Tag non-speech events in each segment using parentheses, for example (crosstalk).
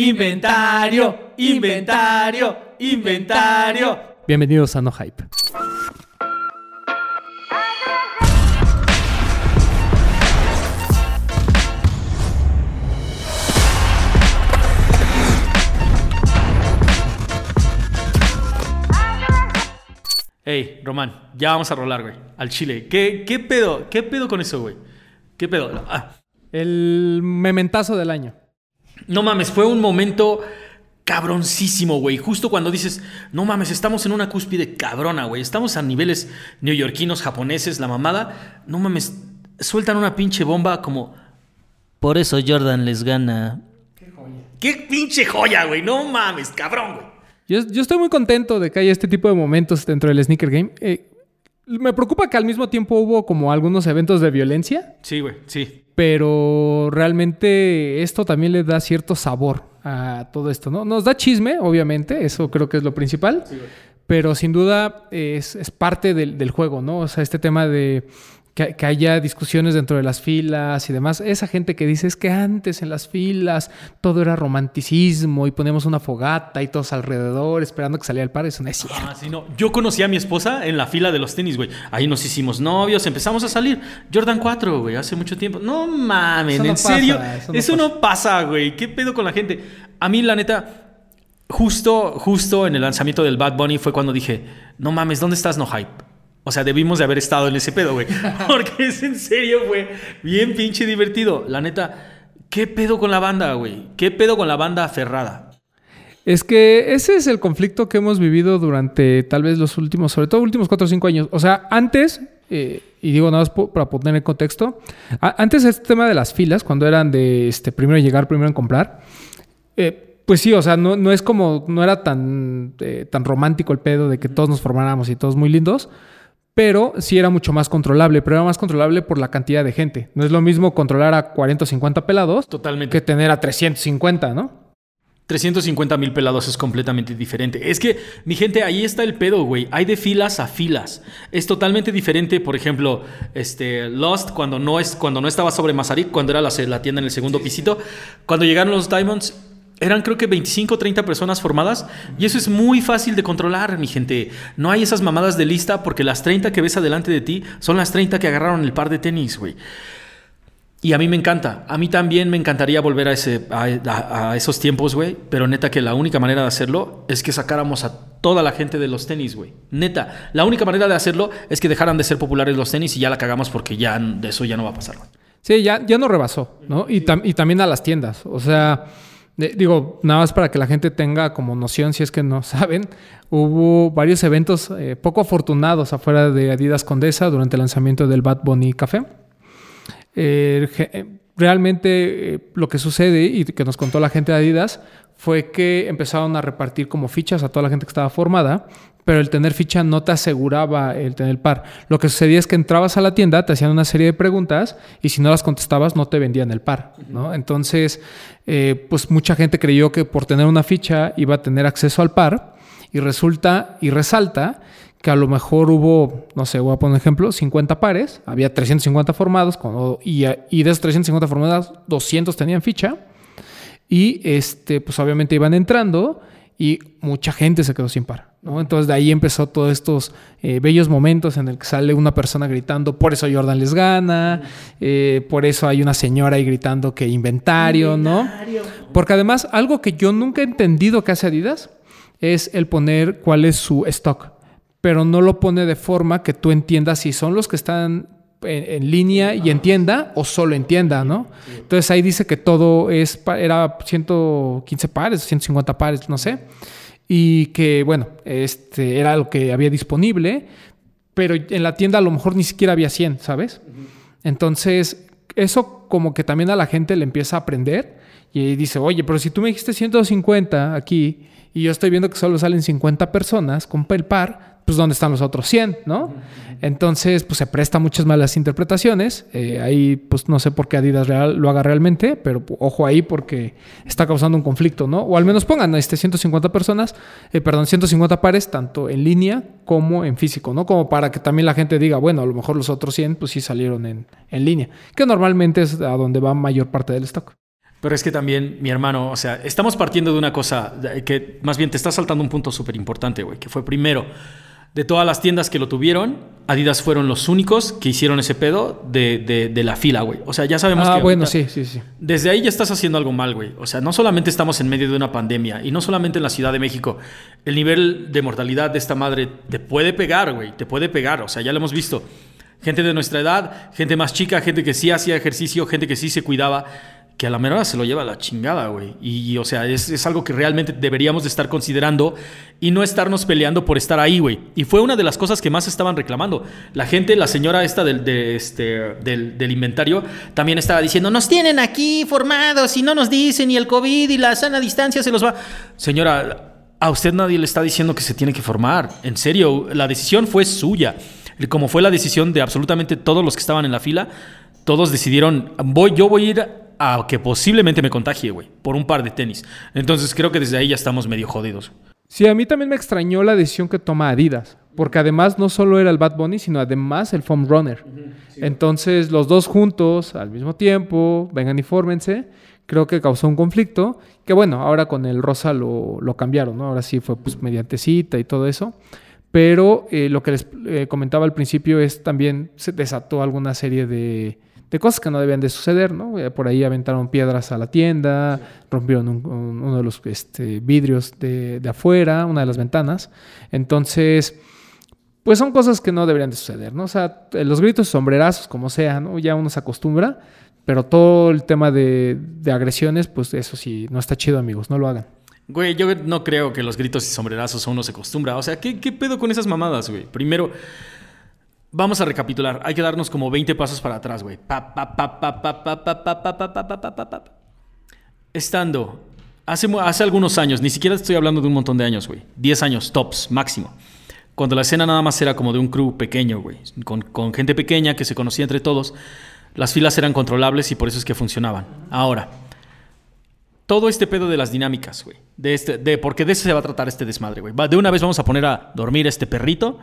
Inventario, inventario, inventario. Bienvenidos a No Hype. Hey, Román, ya vamos a rolar, güey. Al chile. ¿Qué, qué pedo? ¿Qué pedo con eso, güey? ¿Qué pedo? Ah, El mementazo del año. No mames, fue un momento cabroncísimo, güey. Justo cuando dices, no mames, estamos en una cúspide cabrona, güey. Estamos a niveles neoyorquinos, japoneses, la mamada. No mames, sueltan una pinche bomba como... Por eso Jordan les gana. Qué pinche joya, güey. No mames, cabrón, güey. Yo, yo estoy muy contento de que haya este tipo de momentos dentro del sneaker game. Eh, me preocupa que al mismo tiempo hubo como algunos eventos de violencia, Sí, güey, sí. pero realmente esto también le da cierto sabor a todo esto, ¿no? Nos da chisme, obviamente, eso creo que es lo principal, pero sin duda es, es parte del, del juego, ¿no? O sea, este tema de que, que haya discusiones dentro de las filas y demás. Esa gente que dice es que antes en las filas todo era romanticismo y poníamos una fogata y todos alrededor esperando que saliera el par, eso no es cierto. Ah, sí, no. Yo conocí a mi esposa en la fila de los tenis, güey. Ahí nos hicimos novios, empezamos a salir. Jordan 4, güey, hace mucho tiempo. No mames, Eso no ¿en pasa, serio? eso Eso, no no, pasa, güey. ¿Qué pedo con la gente? A mí, la neta, justo, justo en el lanzamiento del Bad Bunny fue cuando dije, no mames, ¿dónde estás, no hype? O sea, debimos de haber estado en ese pedo, güey. (laughs) Porque es en serio, güey. Bien pinche divertido. La neta, ¿qué pedo con la banda, güey? ¿Qué pedo con la banda aferrada? Es que ese es el conflicto que hemos vivido durante tal vez los últimos, sobre todo últimos 4 o 5 años. O sea, antes, eh, y digo nada más para poner en contexto, antes este tema de las filas, cuando eran de este, primero llegar, primero en comprar, eh, pues sí, o sea, no, no es como, no era tan, eh, tan romántico el pedo de que todos nos formáramos y todos muy lindos, pero sí era mucho más controlable, pero era más controlable por la cantidad de gente. No es lo mismo controlar a 40 o 50 pelados Totalmente. que tener a 350, ¿no? 350 mil pelados es completamente diferente. Es que, mi gente, ahí está el pedo, güey. Hay de filas a filas. Es totalmente diferente, por ejemplo, este, Lost, cuando no, es, cuando no estaba sobre Mazarik, cuando era la, la tienda en el segundo pisito. Cuando llegaron los Diamonds, eran creo que 25 o 30 personas formadas. Y eso es muy fácil de controlar, mi gente. No hay esas mamadas de lista porque las 30 que ves adelante de ti son las 30 que agarraron el par de tenis, güey. Y a mí me encanta. A mí también me encantaría volver a, ese, a, a- a esos tiempos, güey. Pero neta que la única manera de hacerlo es que sacáramos a toda la gente de los tenis, güey. Neta. La única manera de hacerlo es que dejaran de ser populares los tenis y ya la cagamos porque ya de eso ya no va a pasar. Sí, ya, ya no rebasó, ¿no? Y, tam- y también a las tiendas. O sea, digo, nada más para que la gente tenga como noción, si es que no (laughs) saben, hubo varios eventos eh, poco afortunados afuera de Adidas Condesa durante el lanzamiento del Bad Bunny Café. Eh, realmente eh, lo que sucede y que nos contó la gente de Adidas fue que empezaron a repartir como fichas a toda la gente que estaba formada, pero el tener ficha no te aseguraba el tener par. Lo que sucedía es que entrabas a la tienda, te hacían una serie de preguntas y si no las contestabas no te vendían el par, ¿no? Entonces, eh, pues mucha gente creyó que por tener una ficha iba a tener acceso al par y resulta y resalta que a lo mejor hubo, no sé, voy a poner un ejemplo, 50 pares, había 350 formados y, y de esos 350 formados, 200 tenían ficha y este, pues obviamente iban entrando y mucha gente se quedó sin par. ¿No? Entonces de ahí empezó todos estos eh, bellos momentos en el que sale una persona gritando, por eso Jordan les gana, eh, por eso hay una señora ahí gritando que inventario, ¿no? Porque además algo que yo nunca he entendido que hace Adidas es el poner cuál es su stock, pero no lo pone de forma que tú entiendas si son los que están en, en línea y en tienda o solo en tienda, ¿no? Entonces ahí dice que todo es era 115 pares, 150 pares, no sé. Y que, bueno, este era lo que había disponible, pero en la tienda a lo mejor ni siquiera había 100, ¿sabes? Entonces, eso como que también a la gente le empieza a aprender y dice, oye, pero si tú me dijiste 150 aquí y yo estoy viendo que solo salen 50 personas con el par, pues ¿dónde están los otros 100, no? Entonces, pues se presta muchas malas interpretaciones. Eh, ahí, pues no sé por qué Adidas real, lo haga realmente, pero ojo ahí porque está causando un conflicto, ¿no? O al menos pongan este 150 personas, eh, perdón, 150 pares, tanto en línea como en físico, ¿no? Como para que también la gente diga, bueno, a lo mejor los otros 100, pues sí salieron en, en línea, que normalmente es a donde va mayor parte del stock. Pero es que también, mi hermano, o sea, estamos partiendo de una cosa que más bien te está saltando un punto súper importante, güey, que fue primero, de todas las tiendas que lo tuvieron, Adidas fueron los únicos que hicieron ese pedo de, de, la fila, güey. O sea, ya sabemos ah, que. bueno, sí, sí, sí. Desde ahí ya estás haciendo algo mal, güey. O sea, no solamente estamos en medio de una pandemia y no solamente en la Ciudad de México. El nivel de mortalidad de esta madre te puede pegar, güey. Te puede pegar. O sea, ya lo hemos visto. Gente de nuestra edad, gente más chica, gente que sí hacía ejercicio, gente que sí se cuidaba que a la menor se lo lleva a la chingada, güey. Y, o sea, es, algo que realmente deberíamos de estar considerando y no estarnos peleando por estar ahí, güey. Y fue una de las cosas que más estaban reclamando. La gente, la señora esta del, de este, del, inventario, también estaba diciendo, nos tienen aquí formados y no nos dicen y el COVID y la sana distancia se los va... Señora, a usted nadie le está diciendo que se tiene que formar. En serio, la decisión fue suya. Como fue la decisión de absolutamente todos los que estaban en la fila, todos decidieron, voy, yo voy a ir a que posiblemente me contagie, güey, por un par de tenis. Entonces creo que desde ahí ya estamos medio jodidos. Sí, a mí también me extrañó la decisión que toma Adidas, porque además no solo era el Bad Bunny, sino además el Foam Runner. Entonces los dos juntos, al mismo tiempo, vengan y fórmense, creo que causó un conflicto, que bueno, ahora con el rosa lo, cambiaron, ¿no? Ahora sí fue pues mediante cita y todo eso. Pero eh, lo que les eh, comentaba al principio es también se desató alguna serie de, de cosas que no debían de suceder, ¿no? Eh, por ahí aventaron piedras a la tienda, rompieron uno de los este, vidrios de, afuera, una de las ventanas. Entonces, pues son cosas que no deberían de suceder, ¿no? O sea, los gritos sombrerazos, como sea, ¿no? Ya uno se acostumbra, pero todo el tema de, agresiones, pues eso sí, no está chido, amigos, no lo hagan. Güey, yo no creo que los gritos y sombrerazos uno se acostumbra. O sea, ¿qué, qué pedo con esas mamadas, güey? Primero... Vamos a recapitular. Hay que darnos como 20 pasos para atrás, güey. Estando hace, hace algunos años, ni siquiera estoy hablando de un montón de años, güey. 10 años, tops, máximo. Cuando la escena nada más era como de un crew pequeño, güey. Con, con gente pequeña que se conocía entre todos. Las filas eran controlables y por eso es que funcionaban. Ahora, todo este pedo de las dinámicas, güey. De este, de, porque de eso se va a tratar este desmadre, güey. De una vez vamos a poner a dormir a este perrito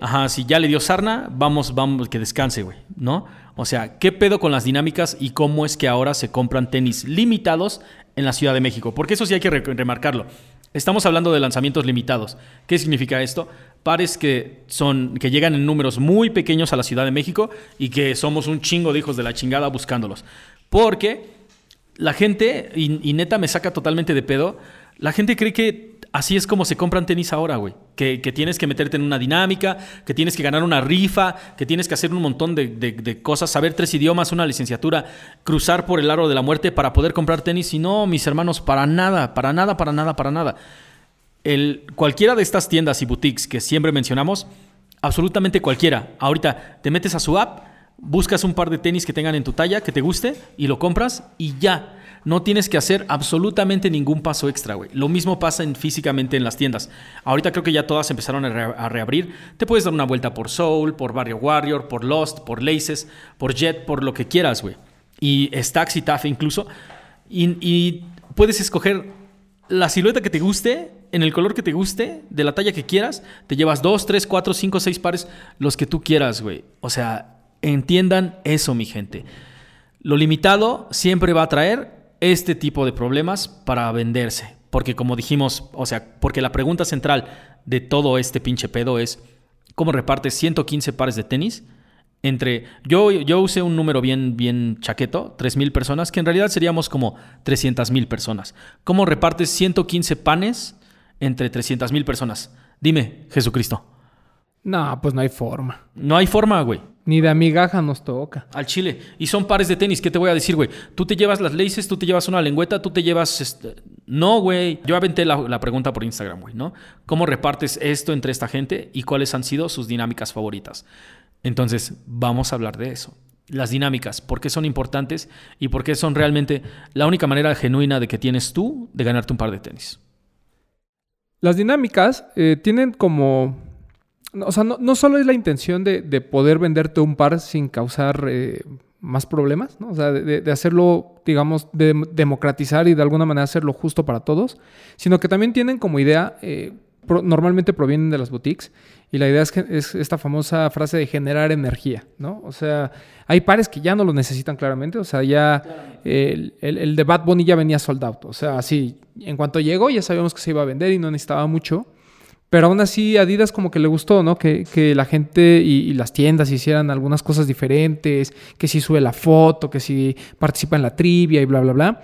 Ajá, si ya le dio sarna, vamos, vamos, que descanse, güey, ¿no? O sea, ¿qué pedo con las dinámicas y cómo es que ahora se compran tenis limitados en la Ciudad de México? Porque eso sí hay que remarcarlo. Estamos hablando de lanzamientos limitados. ¿Qué significa esto? Pares que son que llegan en números muy pequeños a la Ciudad de México y que somos un chingo de hijos de la chingada buscándolos. Porque la gente y neta me saca totalmente de pedo. La gente cree que Así es como se compran tenis ahora, güey. Que, tienes que meterte en una dinámica, que tienes que ganar una rifa, que tienes que hacer un montón de, cosas, saber tres idiomas, una licenciatura, cruzar por el aro de la muerte para poder comprar tenis. Y no, mis hermanos, para nada, para nada, para nada, para nada. El, cualquiera de estas tiendas y boutiques que siempre mencionamos, absolutamente cualquiera. Ahorita te metes a su app, buscas un par de tenis que tengan en tu talla, que te guste, y lo compras y ya no tienes que hacer absolutamente ningún paso extra, güey. Lo mismo pasa en, físicamente en las tiendas. Ahorita creo que ya todas empezaron a, reabrir. Te puedes dar una vuelta por Soul, por Barrio Warrior, por Lost, por Laces, por Jet, por lo que quieras, güey. Y Stacks y TAF incluso. Y, puedes escoger la silueta que te guste, en el color que te guste, de la talla que quieras. Te llevas dos, tres, cuatro, cinco, seis pares, los que tú quieras, güey. O sea, entiendan eso, mi gente. Lo limitado siempre va a traer este tipo de problemas para venderse. Porque como dijimos, o sea, porque la pregunta central de todo este pinche pedo es, ¿cómo repartes 115 pares de tenis? Entre, yo, yo usé un número bien, bien chaqueto, 3.000 personas, que en realidad seríamos como 300.000 personas. ¿Cómo repartes 115 panes entre 300.000 personas? Dime, Jesucristo. No, pues no hay forma. No hay forma, güey. Ni de amigaja nos toca. Al chile. Y son pares de tenis. ¿Qué te voy a decir, güey? Tú te llevas las laces, tú te llevas una lengüeta, tú te llevas... Este... No, güey. Yo aventé la, pregunta por Instagram, güey, ¿no? ¿Cómo repartes esto entre esta gente y cuáles han sido sus dinámicas favoritas? Entonces, vamos a hablar de eso. Las dinámicas, por qué son importantes y por qué son realmente la única manera genuina de que tienes tú de ganarte un par de tenis. Las dinámicas eh, tienen como o sea, no, solo es la intención de, poder venderte un par sin causar eh, más problemas, ¿no? O sea, de, hacerlo, digamos, de democratizar y de alguna manera hacerlo justo para todos, sino que también tienen como idea eh, pro- normalmente provienen de las boutiques. Y la idea es, que, es esta famosa frase de generar energía, ¿no? O sea, hay pares que ya no lo necesitan claramente. O sea, ya el, el- el de Bad Bunny ya venía sold out. O sea, así, en cuanto llegó ya sabíamos que se iba a vender y no necesitaba mucho. Pero aún así, Adidas como que le gustó, ¿no? Que, la gente y, las tiendas hicieran algunas cosas diferentes, que si sube la foto, que si participa en la trivia y bla, bla, bla.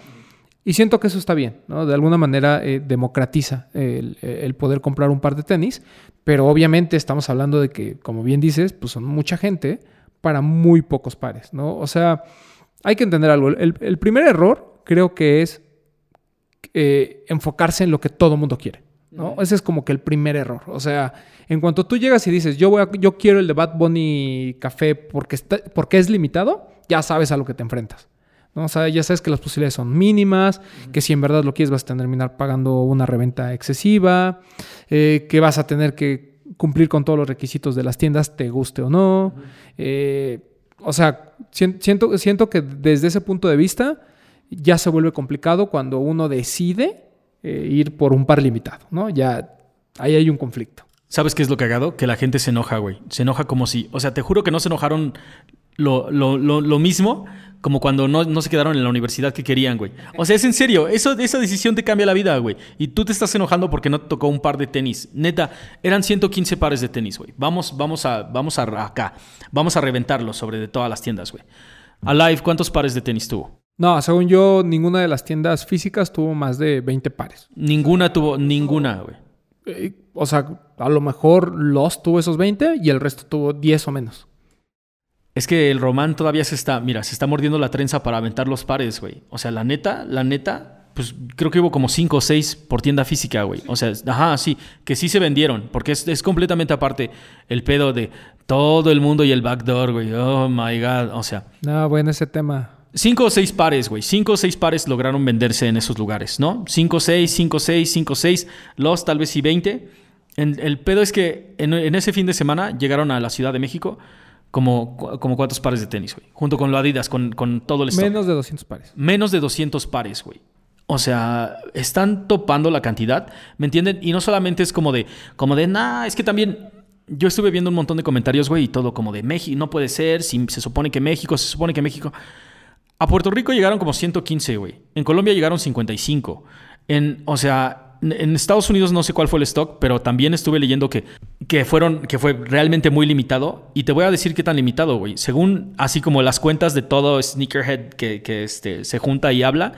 Y siento que eso está bien, ¿no? De alguna manera eh, democratiza el, poder comprar un par de tenis, pero obviamente estamos hablando de que, como bien dices, pues son mucha gente para muy pocos pares, ¿no? O sea, hay que entender algo. El, el primer error creo que es eh, enfocarse en lo que todo mundo quiere. ¿No? Ese es como que el primer error. O sea, en cuanto tú llegas y dices, yo, voy a- yo quiero el de Bad Bunny Café porque, está, porque es limitado, ya sabes a lo que te enfrentas. ¿no? O sea, ya sabes que las posibilidades son mínimas, que si en verdad lo quieres vas a terminar pagando una reventa excesiva, eh, que vas a tener que cumplir con todos los requisitos de las tiendas, te guste o no. Eh, o sea, sien- siento, siento que desde ese punto de vista ya se vuelve complicado cuando uno decide eh, ir por un par limitado, ¿no? Ya ahí hay un conflicto. ¿Sabes qué es lo cagado? Que la gente se enoja, güey. Se enoja como si. O sea, te juro que no se enojaron lo, lo, lo, lo mismo como cuando no, no se quedaron en la universidad que querían, güey. O sea, es en serio. Eso, esa decisión te cambia la vida, güey. Y tú te estás enojando porque no te tocó un par de tenis. Neta, eran 115 pares de tenis, güey. Vamos, vamos, a, vamos a acá. Vamos a reventarlo sobre de todas las tiendas, güey. Alive, ¿cuántos pares de tenis tuvo? No, según yo, ninguna de las tiendas físicas tuvo más de 20 pares. Ninguna tuvo, ninguna, güey. Eh, o sea, a lo mejor Lost tuvo esos 20 y el resto tuvo 10 o menos. Es que el Román todavía se está, mira, se está mordiendo la trenza para aventar los pares, güey. O sea, la neta, la neta, pues creo que hubo como cinco o seis por tienda física, güey. O sea, ajá, sí, que sí se vendieron, porque es, es completamente aparte el pedo de todo el mundo y el backdoor, güey. Oh my god, o sea, No, bueno, ese tema. Cinco o seis pares, güey. Cinco o seis pares lograron venderse en esos lugares, ¿no? Cinco, seis, cinco, seis, cinco, seis, los tal vez y veinte. El pedo es que en, en ese fin de semana llegaron a la Ciudad de México como, como cuántos pares de tenis, güey. Junto con lo Adidas, con, con todo el stock. Menos de 200 pares. Menos de 200 pares, güey. O sea, están topando la cantidad, ¿me entienden? Y no solamente es como de, como de, nah, es que también yo estuve viendo un montón de comentarios, güey, y todo como de México, no puede ser, si se supone que México, se supone que México. A Puerto Rico llegaron como 115, güey. En Colombia llegaron 55. En, o sea, en Estados Unidos no sé cuál fue el stock, pero también estuve leyendo que, que fueron, que fue realmente muy limitado. Y te voy a decir qué tan limitado, güey. Según así como las cuentas de todo sneakerhead que, este, se junta y habla,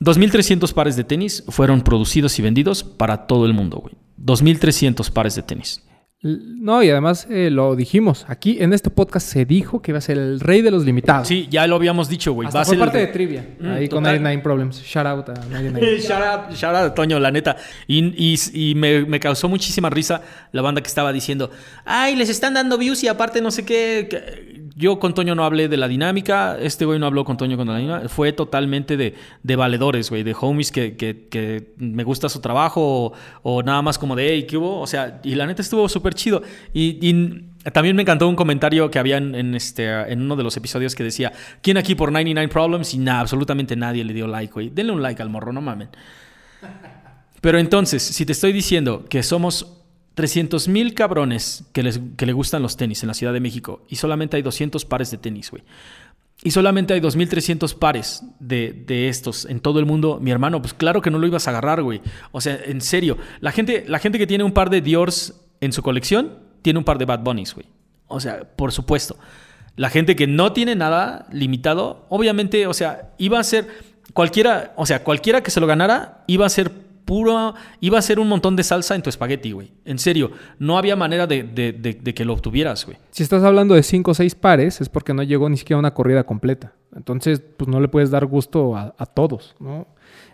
2.300 pares de tenis fueron producidos y vendidos para todo el mundo, güey. 2.300 pares de tenis. No, y además eh, lo dijimos. Aquí en este podcast se dijo que iba a ser el rey de los limitados. Sí, ya lo habíamos dicho, güey. Hasta Va a ser parte de trivia. Mm, ahí con total. 99 Problems. Shout out a 99. (laughs) Shout out, shout out a Toño, la neta. Y, y- y me, me causó muchísima risa la banda que estaba diciendo, ay, les están dando views y aparte no sé qué. Yo con Toño no hablé de la dinámica, este güey no habló con Toño con la dinámica. Fue totalmente de, de valedores, güey, de homies que, que- me gusta su trabajo o, nada más como de, hey, ¿qué hubo? O sea, y la neta estuvo súper chido. Y, y también me encantó un comentario que había en, en este, en uno de los episodios que decía, ¿quién aquí por 99 Problems? Y nada, absolutamente nadie le dio like, güey. Denle un like al morro, no mamen. Pero entonces, si te estoy diciendo que somos 300 mil cabrones que, les, que le gustan los tenis en la Ciudad de México y solamente hay 200 pares de tenis, güey. Y solamente hay 2.300 pares de, de estos en todo el mundo, mi hermano, pues claro que no lo ibas a agarrar, güey. O sea, en serio, la gente, la gente que tiene un par de Diors en su colección, tiene un par de Bad Bunnies, güey. O sea, por supuesto. La gente que no tiene nada limitado, obviamente, o sea, iba a ser cualquiera, o sea, cualquiera que se lo ganara, iba a ser puro, iba a ser un montón de salsa en tu espagueti, güey. En serio, no había manera de, que lo obtuvieras, güey. Si estás hablando de 5 o 6 pares, es porque no llegó ni siquiera una corrida completa. Entonces, pues no le puedes dar gusto a, todos, ¿no?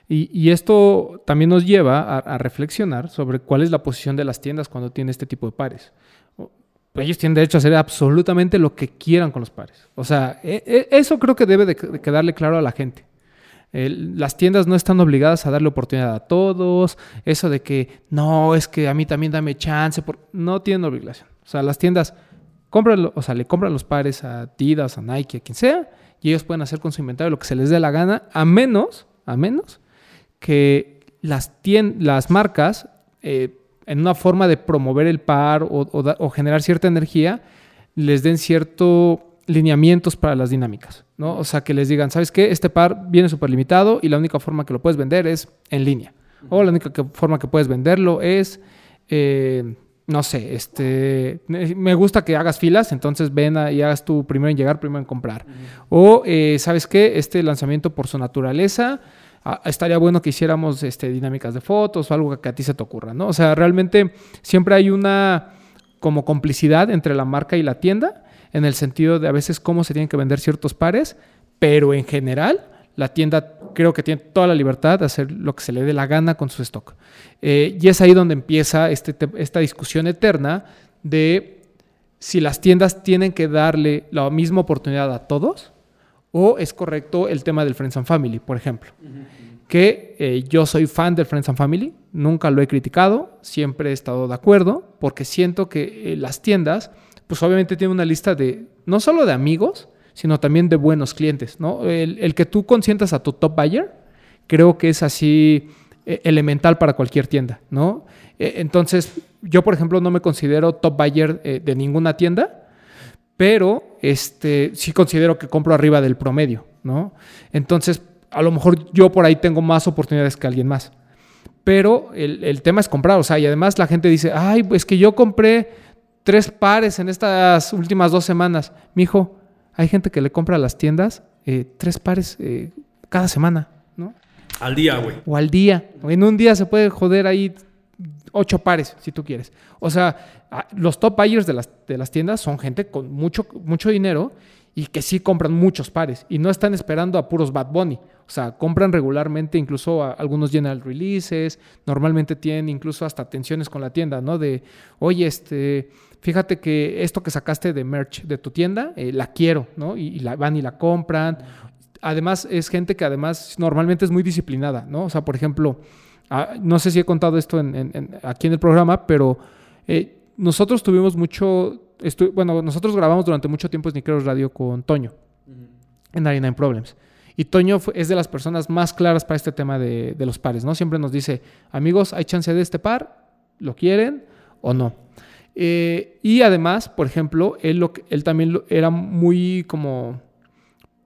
Y, esto también nos lleva a, reflexionar sobre cuál es la posición de las tiendas cuando tiene este tipo de pares. Ellos tienen derecho a hacer absolutamente lo que quieran con los pares. O sea, e- e- eso creo que debe de quedarle claro a la gente. Las tiendas no están obligadas a darle oportunidad a todos. Eso de que no, es que a mí también dame chance. por-". No tienen obligación. O sea, las tiendas compran, o sea, le compran los pares a Adidas, a Nike, a quien sea, y ellos pueden hacer con su inventario lo que se les dé la gana, a menos, a menos que las, las marcas eh, en una forma de promover el par o, generar cierta energía, les den ciertos lineamientos para las dinámicas, ¿no? O sea, que les digan, ¿sabes qué? Este par viene súper limitado y la única forma que lo puedes vender es en línea. O la única forma que puedes venderlo es, eh, no sé, este, me gusta que hagas filas, entonces ven y hagas tu primero en llegar, primero en comprar. O, eh, ¿sabes qué? Este lanzamiento por su naturaleza Ah, estaría bueno que hiciéramos este, dinámicas de fotos o algo que a ti se te ocurra, ¿no? O sea, realmente siempre hay una como complicidad entre la marca y la tienda, en el sentido de a veces cómo se tienen que vender ciertos pares, pero en general la tienda creo que tiene toda la libertad de hacer lo que se le dé la gana con su stock. Eh, y es ahí donde empieza este, esta discusión eterna de si las tiendas tienen que darle la misma oportunidad a todos o es correcto el tema del Friends and Family, por ejemplo. Que eh, yo soy fan del Friends and Family, nunca lo he criticado, siempre he estado de acuerdo, porque siento que eh, las tiendas, pues obviamente tienen una lista de, no solo de amigos, sino también de buenos clientes, ¿no? El, que tú consientas a tu top buyer, creo que es así eh, elemental para cualquier tienda, ¿no? entonces, yo, por ejemplo, no me considero top buyer de ninguna tienda, pero este, sí considero que compro arriba del promedio, ¿no? Entonces, a lo mejor yo por ahí tengo más oportunidades que alguien más. Pero el, tema es comprar, o sea, y además la gente dice, ay, pues que yo compré tres pares en estas últimas dos semanas. Mijo, hay gente que le compra a las tiendas eh, tres pares eh, cada semana, ¿no? Al día, güey. O al día. En un día se puede joder ahí ocho pares, si tú quieres. O sea, los top buyers de las, de las tiendas son gente con mucho, mucho dinero y que sí compran muchos pares y no están esperando a puros Bad Bunny. O sea, compran regularmente, incluso algunos general releases, normalmente tienen incluso hasta tensiones con la tienda, ¿no? De, oye, este, fíjate que esto que sacaste de merch de tu tienda, eh, la quiero, ¿no? Y, y, la van y la compran. Además, es gente que además normalmente es muy disciplinada, ¿no? O sea, por ejemplo, Ah, no sé si he contado esto aquí en el programa, pero eh, nosotros tuvimos mucho, bueno, nosotros grabamos durante mucho tiempo Sneakers Radio con Toño en 99 Problems. Y Toño es de las personas más claras para este tema de, los pares, ¿no? Siempre nos dice, amigos, hay chance de este par, ¿lo quieren o no? Eh, y además, por ejemplo, él, lo, él también era muy como,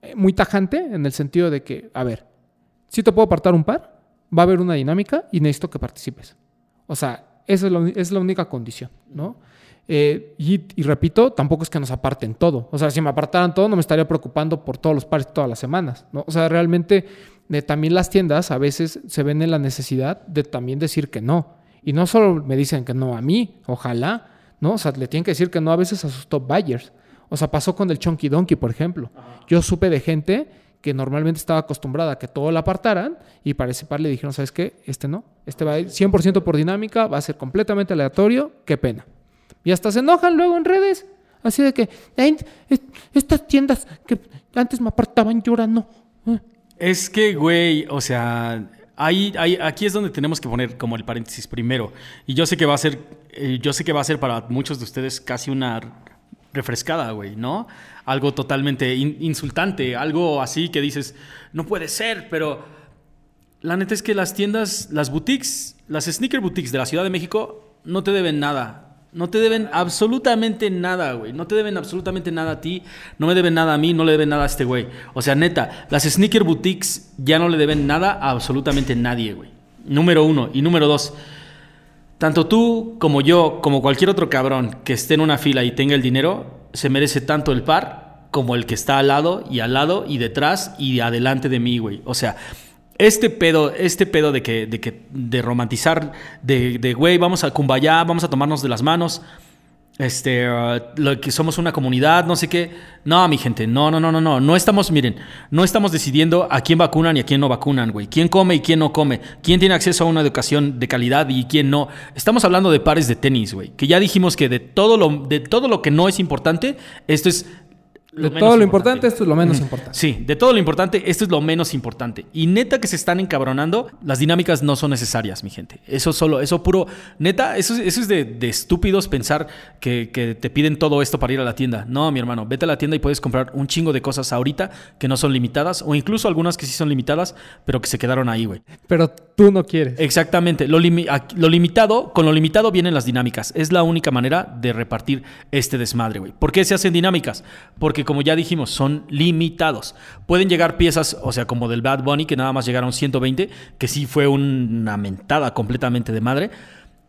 eh, muy tajante en el sentido de que, a ver, si te puedo apartar un par, va a haber una dinámica y necesito que participes. O sea, esa es la, única condición, ¿no? Eh, y, repito, tampoco es que nos aparten todo. O sea, si me apartaran todo, no me estaría preocupando por todos los pares todas las semanas. O sea, realmente también las tiendas a veces se ven en la necesidad de también decir que no. Y no solo me dicen que no a mí, ojalá, ¿no? O sea, le tienen que decir que no a veces a sus top buyers. O sea, pasó con el Chunky Donkey, por ejemplo. Yo supe de gente que normalmente estaba acostumbrada a que todo la apartaran y para ese par le dijeron, ¿sabes qué? Este no, este va a ir 100% por dinámica, va a ser completamente aleatorio, qué pena. Y hasta se enojan luego en redes, así de que estas tiendas que antes me apartaban y ahora no. Es que, güey, o sea, Ahí, aquí es donde tenemos que poner como el paréntesis primero. Y yo sé que va a ser, eh, yo sé que va a ser para muchos de ustedes casi una refrescada, güey, ¿no? Algo totalmente insultante, algo así que dices, no puede ser, pero la neta es que las tiendas, las boutiques, las sneaker boutiques de la Ciudad de México no te deben nada. No te deben absolutamente nada, güey. No te deben absolutamente nada a ti. No me deben nada a mí. No le deben nada a este güey. O sea, neta, las sneaker boutiques ya no le deben nada a absolutamente nadie, güey. Número uno. Y número dos. Tanto tú como yo, como cualquier otro cabrón que esté en una fila y tenga el dinero, se merece tanto el par como el que está al lado y al lado y detrás y adelante de mí, güey. O sea, este pedo, este pedo de que, de que, de romantizar, de, de, güey, vamos a Kumbaya, vamos a tomarnos de las manos este, uh, lo que somos una comunidad, no sé qué. No, mi gente, no, no, no, no, no. No estamos, miren, no estamos decidiendo a quién vacunan y a quién no vacunan, güey. Quién come y quién no come. Quién tiene acceso a una educación de calidad y quién no. Estamos hablando de pares de tenis, güey. Que ya dijimos que de todo lo, de todo lo que no es importante, esto es de todo lo importante. esto es lo menos importante. Sí, de todo lo importante, esto es lo menos importante. Y neta que se están encabronando, las dinámicas no son necesarias, mi gente. Eso solo, eso puro, neta, eso, eso es de, estúpidos pensar que, te piden todo esto para ir a la tienda. No, mi hermano, vete a la tienda y puedes comprar un chingo de cosas ahorita que no son limitadas, o incluso algunas que sí son limitadas, pero que se quedaron ahí, güey. Pero tú no quieres. Exactamente. Lo, lo limitado, con lo limitado vienen las dinámicas. Es la única manera de repartir este desmadre, güey. ¿Por qué se hacen dinámicas? Porque como ya dijimos, son limitados. Pueden llegar piezas, o sea, como del Bad Bunny, que nada más llegaron 120, que sí fue una mentada completamente de madre.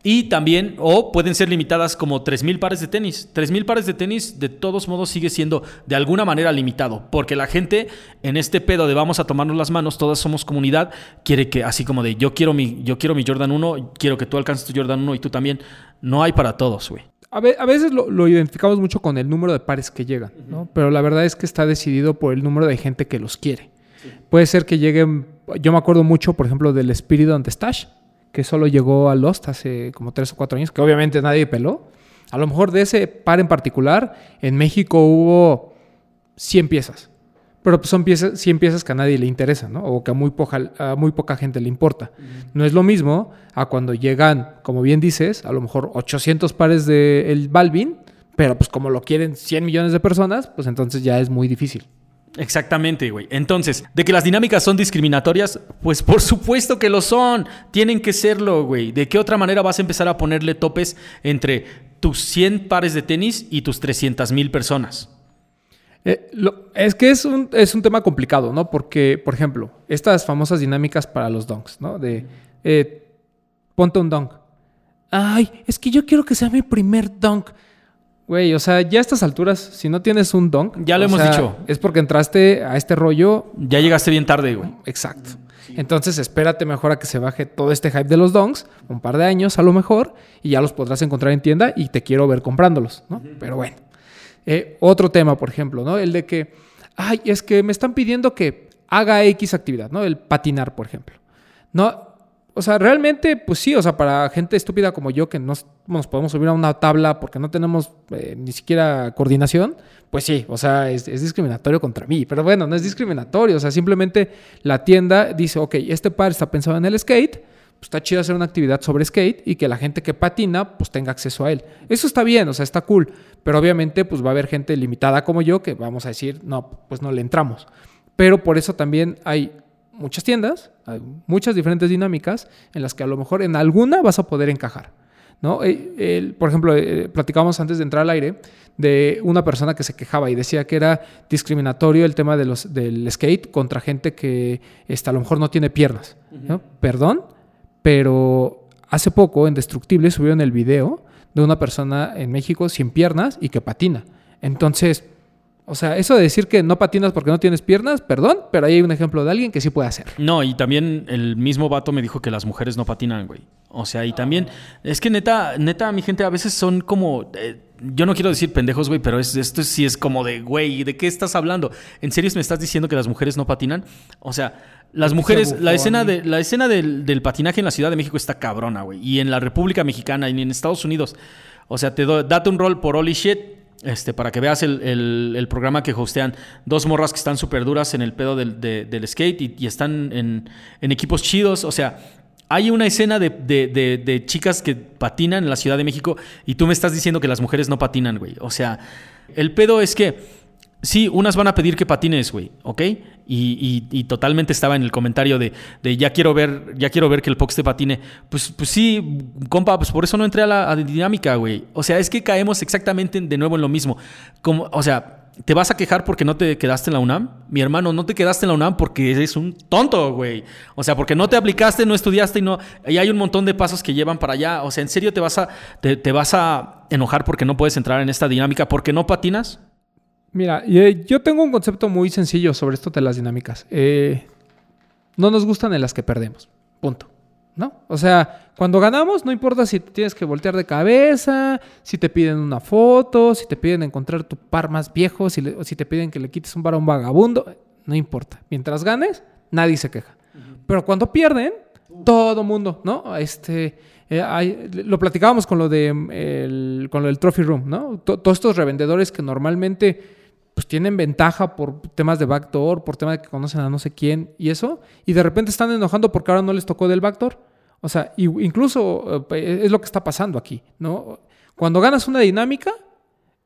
Y también, o pueden ser limitadas como 3.000 pares de tenis. 3.000 pares de tenis, de todos modos, sigue siendo de alguna manera limitado. Porque la gente en este pedo de vamos a tomarnos las manos, todas somos comunidad, quiere que, así como de yo quiero mi, yo quiero mi Jordan 1, quiero que tú alcances tu Jordan 1 y tú también. No hay para todos, güey. A, ve- a veces lo, lo identificamos mucho con el número de pares que llegan, ¿no? Pero la verdad es que está decidido por el número de gente que los quiere. Puede ser que lleguen, yo me acuerdo mucho, por ejemplo, del Spirit on the Stash, que solo llegó a Lost hace como tres o cuatro años, que obviamente nadie peló. A lo mejor de ese par en particular, en México hubo 100 piezas. Pero pues son piezas, 100 piezas que a nadie le interesa, ¿no? O que a muy, poca, a muy poca gente le importa. No es lo mismo a cuando llegan, como bien dices, a lo mejor 800 pares de el Balvin, pero pues como lo quieren 100 millones de personas, pues entonces ya es muy difícil. Exactamente, güey. Entonces, de que las dinámicas son discriminatorias, pues por supuesto que lo son. Tienen que serlo, güey. ¿De qué otra manera vas a empezar a ponerle topes entre tus 100 pares de tenis y tus 300 mil personas? Eh, es que es un, es un tema complicado, ¿no? Porque, por ejemplo, estas famosas dinámicas para los donks, ¿no? De eh, ponte un dunk. Ay, es que yo quiero que sea mi primer dunk. Güey, o sea, ya a estas alturas, si no tienes un dunk, Ya lo hemos sea, dicho. Es porque entraste a este rollo Ya llegaste bien tarde, güey. Exacto. Entonces espérate mejor a que se baje todo este hype de los donks, un par de años a lo mejor, y ya los podrás encontrar en tienda y te quiero ver comprándolos, ¿no? Pero bueno. Eh, otro tema, por ejemplo, ¿no? El de que, ay, es que me están pidiendo que haga X actividad, ¿no? El patinar, por ejemplo. No, o sea, realmente, pues sí, o sea, para gente estúpida como yo que no nos podemos subir a una tabla porque no tenemos eh, ni siquiera coordinación, pues sí, o sea, es, es discriminatorio contra mí. Pero bueno, no es discriminatorio, o sea, simplemente la tienda dice, ok, este par está pensado en el skate, pues está chido hacer una actividad sobre skate y que la gente que patina, pues tenga acceso a él. Eso está bien, o sea, está cool, pero obviamente, pues va a haber gente limitada como yo que vamos a decir, no, pues no le entramos. Pero por eso también hay muchas tiendas, hay muchas diferentes dinámicas en las que a lo mejor en alguna vas a poder encajar. ¿no? Eh, el- por ejemplo, eh, platicábamos antes de entrar al aire de una persona que se quejaba y decía que era discriminatorio el tema de los, del skate contra gente que este, a lo mejor no tiene piernas. ¿no? Perdón, pero hace poco en Destructible subieron el video de una persona en México sin piernas y que patina. Entonces, o sea, eso de decir que no patinas porque no tienes piernas, perdón, pero ahí hay un ejemplo de alguien que sí puede hacer. No, y también el mismo vato me dijo que las mujeres no patinan, güey. O sea, y también, es que neta, neta, mi gente a veces son como, eh, yo no quiero decir pendejos, güey, pero es, esto sí es como de, güey, ¿de qué estás hablando? ¿En serio me estás diciendo que las mujeres no patinan? O sea, las mujeres, la escena, de, la escena del, del patinaje en la Ciudad de México está cabrona, güey. Y en la República Mexicana y en Estados Unidos. O sea, te do- date un rol por Holy Shit. Este, para que veas el, el- programa que hostean dos morras que están súper duras en el pedo del, de- del skate y, están en, en equipos chidos. O sea, hay una escena de- de chicas que patinan en la Ciudad de México y tú me estás diciendo que las mujeres no patinan, güey. O sea, el pedo es que Sí, unas van a pedir que patines, güey, ¿ok? Y, y- y totalmente estaba en el comentario de, de ya quiero ver, ya quiero ver que el Pox te patine. Pues, pues sí, compa, pues por eso no entré a la dinámica, güey. O sea, es que caemos exactamente de nuevo en lo mismo. Como, o sea, ¿te vas a quejar porque no te quedaste en la UNAM? Mi hermano, no te quedaste en la UNAM porque eres un tonto, güey. O sea, porque no te aplicaste, no estudiaste y no. Y hay un montón de pasos que llevan para allá. O sea, ¿en serio te vas a, te, te vas a enojar porque no puedes entrar en esta dinámica? ¿Porque no patinas? Mira, eh, yo tengo un concepto muy sencillo sobre esto de las dinámicas. Eh, no nos gustan en las que perdemos. Punto. ¿No? O sea, cuando ganamos, no importa si te tienes que voltear de cabeza, si te piden una foto, si te piden encontrar tu par más viejo, si, le- o si te piden que le quites un bar a un vagabundo, no importa. Mientras ganes, nadie se queja. Pero cuando pierden, todo mundo, ¿no? Este, eh, hay- lo platicábamos con lo de mm, el, con lo del trophy room, ¿no? To- todos estos revendedores que normalmente pues tienen ventaja por temas de backdoor, por temas de que conocen a no sé quién y eso, y de repente están enojando porque ahora no les tocó del backdoor. O sea, incluso eh, es lo que está pasando aquí, ¿no? Cuando ganas una dinámica,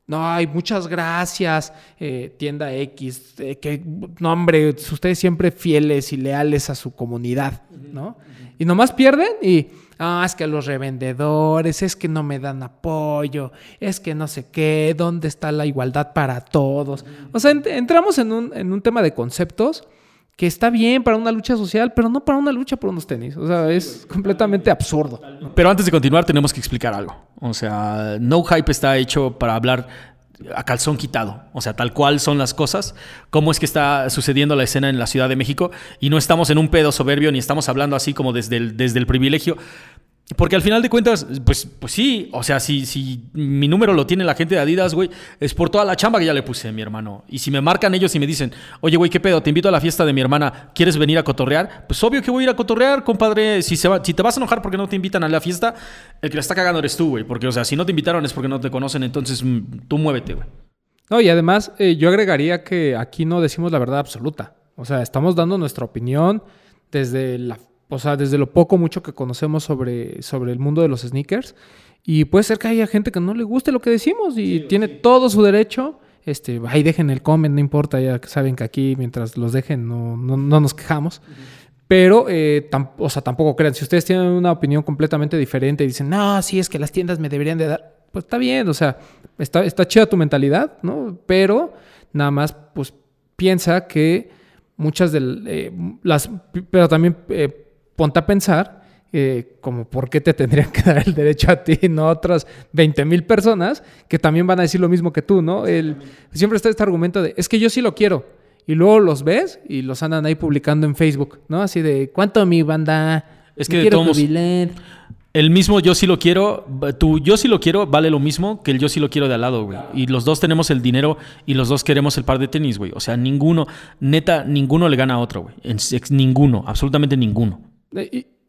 no, hay muchas gracias, eh, tienda X, eh, que, no, hombre, ustedes siempre fieles y leales a su comunidad, ¿no? Y nomás pierden y, ah, es que los revendedores, es que no me dan apoyo, es que no sé qué, ¿dónde está la igualdad para todos? O sea, entramos en un, en un tema de conceptos que está bien para una lucha social, pero no para una lucha por unos tenis. O sea, es completamente absurdo. Pero antes de continuar, tenemos que explicar algo. O sea, No Hype está hecho para hablar a calzón quitado. O sea, tal cual son las cosas, cómo es que está sucediendo la escena en la Ciudad de México y no estamos en un pedo soberbio ni estamos hablando así como desde el, desde el privilegio. Porque al final de cuentas, pues, pues sí, o sea, si, si mi número lo tiene la gente de Adidas, güey, es por toda la chamba que ya le puse, mi hermano. Y si me marcan ellos y me dicen, oye, güey, ¿qué pedo? Te invito a la fiesta de mi hermana, ¿quieres venir a cotorrear? Pues obvio que voy a ir a cotorrear, compadre. Si, se va, si te vas a enojar porque no te invitan a la fiesta, el que la está cagando eres tú, güey. Porque, o sea, si no te invitaron es porque no te conocen, entonces mm, tú muévete, güey. No, y además eh, yo agregaría que aquí no decimos la verdad absoluta. O sea, estamos dando nuestra opinión desde la o sea, desde lo poco mucho que conocemos sobre, sobre el mundo de los sneakers. Y puede ser que haya gente que no le guste lo que decimos y tiene todo su derecho. Este, ahí dejen el comment, no importa, ya saben que aquí mientras los dejen no, no, nos quejamos. Pero, eh, o sea, tampoco crean, si ustedes tienen una opinión completamente diferente y dicen, no, sí, es que las tiendas me deberían de dar, pues está bien, o sea, está, está chida tu mentalidad, ¿no? Pero nada más, pues piensa que muchas de eh, las, pero también eh, ponte a pensar eh, como por qué te tendrían que dar el derecho a ti, no a otras 20 mil personas que también van a decir lo mismo que tú, ¿no? El, siempre está este argumento de, es que yo sí lo quiero. Y luego los ves y los andan ahí publicando en Facebook, ¿no? Así de, ¿cuánto mi banda? Es que de todos el mismo yo sí lo quiero, tu yo sí lo quiero vale lo mismo que el yo sí lo quiero de al lado, güey. Y los dos tenemos el dinero y los dos queremos el par de tenis, güey. O sea, ninguno, neta, ninguno le gana a otro, güey. Ninguno, absolutamente ninguno.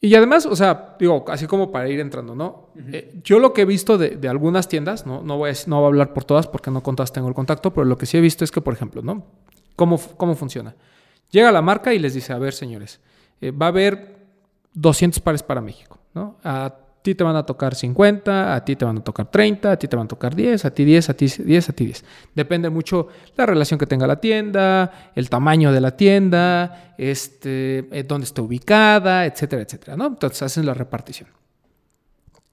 Y, además, o sea, digo, así como para ir entrando, ¿no? Eh, yo lo que he visto de, algunas tiendas, ¿no? No voy, a, no voy a hablar por todas porque no con todas tengo el contacto, pero lo que sí he visto es que, por ejemplo, ¿no? ¿Cómo, cómo funciona? Llega la marca y les dice, a ver, señores, eh, va a haber 200 pares para México, ¿no? A ti te van a tocar 50, a ti te van a tocar 30, a ti te van a tocar 10, a ti 10, a ti 10, a ti 10. Depende mucho la relación que tenga la tienda, el tamaño de la tienda, este, eh, dónde está ubicada, etcétera, etcétera. ¿no? Entonces hacen la repartición.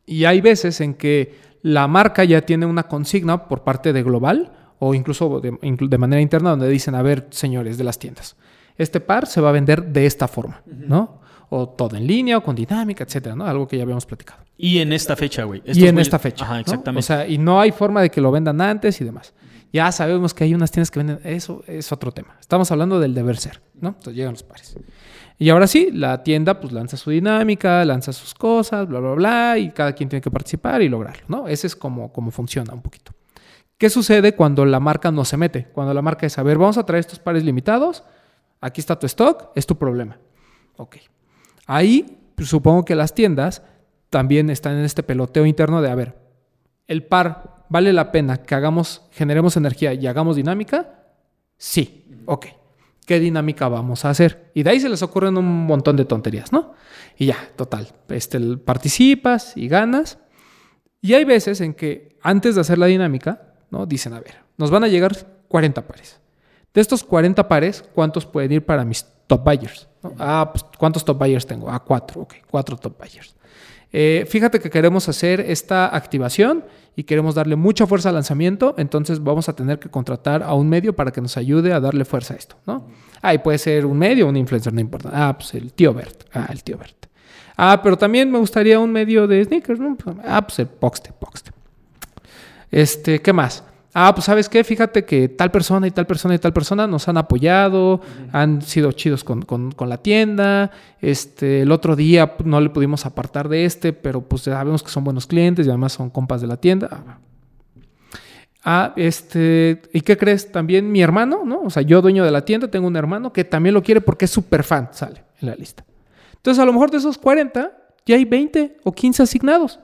Y hay veces en que la marca ya tiene una consigna por parte de Global o incluso de, de manera interna donde dicen, a ver, señores de las tiendas, este par se va a vender de esta forma, ¿no? O todo en línea o con dinámica, etcétera, ¿no? Algo que ya habíamos platicado. Y en esta fecha, güey. Y en esta fecha. Ajá, exactamente. O sea, y no hay forma de que lo vendan antes y demás. Ya sabemos que hay unas tiendas que venden, eso es otro tema. Estamos hablando del deber ser, ¿no? Entonces llegan los pares. Y ahora sí, la tienda pues lanza su dinámica, lanza sus cosas, bla, bla, bla, y cada quien tiene que participar y lograrlo, ¿no? Ese es como, como funciona un poquito. ¿Qué sucede cuando la marca no se mete? Cuando la marca es, a ver, vamos a traer estos pares limitados, aquí está tu stock, es tu problema. Ok. Ahí supongo que las tiendas también están en este peloteo interno de, a ver, el par, ¿vale la pena que hagamos, generemos energía y hagamos dinámica? Sí, ok. ¿Qué dinámica vamos a hacer? Y de ahí se les ocurren un montón de tonterías, ¿no? Y ya, total, este, participas y ganas. Y hay veces en que antes de hacer la dinámica, ¿no? Dicen, a ver, nos van a llegar 40 pares. De estos 40 pares, ¿cuántos pueden ir para mis top buyers? Ah, pues, ¿cuántos top buyers tengo? Ah, cuatro, ok, cuatro top buyers. Eh, fíjate que queremos hacer esta activación y queremos darle mucha fuerza al lanzamiento, entonces vamos a tener que contratar a un medio para que nos ayude a darle fuerza a esto, ¿no? Ah, y puede ser un medio un influencer, no importa. Ah, pues el tío Bert. Ah, el tío Bert. Ah, pero también me gustaría un medio de sneakers, ¿no? Ah, pues el Poxte, Poxte. Este, ¿qué más? Ah, pues sabes qué, fíjate que tal persona y tal persona y tal persona nos han apoyado, han sido chidos con, la tienda, este, el otro día no le pudimos apartar de este, pero pues sabemos que son buenos clientes y además son compas de la tienda. Ah, este, ¿y qué crees? También mi hermano, ¿no? O sea, yo dueño de la tienda, tengo un hermano que también lo quiere porque es súper fan, sale en la lista. Entonces, a lo mejor de esos 40, ya hay 20 o 15 asignados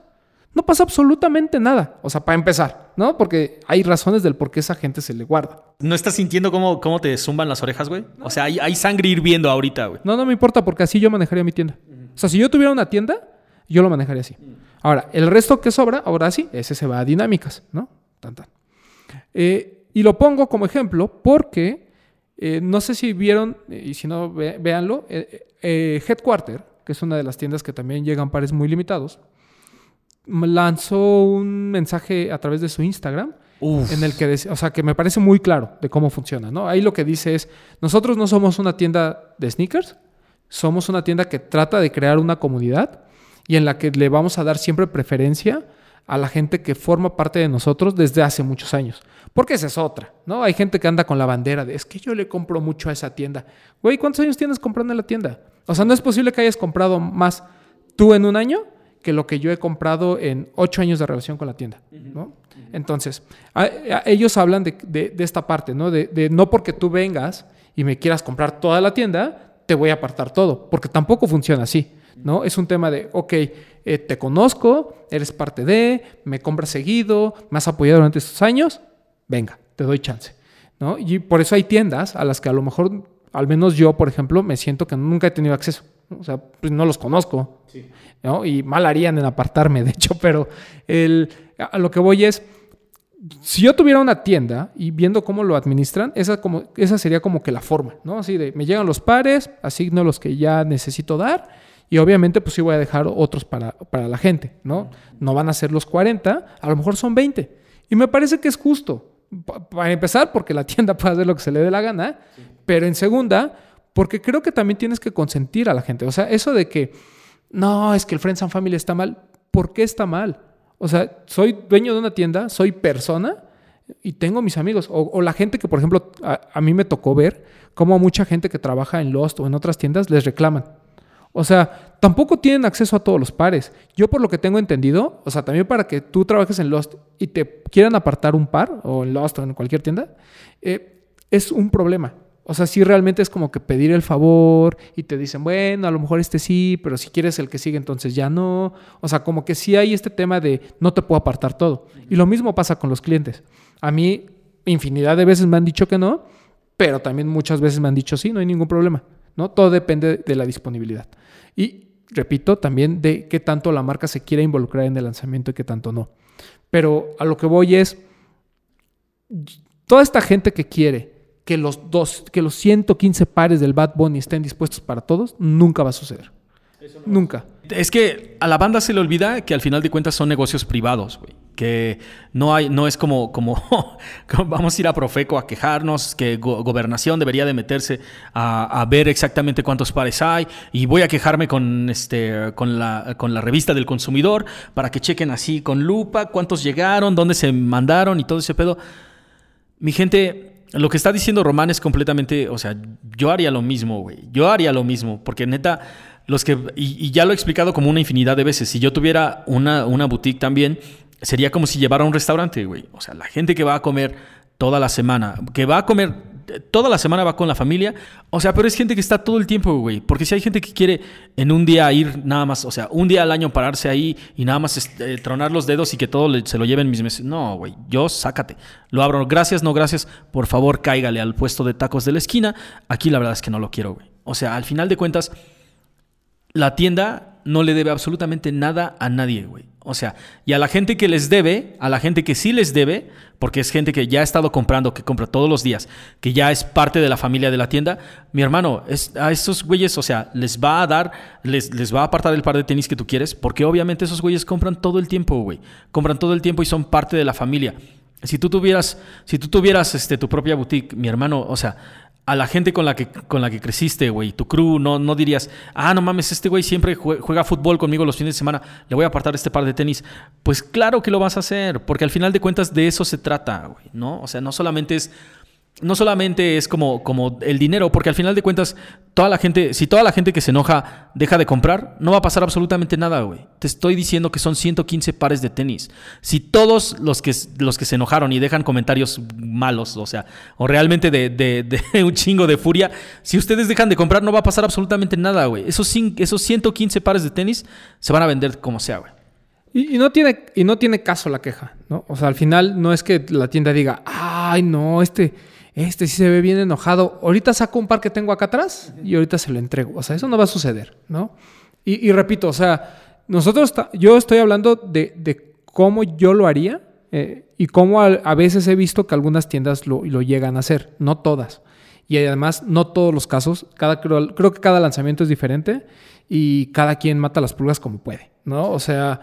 no pasa absolutamente nada. O sea, para empezar, ¿no? Porque hay razones del por qué esa gente se le guarda. ¿No estás sintiendo cómo, cómo te zumban las orejas, güey? O sea, hay, sangre hirviendo ahorita, güey. No, no me importa porque así yo manejaría mi tienda. O sea, si yo tuviera una tienda, yo lo manejaría así. Ahora, el resto que sobra, ahora sí, ese se va a dinámicas, ¿no? Tan, tan. Eh, y lo pongo como ejemplo porque eh, no sé si vieron, y si no, véanlo, Headquarter, que es una de las tiendas que también llegan pares muy limitados, lanzó un mensaje a través de su Instagram en el que, o sea, que me parece muy claro de cómo funciona, ¿no? Ahí lo que dice es, nosotros no somos una tienda de sneakers, somos una tienda que trata de crear una comunidad y en la que le vamos a dar siempre preferencia a la gente que forma parte de nosotros desde hace muchos años. Porque esa es otra, ¿no? Hay gente que anda con la bandera de, es que yo le compro mucho a esa tienda. Güey, ¿cuántos años tienes comprando en la tienda? O sea, no es posible que hayas comprado más tú en un año que lo que yo he comprado en ocho años de relación con la tienda, ¿no? Entonces, ellos hablan de, esta parte, ¿no? De, no porque tú vengas y me quieras comprar toda la tienda, te voy a apartar todo, porque tampoco funciona así, ¿no? Es un tema de, ok, eh, te conozco, eres parte de, me compras seguido, me has apoyado durante estos años, venga, te doy chance, ¿no? Y por eso hay tiendas a las que a lo mejor, al menos yo, por ejemplo, me siento que nunca he tenido acceso, o sea, pues no los conozco, ¿no? Y mal harían en apartarme, (laughs) de hecho, pero el, a lo que voy es, si yo tuviera una tienda y viendo cómo lo administran, esa, como, esa sería como que la forma, ¿no? Así de, me llegan los pares, asigno los que ya necesito dar y obviamente pues sí voy a dejar otros para, para la gente, ¿no? No van a ser los 40, a lo mejor son 20. Y me parece que es justo. Para empezar, porque la tienda (laughs) puede hacer lo que se le dé la gana, pero en segunda, porque creo que también tienes que consentir a la gente. O sea, eso de que, no, es que el Friends and Family está mal, ¿por qué está mal? O sea, soy dueño de una tienda, soy persona y tengo mis amigos. O, la gente que, por ejemplo, a, mí me tocó ver cómo mucha gente que trabaja en Lost o en otras tiendas les reclaman. O sea, tampoco tienen acceso a todos los pares. Yo por lo que tengo entendido, o sea, también para que tú trabajes en Lost y te quieran apartar un par, o en Lost o en cualquier tienda, eh, es un problema. O sea, sí realmente es como que pedir el favor y te dicen, bueno, a lo mejor este sí, pero si quieres el que sigue, entonces ya no. O sea, como que sí hay este tema de no te puedo apartar todo. Y lo mismo pasa con los clientes. A mí, infinidad de veces me han dicho que no, pero también muchas veces me han dicho sí, no hay ningún problema. ¿no? Todo depende de la disponibilidad. Y repito, también de qué tanto la marca se quiere involucrar en el lanzamiento y qué tanto no. Pero a lo que voy es, toda esta gente que quiere que los, dos, que los 115 pares del Bad Bunny estén dispuestos para todos, nunca va a suceder. nunca. Es que a la banda se le olvida que al final de cuentas son negocios privados, güey. Que no hay, no es como, como, (laughs) vamos a ir a Profeco a quejarnos, que gobernación debería de meterse a, ver exactamente cuántos pares hay. Y voy a quejarme con este, con la, con la revista del consumidor para que chequen así con lupa cuántos llegaron, dónde se mandaron y todo ese pedo. Mi gente, lo que está diciendo Román es completamente, o sea, yo haría lo mismo, güey. Yo haría lo mismo, porque neta, los que, y, ya lo he explicado como una infinidad de veces, si yo tuviera una, una boutique también, sería como si llevara un restaurante, güey. O sea, la gente que va a comer toda la semana, que va a comer toda la semana va con la familia. O sea, pero es gente que está todo el tiempo, güey. Porque si hay gente que quiere en un día ir nada más, o sea, un día al año pararse ahí y nada más este, tronar los dedos y que todo se lo lleven mis meses. No, güey, yo sácate. Lo abro. Gracias, no gracias. Por favor, cáigale al puesto de tacos de la esquina. Aquí la verdad es que no lo quiero, güey. O sea, al final de cuentas, la tienda no le debe absolutamente nada a nadie, güey. O sea, y a la gente que les debe, a la gente que sí les debe, porque es gente que ya ha estado comprando, que compra todos los días, que ya es parte de la familia de la tienda, mi hermano, es, a esos güeyes, o sea, les va a dar, les, les va a apartar el par de tenis que tú quieres, porque obviamente esos güeyes compran todo el tiempo, güey. Compran todo el tiempo y son parte de la familia. Si tú tuvieras, si tú tuvieras este, tu propia boutique, mi hermano, o sea, a la gente con la que, con la que creciste, güey, tu crew, no, no dirías, ah, no mames, este güey siempre juega fútbol conmigo los fines de semana, le voy a apartar este par de tenis. Pues claro que lo vas a hacer, porque al final de cuentas de eso se trata, güey, ¿no? O sea, no solamente es no solamente es como, como el dinero, porque al final de cuentas, toda la gente, si toda la gente que se enoja deja de comprar, no va a pasar absolutamente nada, güey. Te estoy diciendo que son 115 pares de tenis. Si todos los que, los que se enojaron y dejan comentarios malos, o sea, o realmente de, de, (laughs) un chingo de furia, si ustedes dejan de comprar, no va a pasar absolutamente nada, güey. Esos, esos 115 pares de tenis se van a vender como sea, güey. Y, y, no tiene, y no tiene caso la queja, ¿no? O sea, al final no es que la tienda diga, ay, no, este este sí se ve bien enojado, ahorita saco un par que tengo acá atrás y ahorita se lo entrego. O sea, eso no va a suceder, ¿no? Y, repito, o sea, nosotros, yo estoy hablando de, cómo yo lo haría eh, y cómo a, a veces he visto que algunas tiendas lo, lo llegan a hacer, no todas. Y además, no todos los casos, cada, creo, creo que cada lanzamiento es diferente y cada quien mata las pulgas como puede, ¿no? O sea,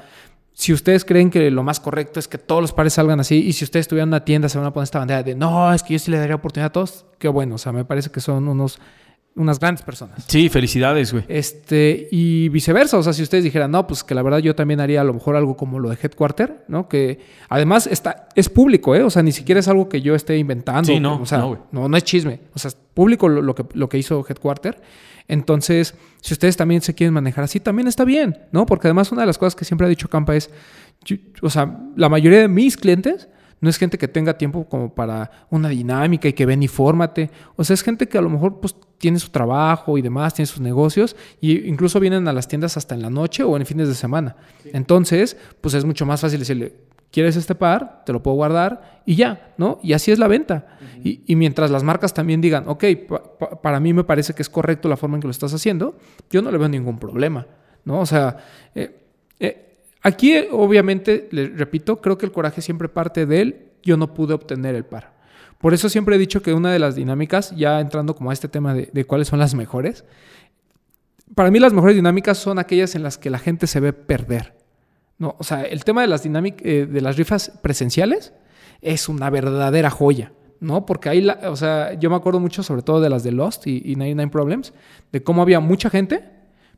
si ustedes creen que lo más correcto es que todos los pares salgan así, y si ustedes estuvieran en una tienda, se van a poner esta bandera de no, es que yo sí le daría oportunidad a todos, qué bueno, o sea, me parece que son unos unas grandes personas. Sí, felicidades, güey. Este, y viceversa, o sea, si ustedes dijeran, no, pues que la verdad yo también haría a lo mejor algo como lo de Headquarter, ¿no? Que además está, es público, ¿eh? O sea, ni siquiera es algo que yo esté inventando. Sí, no, o sea, no, no, güey. no, es chisme, o sea, es público lo, lo que, lo que hizo Headquarter. Entonces, si ustedes también se quieren manejar así, también está bien, ¿no? Porque además una de las cosas que siempre ha dicho Campa es, yo- o sea, la mayoría de mis clientes no es gente que tenga tiempo como para una dinámica y que ven y fórmate. O sea, es gente que a lo mejor pues tiene su trabajo y demás, tiene sus negocios y incluso vienen a las tiendas hasta en la noche o en fines de semana. Entonces, pues es mucho más fácil decirle, ¿quieres este par? Te lo puedo guardar y ya, ¿no? Y así es la venta. y, y mientras las marcas también digan, ok, pa- pa- para mí me parece que es correcto la forma en que lo estás haciendo, yo no le veo ningún problema, ¿no? O sea, eh, eh, Aquí, eh, obviamente, le repito, creo que el coraje siempre parte de él. Yo no pude obtener el par. Por eso siempre he dicho que una de las dinámicas, ya entrando como a este tema de, de cuáles son las mejores, para mí las mejores dinámicas son aquellas en las que la gente se ve perder. No, o sea, el tema de las dinámicas, de las rifas presenciales es una verdadera joya. ¿no? Porque ahí, la- o sea, yo me acuerdo mucho sobre todo de las de Lost y, y 99 Problems, de cómo había mucha gente,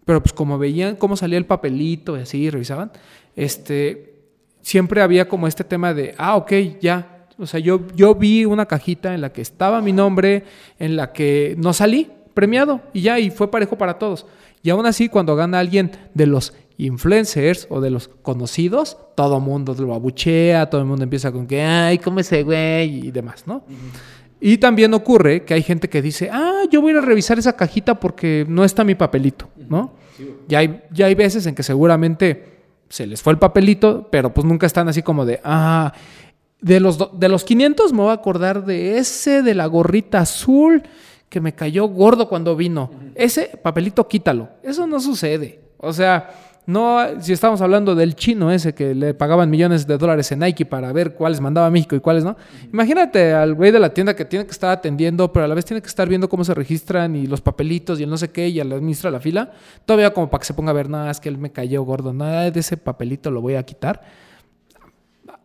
pero pues como veían cómo salía el papelito y así, revisaban, este, siempre había como este tema de, ah, ok, ya. O sea, yo, yo vi una cajita en la que estaba mi nombre, en la que no salí premiado y ya, y fue parejo para todos. Y aún así, cuando gana alguien de los influencers o de los conocidos, todo mundo lo abuchea, todo el mundo empieza con que, ay, ¿cómo ese güey? y demás, ¿no? Y también ocurre que hay gente que dice, ah, yo voy a ir a revisar esa cajita porque no está mi papelito, ¿no? Ya hay, ya hay veces en que seguramente se les fue el papelito, pero pues nunca están así como de, ah, de los, de los 500 me voy a acordar de ese de la gorrita azul que me cayó gordo cuando vino. Ese papelito quítalo. Eso no sucede. O sea, no, si estamos hablando del chino ese que le pagaban millones de dólares en Nike para ver cuáles mandaba a México y cuáles no. Imagínate al güey de la tienda que tiene que estar atendiendo, pero a la vez tiene que estar viendo cómo se registran y los papelitos y el no sé qué y al administra la fila. Todavía como para que se ponga a ver, nada, es que él me cayó gordo, nada de ese papelito lo voy a quitar.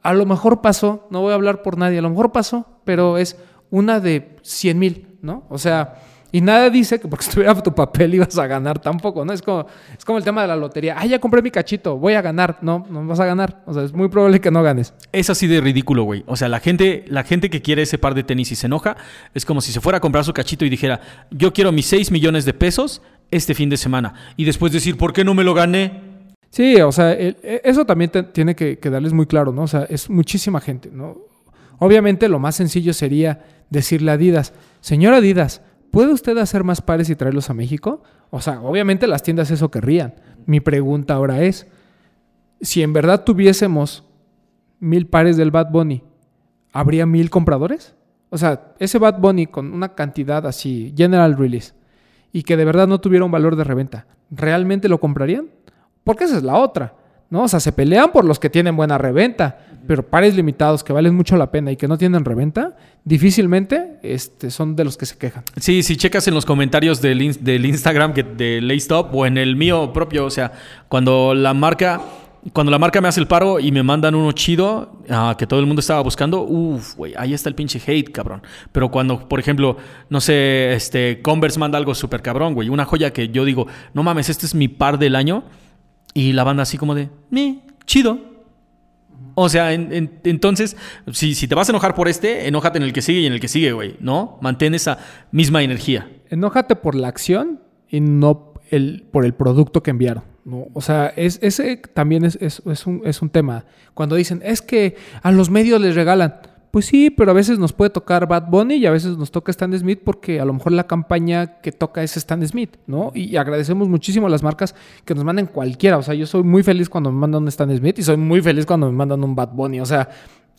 A lo mejor pasó, no voy a hablar por nadie, a lo mejor pasó, pero es una de 100 mil, ¿no? O sea, y nada dice que porque (laughs) estuviera tu papel ibas a ganar tampoco, ¿no? Es como, es como el tema de la lotería. Ah, ya compré mi cachito, voy a ganar. No, no vas a ganar. O sea, es muy probable que no ganes. Es así de ridículo, güey. O sea, la gente, la gente que quiere ese par de tenis y se enoja, es como si se fuera a comprar su cachito y dijera, yo quiero mis 6 millones de pesos este fin de semana. Y después decir, ¿por qué no me lo gané? Sí, o sea, el- e- eso también te- tiene que, que darles muy claro, ¿no? O sea, es muchísima gente, ¿no? Obviamente lo más sencillo sería decirle a Adidas, señor Adidas, ¿puede usted hacer más pares y traerlos a México? O sea, obviamente las tiendas eso querrían. Mi pregunta ahora es, si en verdad tuviésemos mil pares del Bad Bunny, ¿habría mil compradores? O sea, ese Bad Bunny con una cantidad así, general release, y que de verdad no tuviera un valor de reventa, ¿realmente lo comprarían? Porque esa es la otra, ¿no? O sea, se pelean por los que tienen buena reventa, pero pares limitados que valen mucho la pena y que no tienen reventa, difícilmente este, son de los que se quejan. Sí, si checas en los comentarios del, del Instagram que, de Laystop o en el mío propio, o sea, cuando la marca, cuando la marca me hace el paro y me mandan uno chido ah, que todo el mundo estaba buscando, uff, güey, ahí está el pinche hate, cabrón. Pero cuando, por ejemplo, no sé, este Converse manda algo súper cabrón, güey, una joya que yo digo, no mames, este es mi par del año y la banda así como de, "Mi, chido. O sea, en- en- entonces, si, si te vas a enojar por este, enójate en el que sigue y en el que sigue, güey, ¿no? Mantén esa misma energía. Enójate por la acción y no el, por el producto que enviaron. ¿no? O sea, es, ese también es- es un, es un tema. Cuando dicen, es que a los medios les regalan. Pues sí, pero a veces nos puede tocar Bad Bunny y a veces nos toca Stan Smith porque a lo mejor la campaña que toca es Stan Smith, ¿no? Y agradecemos muchísimo a las marcas que nos manden cualquiera. O sea, yo soy muy feliz cuando me mandan un Stan Smith y soy muy feliz cuando me mandan un Bad Bunny. O sea,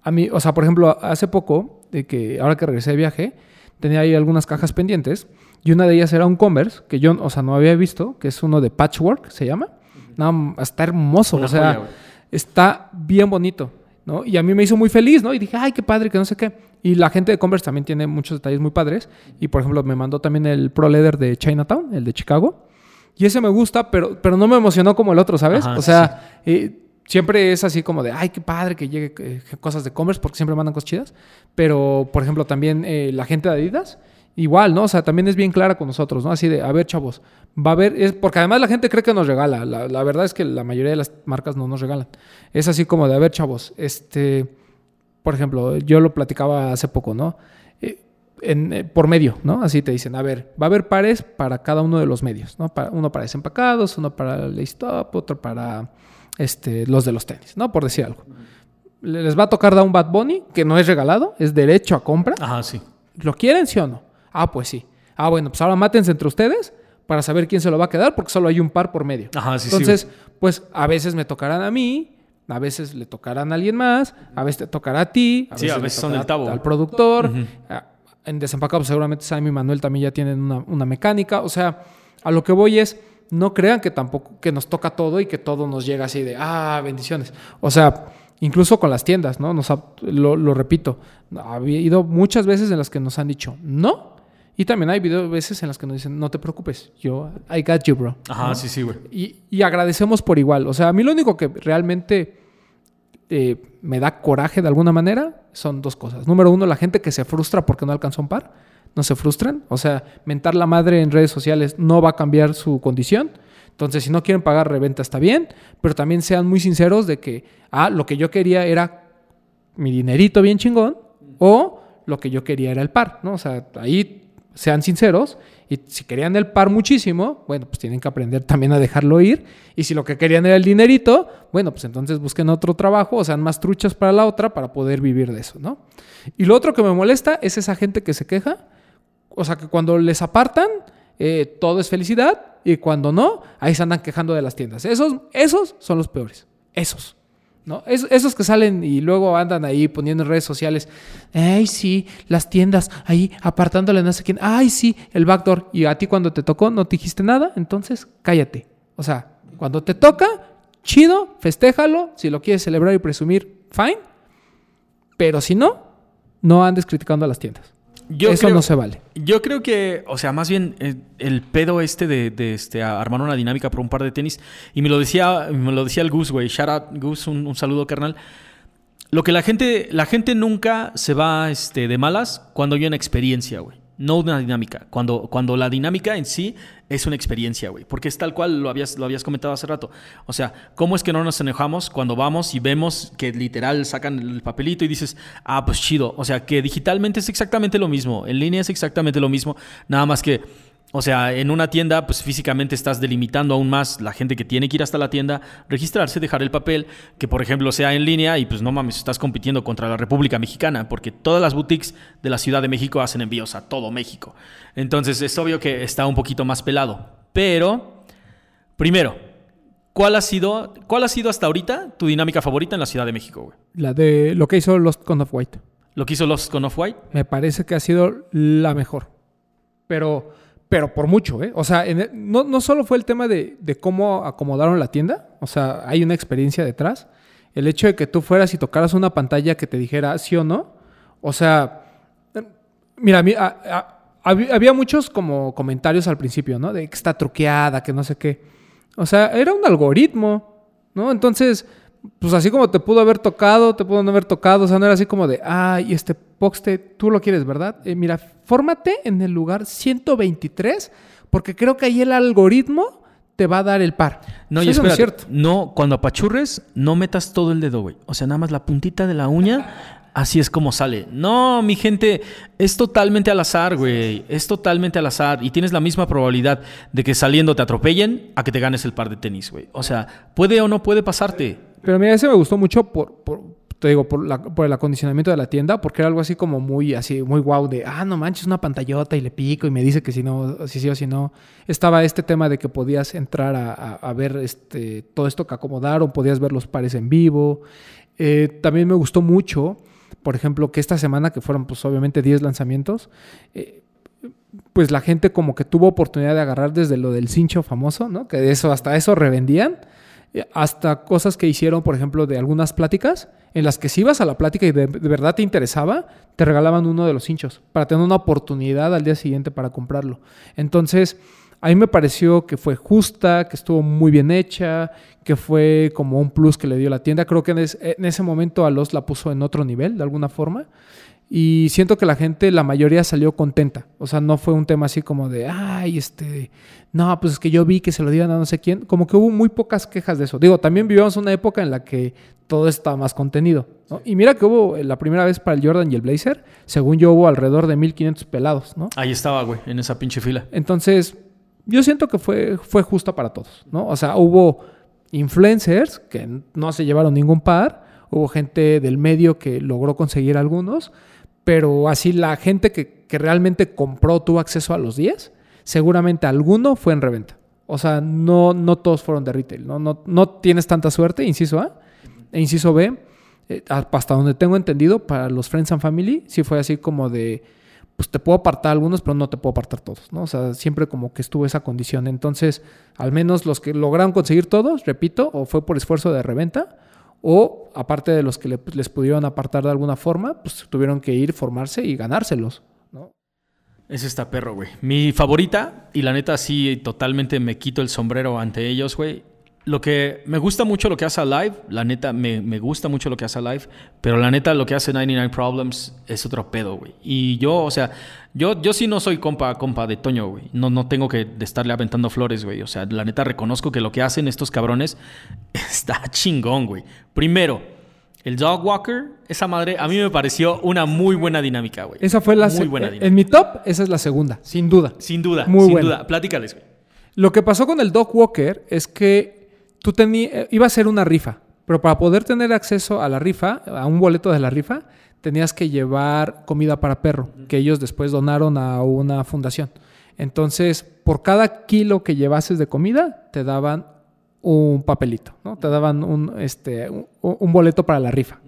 a mí, o sea, por ejemplo, hace poco, de que ahora que regresé de viaje, tenía ahí algunas cajas pendientes y una de ellas era un Converse que yo, o sea, no había visto, que es uno de Patchwork, se llama. No, está hermoso, Una o sea, joya, está bien bonito. ¿No? Y a mí me hizo muy feliz, ¿no? Y dije, ay, qué padre, que no sé qué. Y la gente de Converse también tiene muchos detalles muy padres. Y por ejemplo, me mandó también el Pro Leather de Chinatown, el de Chicago. Y ese me gusta, pero, pero no me emocionó como el otro, ¿sabes? Ajá, o sea, eh, siempre es así como de, ay, qué padre que llegue eh, cosas de Converse, porque siempre mandan cosas chidas. Pero, por ejemplo, también eh, la gente de Adidas, igual, ¿no? O sea, también es bien clara con nosotros, ¿no? Así de, a ver, chavos, va a haber, es, porque además la gente cree que nos regala. La, la verdad es que la mayoría de las marcas no nos regalan. Es así como de, a ver, chavos, este, por ejemplo, yo lo platicaba hace poco, ¿no? Eh, en, eh, por medio, ¿no? Así te dicen, a ver, va a haber pares para cada uno de los medios, ¿no? Para, uno para desempacados, uno para el stop, otro para este, los de los tenis, ¿no? Por decir algo. Les va a tocar dar un Bad Bunny, que no es regalado, es derecho a compra. Ajá, sí. ¿Lo quieren, sí o no? Ah, pues sí. Ah, bueno, pues ahora mátense entre ustedes para saber quién se lo va a quedar, porque solo hay un par por medio. Ajá, sí, sí. Entonces, pues a veces me tocarán a mí, a veces le tocarán a alguien más, a veces te tocará a ti, Sí, a le veces son el tabo. al productor. Ujú. a- En Desempacado seguramente Sam y Manuel también ya tienen una, una mecánica. O sea, a lo que voy es, no crean que tampoco que nos toca todo y que todo nos llega así de, ah, bendiciones. O sea, incluso con las tiendas, ¿no? Nos ha- lo, lo repito, ha habido muchas veces en las que nos han dicho no. Y también hay habido veces en las que nos dicen, no te preocupes, yo, I got you, bro. Ajá, ¿no? sí, sí, güey. Y, y agradecemos por igual. O sea, a mí lo único que realmente eh, me da coraje de alguna manera son dos cosas. Número uno, la gente que se frustra porque no alcanzó un par. No se frustren. O sea, mentar la madre en redes sociales no va a cambiar su condición. Entonces, si no quieren pagar reventa, está bien. Pero también sean muy sinceros de que, ah, lo que yo quería era mi dinerito bien chingón. O lo que yo quería era el par, ¿no? O sea, ahí sean sinceros. Y si querían el par muchísimo, bueno, pues tienen que aprender también a dejarlo ir. Y si lo que querían era el dinerito, bueno, pues entonces busquen otro trabajo o sean más truchas para la otra para poder vivir de eso, ¿no? Y lo otro que me molesta es esa gente que se queja. O sea, que cuando les apartan, eh, todo es felicidad. Y cuando no, ahí se andan quejando de las tiendas. Esos, esos son los peores. Esos. ¿No? Es- esos que salen y luego andan ahí poniendo en redes sociales, ay sí, las tiendas, ahí apartándole no sé quién, ay sí, el backdoor, y a ti cuando te tocó no te dijiste nada, entonces cállate. O sea, cuando te toca, chido, festéjalo, si lo quieres celebrar y presumir, fine, pero si no, no andes criticando a las tiendas. Yo Eso creo- no se vale. Yo creo que, o sea, más bien eh, el pedo este de, de, este, armar una dinámica por un par de tenis, y me lo decía, me lo decía el Gus, güey, shout out Gus, un, un saludo carnal. Lo que la gente, la gente nunca se va este, de malas cuando hay una experiencia, güey. No una dinámica. Cuando, cuando la dinámica en sí es una experiencia, güey. Porque es tal cual lo habías, lo habías comentado hace rato. O sea, ¿cómo es que no nos enojamos cuando vamos y vemos que literal sacan el papelito y dices, ah, pues chido? O sea, que digitalmente es exactamente lo mismo. En línea es exactamente lo mismo. Nada más que, o sea, en una tienda, pues físicamente estás delimitando aún más la gente que tiene que ir hasta la tienda, registrarse, dejar el papel, que por ejemplo sea en línea y pues no mames, estás compitiendo contra la República Mexicana, porque todas las boutiques de la Ciudad de México hacen envíos a todo México. Entonces es obvio que está un poquito más pelado. Pero, primero, ¿cuál ha sido, cuál ha sido hasta ahorita tu dinámica favorita en la Ciudad de México, güey? La de lo que hizo Lost con of White. ¿Lo que hizo Lost con Off-White? Me parece que ha sido la mejor. Pero, pero por mucho, ¿eh? O sea, el- no, no solo fue el tema de, de cómo acomodaron la tienda, o sea, hay una experiencia detrás. El hecho de que tú fueras y tocaras una pantalla que te dijera sí o no, o sea, eh, mira, a había muchos como comentarios al principio, ¿no? De que está truqueada, que no sé qué. O sea, era un algoritmo, ¿no? Entonces, pues así como te pudo haber tocado, te pudo no haber tocado, o sea, no era así como de, ay, este poste, tú lo quieres, ¿verdad? Eh, mira, fórmate en el lugar 123, porque creo que ahí el algoritmo te va a dar el par. No, O sea, y eso no es espérate, cierto. no, cuando apachurres, no metas todo el dedo, güey. O sea, nada más la puntita de la uña, así es como sale. No, mi gente, es totalmente al azar, güey. Es totalmente al azar. Y tienes la misma probabilidad de que saliendo te atropellen a que te ganes el par de tenis, güey. O sea, puede o no puede pasarte. Pero mira, ese me gustó mucho por, te digo, por, el acondicionamiento de la tienda, porque era algo así como muy, así, muy guau de, ah, no manches, una pantallota y le pico y me dice que si no, si sí o si no. Estaba este tema de que podías entrar a, ver este, todo esto que acomodaron, podías ver los pares en vivo. Eh, también me gustó mucho, por ejemplo, que esta semana, que fueron pues obviamente 10 lanzamientos, eh, pues la gente como que tuvo oportunidad de agarrar desde lo del cincho famoso, ¿no? Que eso, hasta eso revendían. Eh, hasta cosas que hicieron, por ejemplo, de algunas pláticas, en las que si ibas a la plática y de, verdad te interesaba, te regalaban uno de los hinchos para tener una oportunidad al día siguiente para comprarlo. Entonces, a mí me pareció que fue justa, que estuvo muy bien hecha, que fue como un plus que le dio la tienda. Creo que en, en ese momento a los la puso en otro nivel, de alguna forma. Y siento que la gente, la mayoría salió contenta. O sea, no fue un tema así como de, ay, este, no, pues es que yo vi que se lo dieron a no sé quién. Como que hubo muy pocas quejas de eso. Digo, también vivimos una época en la que todo estaba más contenido. ¿no? Y mira que hubo eh, la primera vez para el Jordan y el Blazer, según yo hubo alrededor de 1500 pelados, ¿no? Ahí estaba, güey, en esa pinche fila. Entonces, yo siento que fue, fue justa para todos, ¿no? O sea, hubo influencers que no se llevaron ningún par, hubo gente del medio que logró conseguir algunos, pero así la gente que, que realmente compró, tuvo acceso a los 10, seguramente alguno fue en reventa. O sea, no, no todos fueron de retail, ¿no? No, no tienes tanta suerte, inciso A. E inciso B, eh, hasta donde tengo entendido, para los Friends and Family, sí fue así como de, pues te puedo apartar algunos, pero no te puedo apartar todos, ¿no? O sea, siempre como que estuvo esa condición. Entonces, al menos los que lograron conseguir todos, repito, o fue por esfuerzo de reventa, o aparte de los que le- les pudieron apartar de alguna forma, pues tuvieron que ir, formarse y ganárselos, ¿no? Es esta perro, güey. Mi favorita, y la neta sí, totalmente me quito el sombrero ante ellos, güey. Lo que me gusta mucho lo que hace Alive, la neta me, me gusta mucho lo que hace Alive, pero la neta lo que hace 99 Problems es otro pedo, güey. Y yo, o sea, yo, yo sí no soy compa, compa de Toño, güey. No, no tengo que estarle aventando flores, güey. O sea, la neta reconozco que lo que hacen estos cabrones (laughs) está chingón, güey. Primero, el Dog Walker, esa madre, a mí me pareció una muy buena dinámica, güey. Esa fue la Muy buena en- dinámica. En mi top, esa es la segunda, sin duda. Sin duda, Muy sin buena. duda. Platícales, güey. Lo que pasó con el Dog Walker es que tú tenías, iba a ser una rifa, pero para poder tener acceso a la rifa, a un boleto de la rifa, tenías que llevar comida para perro, que ellos después donaron a una fundación. Entonces, por cada kilo que llevases de comida, te daban un papelito, ¿no? Te daban un, este, un, un boleto para la rifa.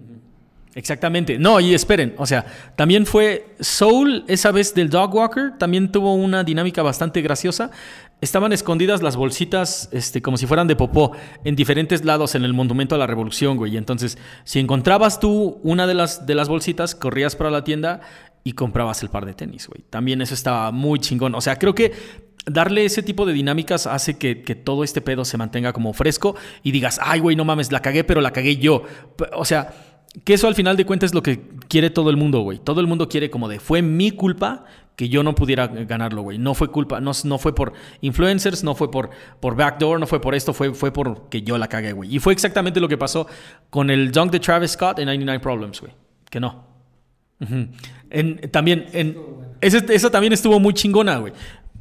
Exactamente. No, y esperen, o sea, también fue Soul, esa vez del Dog Walker, también tuvo una dinámica bastante graciosa. Estaban escondidas las bolsitas, este, como si fueran de popó, en diferentes lados en el Monumento a la Revolución, güey. Entonces, si encontrabas tú una de las, de las bolsitas, corrías para la tienda y comprabas el par de tenis, güey. También eso estaba muy chingón. O sea, creo que darle ese tipo de dinámicas hace que, que todo este pedo se mantenga como fresco y digas, ay, güey, no mames, la cagué, pero la cagué yo. O sea, que eso al final de cuentas es lo que quiere todo el mundo, güey. Todo el mundo quiere como de, fue mi culpa que yo no pudiera ganarlo, güey. No fue culpa, no, no fue por influencers, no fue por, por backdoor, no fue por esto, fue, fue por que yo la cagué, güey. Y fue exactamente lo que pasó con el dunk de Travis Scott en 99 Problems, güey. Que no. También, esa también estuvo muy chingona, güey.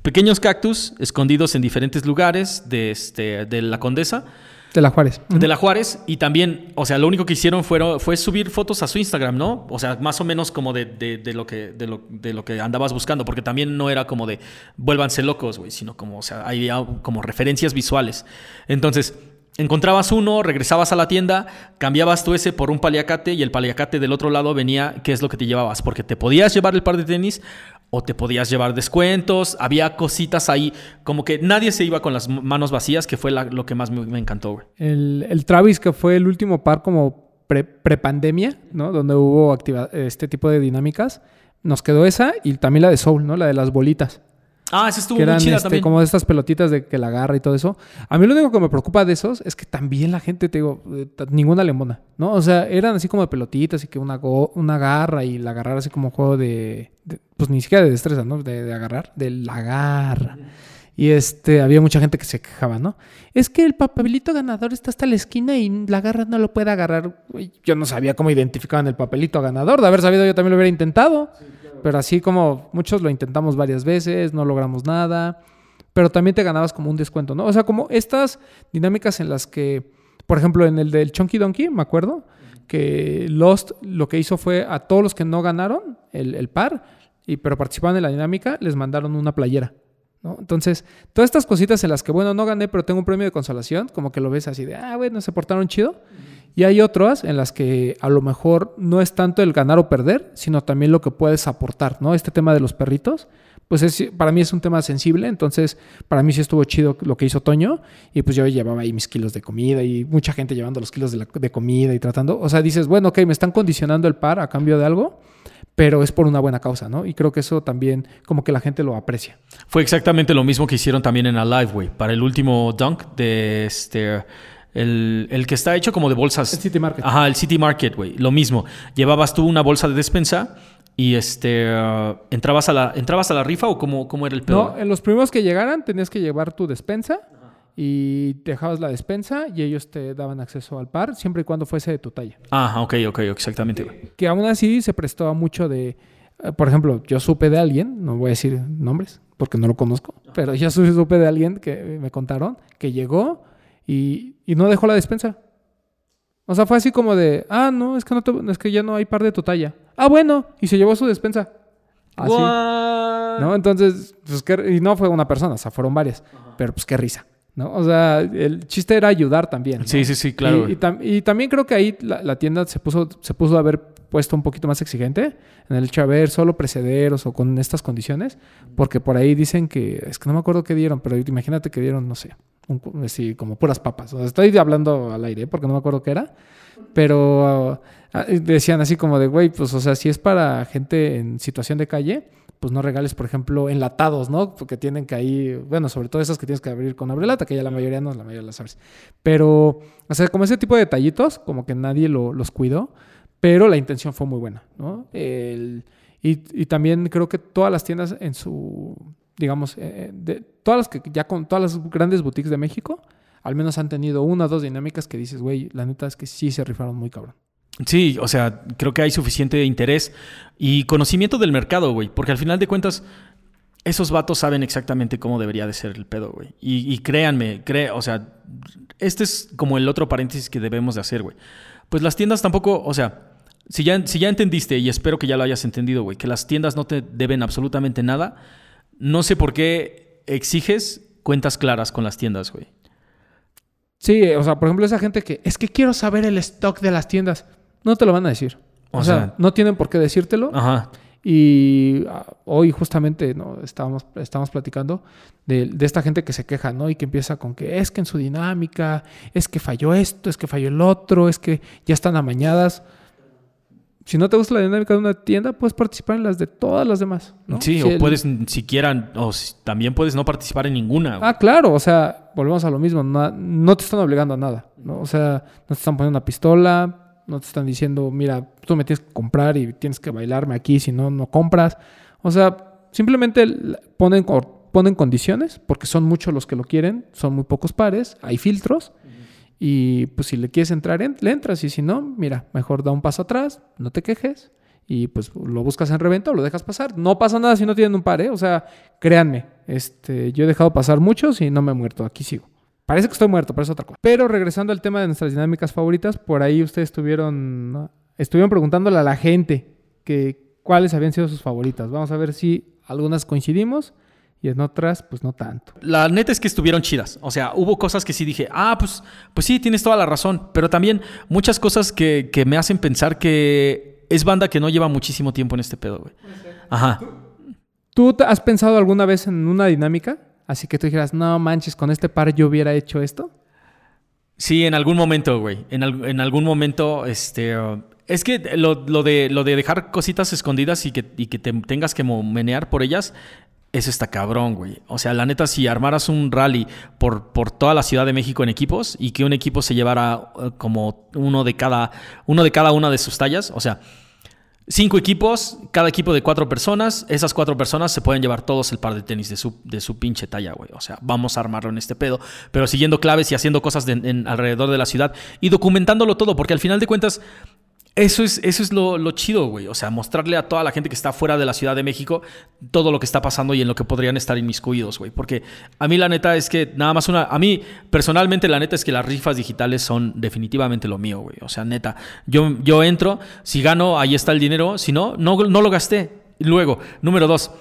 Pequeños cactus escondidos en diferentes lugares de, este, de la Condesa, De la Juárez. de la Juárez, y también, o sea, lo único que hicieron fueron, fue subir fotos a su Instagram, ¿no? O sea, más o menos como de, de- de lo, que, de, lo, de lo que andabas buscando, porque también no era como de vuélvanse locos, güey, sino como, o sea, había como referencias visuales. Entonces, encontrabas uno, regresabas a la tienda, cambiabas tú ese por un paliacate y el paliacate del otro lado venía, ¿qué es lo que te llevabas? Porque te podías llevar el par de tenis o te podías llevar descuentos, había cositas ahí, como que nadie se iba con las manos vacías, que fue lo que más me, encantó. El, el Travis, que fue el último par como pre- prepandemia, ¿no? Donde hubo este tipo de dinámicas. Nos quedó esa y también la de Soul, ¿no? La de las bolitas. Ah, esa estuvo que muy eran chida este, también. como de estas pelotitas de que la agarra y todo eso. A mí lo único que me preocupa de esos es que también la gente, te digo, eh, ninguna lemona, ¿no? O sea, eran así como de pelotitas y que una, go- una garra y la agarrar así como juego de, de- pues ni siquiera de destreza, ¿no? De, de agarrar, de la garra. Y este, había mucha gente que se quejaba, ¿no? Es que el papelito ganador está hasta la esquina y la garra no lo puede agarrar. Yo no sabía cómo identificaban el papelito ganador. De haber sabido, yo también lo hubiera intentado. Pero así como muchos lo intentamos varias veces, no logramos nada. Pero también te ganabas como un descuento, ¿no? O sea, como estas dinámicas en las que, por ejemplo, en el del Chunky Donkey, me acuerdo, que Lost lo que hizo fue a todos los que no ganaron el, el par, y, pero participaban en la dinámica, les mandaron una playera. ¿no? Entonces, todas estas cositas en las que, bueno, no gané, pero tengo un premio de consolación, como que lo ves así de, ah, bueno, se portaron chido. Y hay otras en las que a lo mejor no es tanto el ganar o perder, sino también lo que puedes aportar, ¿no? Este tema de los perritos, pues es, para mí es un tema sensible, entonces para mí sí estuvo chido lo que hizo Toño y pues yo llevaba ahí mis kilos de comida y mucha gente llevando los kilos de comida y tratando, o sea, dices, bueno, ok, me están condicionando el par a cambio de algo, pero es por una buena causa, ¿no? Y creo que eso también como que la gente lo aprecia. Fue exactamente lo mismo que hicieron también en Alive, güey. Para el último dunk de este. El, el que está hecho como de bolsas. El City Market. Ajá, el City Market, güey. Lo mismo. Llevabas tú una bolsa de despensa y este. uh, entrabas, a la, ¿Entrabas a la rifa o cómo, cómo era el pedo? No, en los primeros que llegaran tenías que llevar tu despensa y dejabas la despensa y ellos te daban acceso al par siempre y cuando fuese de tu talla. Ajá, ok, ok, exactamente. güey. Que aún así se prestó a mucho de, eh, por ejemplo, yo supe de alguien, no voy a decir nombres porque no lo conozco, pero yo su- supe de alguien que me contaron que llegó y, y no dejó la despensa. O sea, fue así como de, ah, no, es que, no te- es que ya no hay par de tu talla. Ah, bueno, y se llevó su despensa. Así. What? ¿no? Entonces, pues, qué- y no fue una persona, o sea, fueron varias. Pero pues qué risa, ¿no? O sea, el chiste era ayudar también. ¿no? Sí, sí, sí, claro. Y, güey. y tam- y también creo que ahí la, la tienda se puso, se puso a haber puesto un poquito más exigente en el hecho de haber solo precederos o con estas condiciones, porque por ahí dicen que, es que no me acuerdo qué dieron, pero imagínate que dieron, no sé, un así como puras papas. O sea, estoy hablando al aire, ¿eh? porque no me acuerdo qué era, pero ah, decían así como de, güey, pues o sea, si es para gente en situación de calle, pues no regales, por ejemplo, enlatados, ¿no? Porque tienen que ahí, bueno, sobre todo esas que tienes que abrir con abrelata, que ya la mayoría no, la mayoría las abres. Pero, o sea, como ese tipo de detallitos, como que nadie lo- los cuidó, pero la intención fue muy buena, ¿no? El- y, y también creo que todas las tiendas en su, digamos, eh, de, todas las que ya con todas las grandes boutiques de México, al menos han tenido una o dos dinámicas que dices, güey, la neta es que sí se rifaron muy cabrón. Sí, o sea, creo que hay suficiente interés y conocimiento del mercado, güey. Porque al final de cuentas, esos vatos saben exactamente cómo debería de ser el pedo, güey. Y, créanme, cree, o sea, este es como el otro paréntesis que debemos de hacer, güey. Pues las tiendas tampoco, o sea, si ya, si ya entendiste, y espero que ya lo hayas entendido, güey, que las tiendas no te deben absolutamente nada, no sé por qué exiges cuentas claras con las tiendas, güey. Sí, o sea, por ejemplo, esa gente que es que quiero saber el stock de las tiendas, no te lo van a decir. O, O sea, sea- no tienen por qué decírtelo. Ajá. Y ah, hoy justamente ¿no? estábamos, estábamos platicando de, de esta gente que se queja, ¿no? Y que empieza con que es que en su dinámica, es que falló esto, es que falló el otro, es que ya están amañadas. Si no te gusta la dinámica de una tienda, puedes participar en las de todas las demás. ¿no? Sí, Si o el- puedes siquiera, o si- también puedes no participar en ninguna. Ah, claro, o sea, volvemos a lo mismo, no, no te están obligando a nada, ¿no? O sea, no te están poniendo una pistola, no te están diciendo, mira, tú me tienes que comprar y tienes que bailarme aquí, si no, no compras. O sea, simplemente ponen, ponen condiciones, porque son muchos los que lo quieren, son muy pocos pares, hay filtros, y pues si le quieres entrar, en- le entras, y si no, mira, mejor da un paso atrás, no te quejes, y pues lo buscas en reventa lo dejas pasar. No pasa nada si no tienen un par, ¿eh? O sea, créanme, este, yo he dejado pasar muchos y no me he muerto, aquí sigo. Parece que estoy muerto, pero es otra cosa. Pero regresando al tema de nuestras dinámicas favoritas, por ahí ustedes estuvieron, estuvieron preguntándole a la gente que cuáles habían sido sus favoritas. Vamos a ver si algunas coincidimos y en otras, pues no tanto. La neta es que estuvieron chidas. O sea, hubo cosas que sí dije, ah, pues, pues sí, tienes toda la razón. Pero también muchas cosas que, que me hacen pensar que es banda que no lleva muchísimo tiempo en este pedo, güey. Ajá. ¿Tú has pensado alguna vez en una dinámica? Así que tú dijeras, no manches, con este par yo hubiera hecho esto. Sí, en algún momento, güey. En, al- en algún momento, este. uh, es que lo, lo de, lo de dejar cositas escondidas y que, y que te tengas que menear por ellas, eso está cabrón, güey. O sea, la neta, si armaras un rally por, por toda la Ciudad de México en equipos y que un equipo se llevara uh, como uno de cada, uno de cada una de sus tallas, o sea, Cinco equipos, cada equipo de cuatro personas. Esas cuatro personas se pueden llevar todos el par de tenis de su, de su pinche talla, güey. O sea, vamos a armarlo en este pedo. Pero siguiendo claves y haciendo cosas en- alrededor de la ciudad y documentándolo todo, porque al final de cuentas, eso es, eso es lo, lo chido, güey. O sea, mostrarle a toda la gente que está fuera de la Ciudad de México todo lo que está pasando y en lo que podrían estar inmiscuidos, güey. Porque a mí la neta es que nada más una... A mí personalmente la neta es que las rifas digitales son definitivamente lo mío, güey. O sea, neta, yo, yo entro, si gano, ahí está el dinero. Si no, no, no lo gasté. Luego, número dos.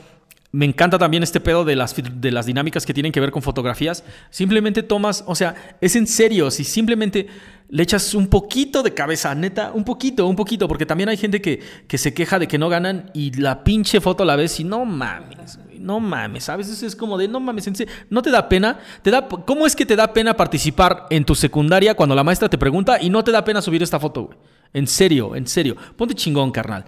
Me encanta también este pedo de las, de las dinámicas que tienen que ver con fotografías. Simplemente tomas, o sea, es en serio, si simplemente le echas un poquito de cabeza, neta, un poquito, un poquito, porque también hay gente que, que se queja de que no ganan y la pinche foto la ves y no mames, no mames, a veces es como de, no mames, en serio, no te da pena, te da, ¿cómo es que te da pena participar en tu secundaria cuando la maestra te pregunta y no te da pena subir esta foto, güey? En serio, en serio, ponte chingón, carnal.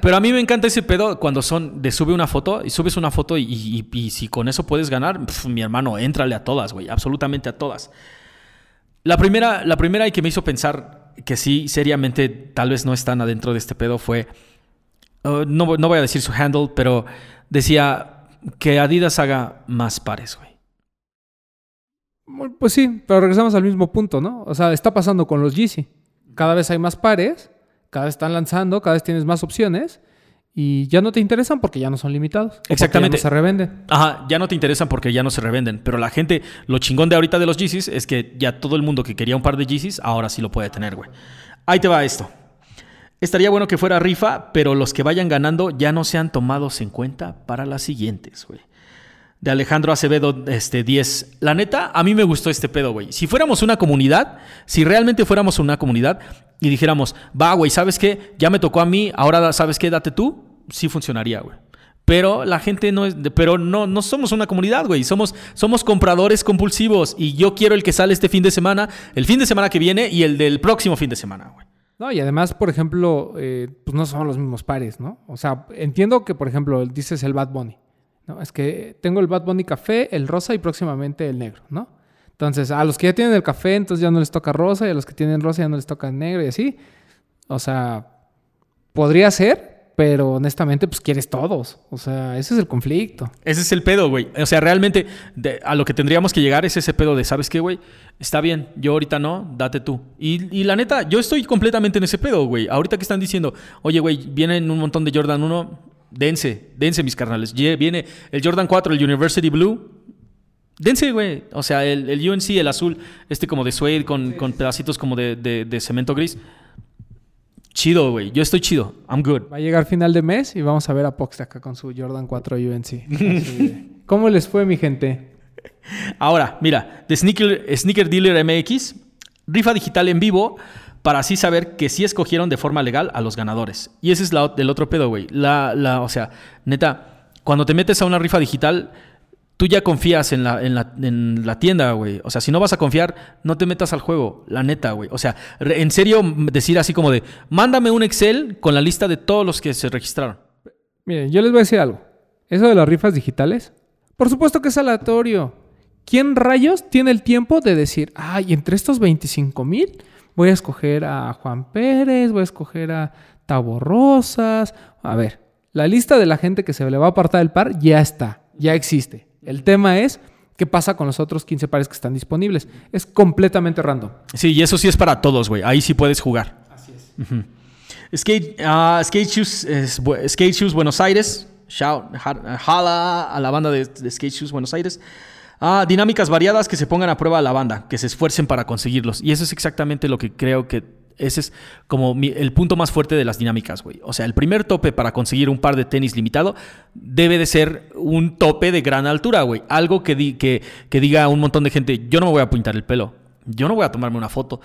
Pero a mí me encanta ese pedo cuando son de sube una foto y subes una foto y, si con eso puedes ganar, mi hermano, éntrale a todas, güey, absolutamente a todas. La primera, la primera que me hizo pensar que sí, seriamente, tal vez no están adentro de este pedo fue, uh, no, no voy a decir su handle, pero decía que Adidas haga más pares, güey. Pues sí, pero regresamos al mismo punto, ¿no? O sea, está pasando con los Yeezy. Cada vez hay más pares cada vez están lanzando, cada vez tienes más opciones y ya no te interesan porque ya no son limitados. Exactamente. Ya no se revenden. Ajá, ya no te interesan porque ya no se revenden. Pero la gente, lo chingón de ahorita de los Yeezys es que ya todo el mundo que quería un par de Yeezys ahora sí lo puede tener, güey. Ahí te va esto. Estaría bueno que fuera rifa, pero los que vayan ganando ya no sean tomados en cuenta para las siguientes, güey de Alejandro Acevedo este, 10. La neta, a mí me gustó este pedo, güey. Si fuéramos una comunidad, si realmente fuéramos una comunidad y dijéramos, va, güey, ¿sabes qué? Ya me tocó a mí, ahora sabes qué, date tú, sí funcionaría, güey. Pero la gente no es, pero no, no somos una comunidad, güey. Somos, somos compradores compulsivos y yo quiero el que sale este fin de semana, el fin de semana que viene y el del próximo fin de semana, güey. No, y además, por ejemplo, eh, pues no son los mismos pares, ¿no? O sea, entiendo que, por ejemplo, dices el Bad Bunny. Es que tengo el Bad Bunny café, el rosa y próximamente el negro, ¿no? Entonces, a los que ya tienen el café, entonces ya no les toca rosa, y a los que tienen rosa ya no les toca negro y así. O sea, podría ser, pero honestamente, pues quieres todos. O sea, ese es el conflicto. Ese es el pedo, güey. O sea, realmente a lo que tendríamos que llegar es ese pedo de, ¿sabes qué, güey? Está bien, yo ahorita no, date tú. Y, y la neta, yo estoy completamente en ese pedo, güey. Ahorita que están diciendo, oye, güey, vienen un montón de Jordan 1, dense, dense mis carnales. Viene el Jordan 4, el University Blue. Dense, güey. O sea, el, el, UNC, el azul, este como de suede con, con pedacitos como de, de, cemento gris. Chido, güey. Yo estoy chido. I'm good. Va a llegar final de mes y vamos a ver a Pox acá con su Jordan 4 UNC. (laughs) ¿Cómo les fue, mi gente? Ahora, mira, de Sneaker, Sneaker Dealer MX, rifa digital en vivo para así saber que sí escogieron de forma legal a los ganadores. Y ese es la, el otro pedo, güey. La, la, o sea, neta, cuando te metes a una rifa digital, tú ya confías en la, en la, en la tienda, güey. O sea, si no vas a confiar, no te metas al juego, la neta, güey. O sea, en serio, decir así como de, mándame un Excel con la lista de todos los que se registraron. Miren, yo les voy a decir algo. Eso de las rifas digitales, por supuesto que es aleatorio. ¿Quién rayos tiene el tiempo de decir, ay, entre estos 25 mil voy a escoger a Juan Pérez, voy a escoger a Tabo Rosas. A ver, la lista de la gente que se le va a apartar el par ya está, ya existe. El tema es qué pasa con los otros 15 pares que están disponibles. Es completamente random. Sí, y eso sí es para todos, güey. Ahí sí puedes jugar. Así es. Skate, uh, Skate, Shoes, Skate Shoes Buenos Aires. Shout, jala a la banda de, de Skate Shoes Buenos Aires. Ah, dinámicas variadas que se pongan a prueba la banda, que se esfuercen para conseguirlos. Y eso es exactamente lo que creo que ese es como el punto más fuerte de las dinámicas, güey. O sea, el primer tope para conseguir un par de tenis limitado debe de ser un tope de gran altura, güey. Algo que, que, que diga a un montón de gente, yo no me voy a pintar el pelo, yo no voy a tomarme una foto.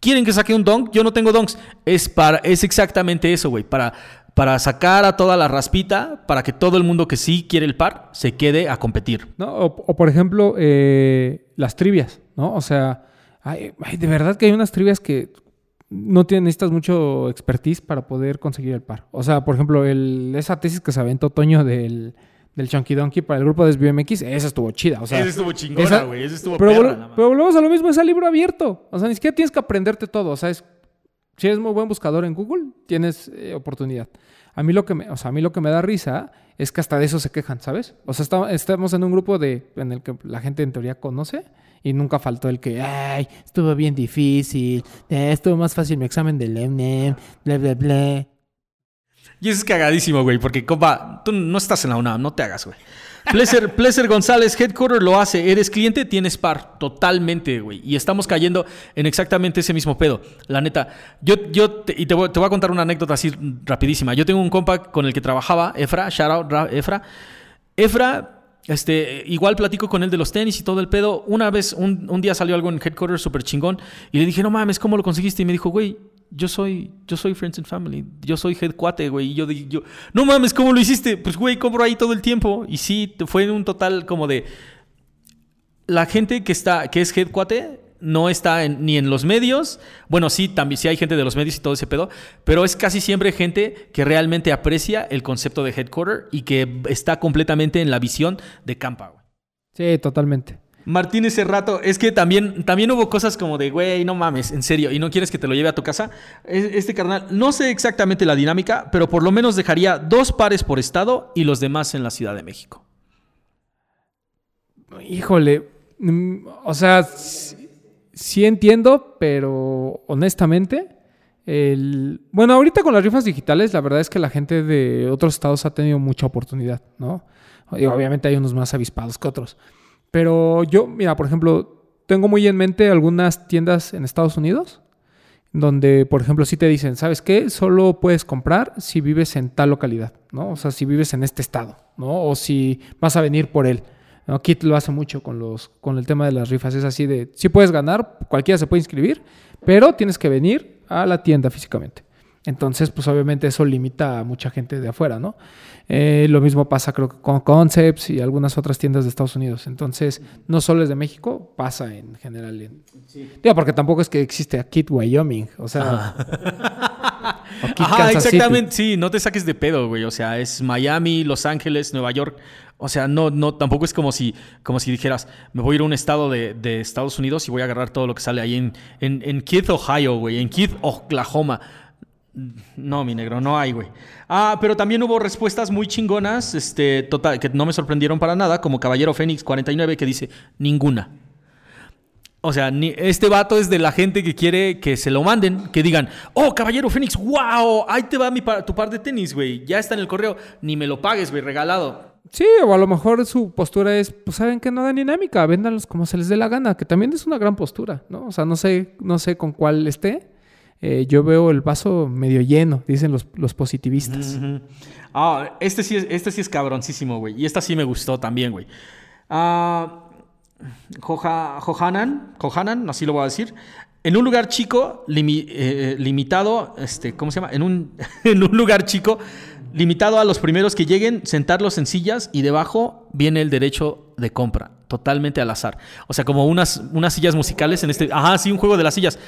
¿Quieren que saque un donk? Yo no tengo donks. Es, para, es exactamente eso, güey. Para, para sacar a toda la raspita, para que todo el mundo que sí quiere el par se quede a competir. ¿No? O, por ejemplo, eh, las trivias, ¿no? O sea, de verdad que hay unas trivias que no tienen, necesitas mucho expertise para poder conseguir el par. O sea, por ejemplo, el, esa tesis que se aventó Toño del, del Chunky Donkey para el grupo de SBMX, esa estuvo chida. O sea, esa estuvo chingona, güey. Esa estuvo pero, pero volvemos a lo mismo, es el libro abierto. O sea, ni siquiera tienes que aprenderte todo. O sea, es si eres muy buen buscador en Google, tienes eh, oportunidad. A mí, lo que me, o sea, a mí lo que me da risa es que hasta de eso se quejan, ¿sabes? O sea, estamos en un grupo de, en el que la gente en teoría conoce y nunca faltó el que, ay, estuvo bien difícil, eh, estuvo más fácil mi examen del EMNEM, bla, bla, bla. Y eso es cagadísimo, güey, porque, compa, tú no estás en la UNAM, no te hagas, güey. Pleasure, González, Headquarter lo hace. Eres cliente, tienes par. Totalmente, güey. Y estamos cayendo en exactamente ese mismo pedo. La neta. Yo, yo te, y te voy, a contar una anécdota así rapidísima. Yo tengo un compa con el que trabajaba, Efra, shout out, Efra. Efra este, igual platico con él de los tenis y todo el pedo. Una vez, un, un día salió algo en Headquarter súper chingón y le dije, no mames, ¿cómo lo conseguiste? Y me dijo, güey, yo soy, yo soy Friends and Family, yo soy head cuate, güey. Y yo, yo, no mames, ¿cómo lo hiciste? Pues, güey, compro ahí todo el tiempo. Y sí, fue un total como de. La gente que está, que es head cuate, no está ni en los medios. Bueno, sí, también sí hay gente de los medios y todo ese pedo, pero es casi siempre gente que realmente aprecia el concepto de headquarter y que está completamente en la visión de Campa. Sí, totalmente. Martín ese rato, es que también, también hubo cosas como de, güey, no mames, en serio, y no quieres que te lo lleve a tu casa. Este carnal, no sé exactamente la dinámica, pero por lo menos dejaría dos pares por estado y los demás en la Ciudad de México. Híjole, mm, o sea, sí, entiendo, pero honestamente, el... bueno, ahorita con las rifas digitales, la verdad es que la gente de otros estados ha tenido mucha oportunidad, ¿no? obviamente hay unos más avispados que otros. Pero yo, mira, por ejemplo, tengo muy en mente algunas tiendas en Estados Unidos donde, por ejemplo, si te dicen, ¿sabes qué? Solo puedes comprar si vives en tal localidad, ¿no? O sea, si vives en este estado, ¿no? O si vas a venir por él. Kit lo hace mucho con, los, con el tema de las rifas. Es así de, si puedes ganar, cualquiera se puede inscribir, pero tienes que venir a la tienda físicamente. Entonces, pues obviamente eso limita a mucha gente de afuera, ¿no? Eh, lo mismo pasa creo que con Concepts y algunas otras tiendas de Estados Unidos. Entonces, no solo es de México, pasa en general. En... Digo, porque tampoco es que existe a Kit Wyoming, o sea... Ajá, (laughs) exactamente, sí, no te saques de pedo, güey. O sea, es Miami, Los Ángeles, Nueva York. O sea, no, no, tampoco es como si, como si dijeras, me voy a ir a un estado de, Estados Unidos y voy a agarrar todo lo que sale ahí en, en, en Keith, Ohio, güey, en Keith, Oklahoma. No, mi negro, no hay, güey. Ah, pero también hubo respuestas muy chingonas, este, total, que no me sorprendieron para nada, como Caballero Fénix 49, que dice, ninguna. O sea, este vato es de la gente que quiere que se lo manden, que digan, oh, Caballero Fénix, wow, ahí te va mi tu par de tenis, güey, ya está en el correo, ni me lo pagues, güey, regalado. Sí, o a lo mejor su postura es, pues saben que no dan dinámica, véndanlos como se les dé la gana, que también es una gran postura, ¿no? O sea, no sé, no sé con cuál esté, eh, yo veo el vaso medio lleno, dicen los, positivistas. Ah, este sí, es, este sí es cabroncísimo, güey. Y esta sí me gustó también, güey. Ah, Johanan, Johanan, así lo voy a decir. En un lugar chico, eh, limitado, este, ¿cómo se llama? En un, (laughs) en un lugar chico, limitado a los primeros que lleguen, sentarlos en sillas y debajo viene el derecho de compra, totalmente al azar. O sea, como unas, unas sillas musicales en este... Ajá, sí, un juego de las sillas.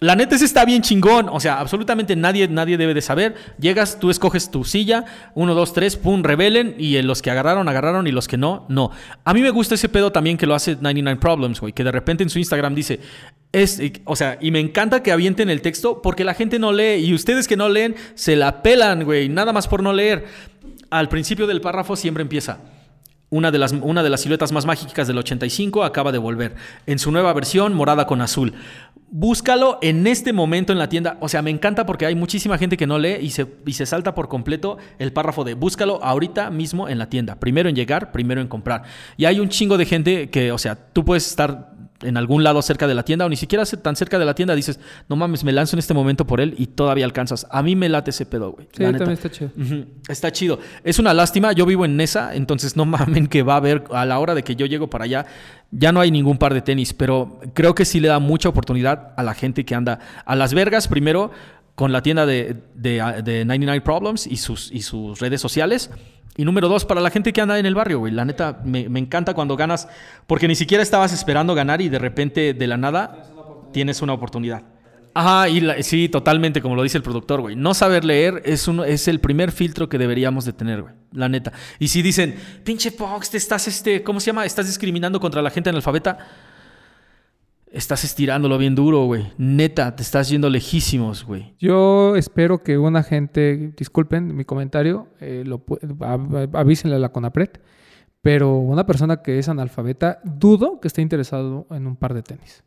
La neta ese está bien chingón, o sea, absolutamente nadie, nadie debe de saber. Llegas, tú escoges tu silla, uno, dos, tres, pum, rebelen, y los que agarraron, agarraron, y los que no, no. A mí me gusta ese pedo también que lo hace 99 Problems, güey, que de repente en su Instagram dice, es, o sea, y me encanta que avienten el texto porque la gente no lee, y ustedes que no leen, se la pelan, güey, nada más por no leer. Al principio del párrafo siempre empieza. Una de, las, una de las siluetas más mágicas del 85 acaba de volver. En su nueva versión, morada con azul. Búscalo en este momento en la tienda. O sea, me encanta porque hay muchísima gente que no lee y se, y se salta por completo el párrafo de búscalo ahorita mismo en la tienda. Primero en llegar, primero en comprar. Y hay un chingo de gente que, o sea, tú puedes estar en algún lado cerca de la tienda o ni siquiera tan cerca de la tienda, dices, no mames, me lanzo en este momento por él y todavía alcanzas. A mí me late ese pedo, güey. Sí, también está chido. Está chido. Es una lástima, yo vivo en Nesa, entonces no (laughs) mamen que va a haber, a la hora de que yo llego para allá, ya no hay ningún par de tenis, pero creo que sí le da mucha oportunidad a la gente que anda a Las Vergas primero con la tienda de, de, de 99 Problems y sus, y sus redes sociales. Y número dos, para la gente que anda en el barrio, güey. La neta, me, encanta cuando ganas, porque ni siquiera estabas esperando ganar y de repente, de la nada, tienes una oportunidad. Ajá, y sí, totalmente, como lo dice el productor, güey. No saber leer es, uno, es el primer filtro que deberíamos de tener, güey. La neta. Y si dicen, pinche Fox, te estás, este, ¿cómo se llama? Estás discriminando contra la gente analfabeta estás estirándolo bien duro, güey. Neta, te estás yendo lejísimos, güey. Yo espero que una gente, disculpen mi comentario, eh, lo, avísenle a la CONAPRED, pero una persona que es analfabeta, dudo que esté interesado en un par de tenis,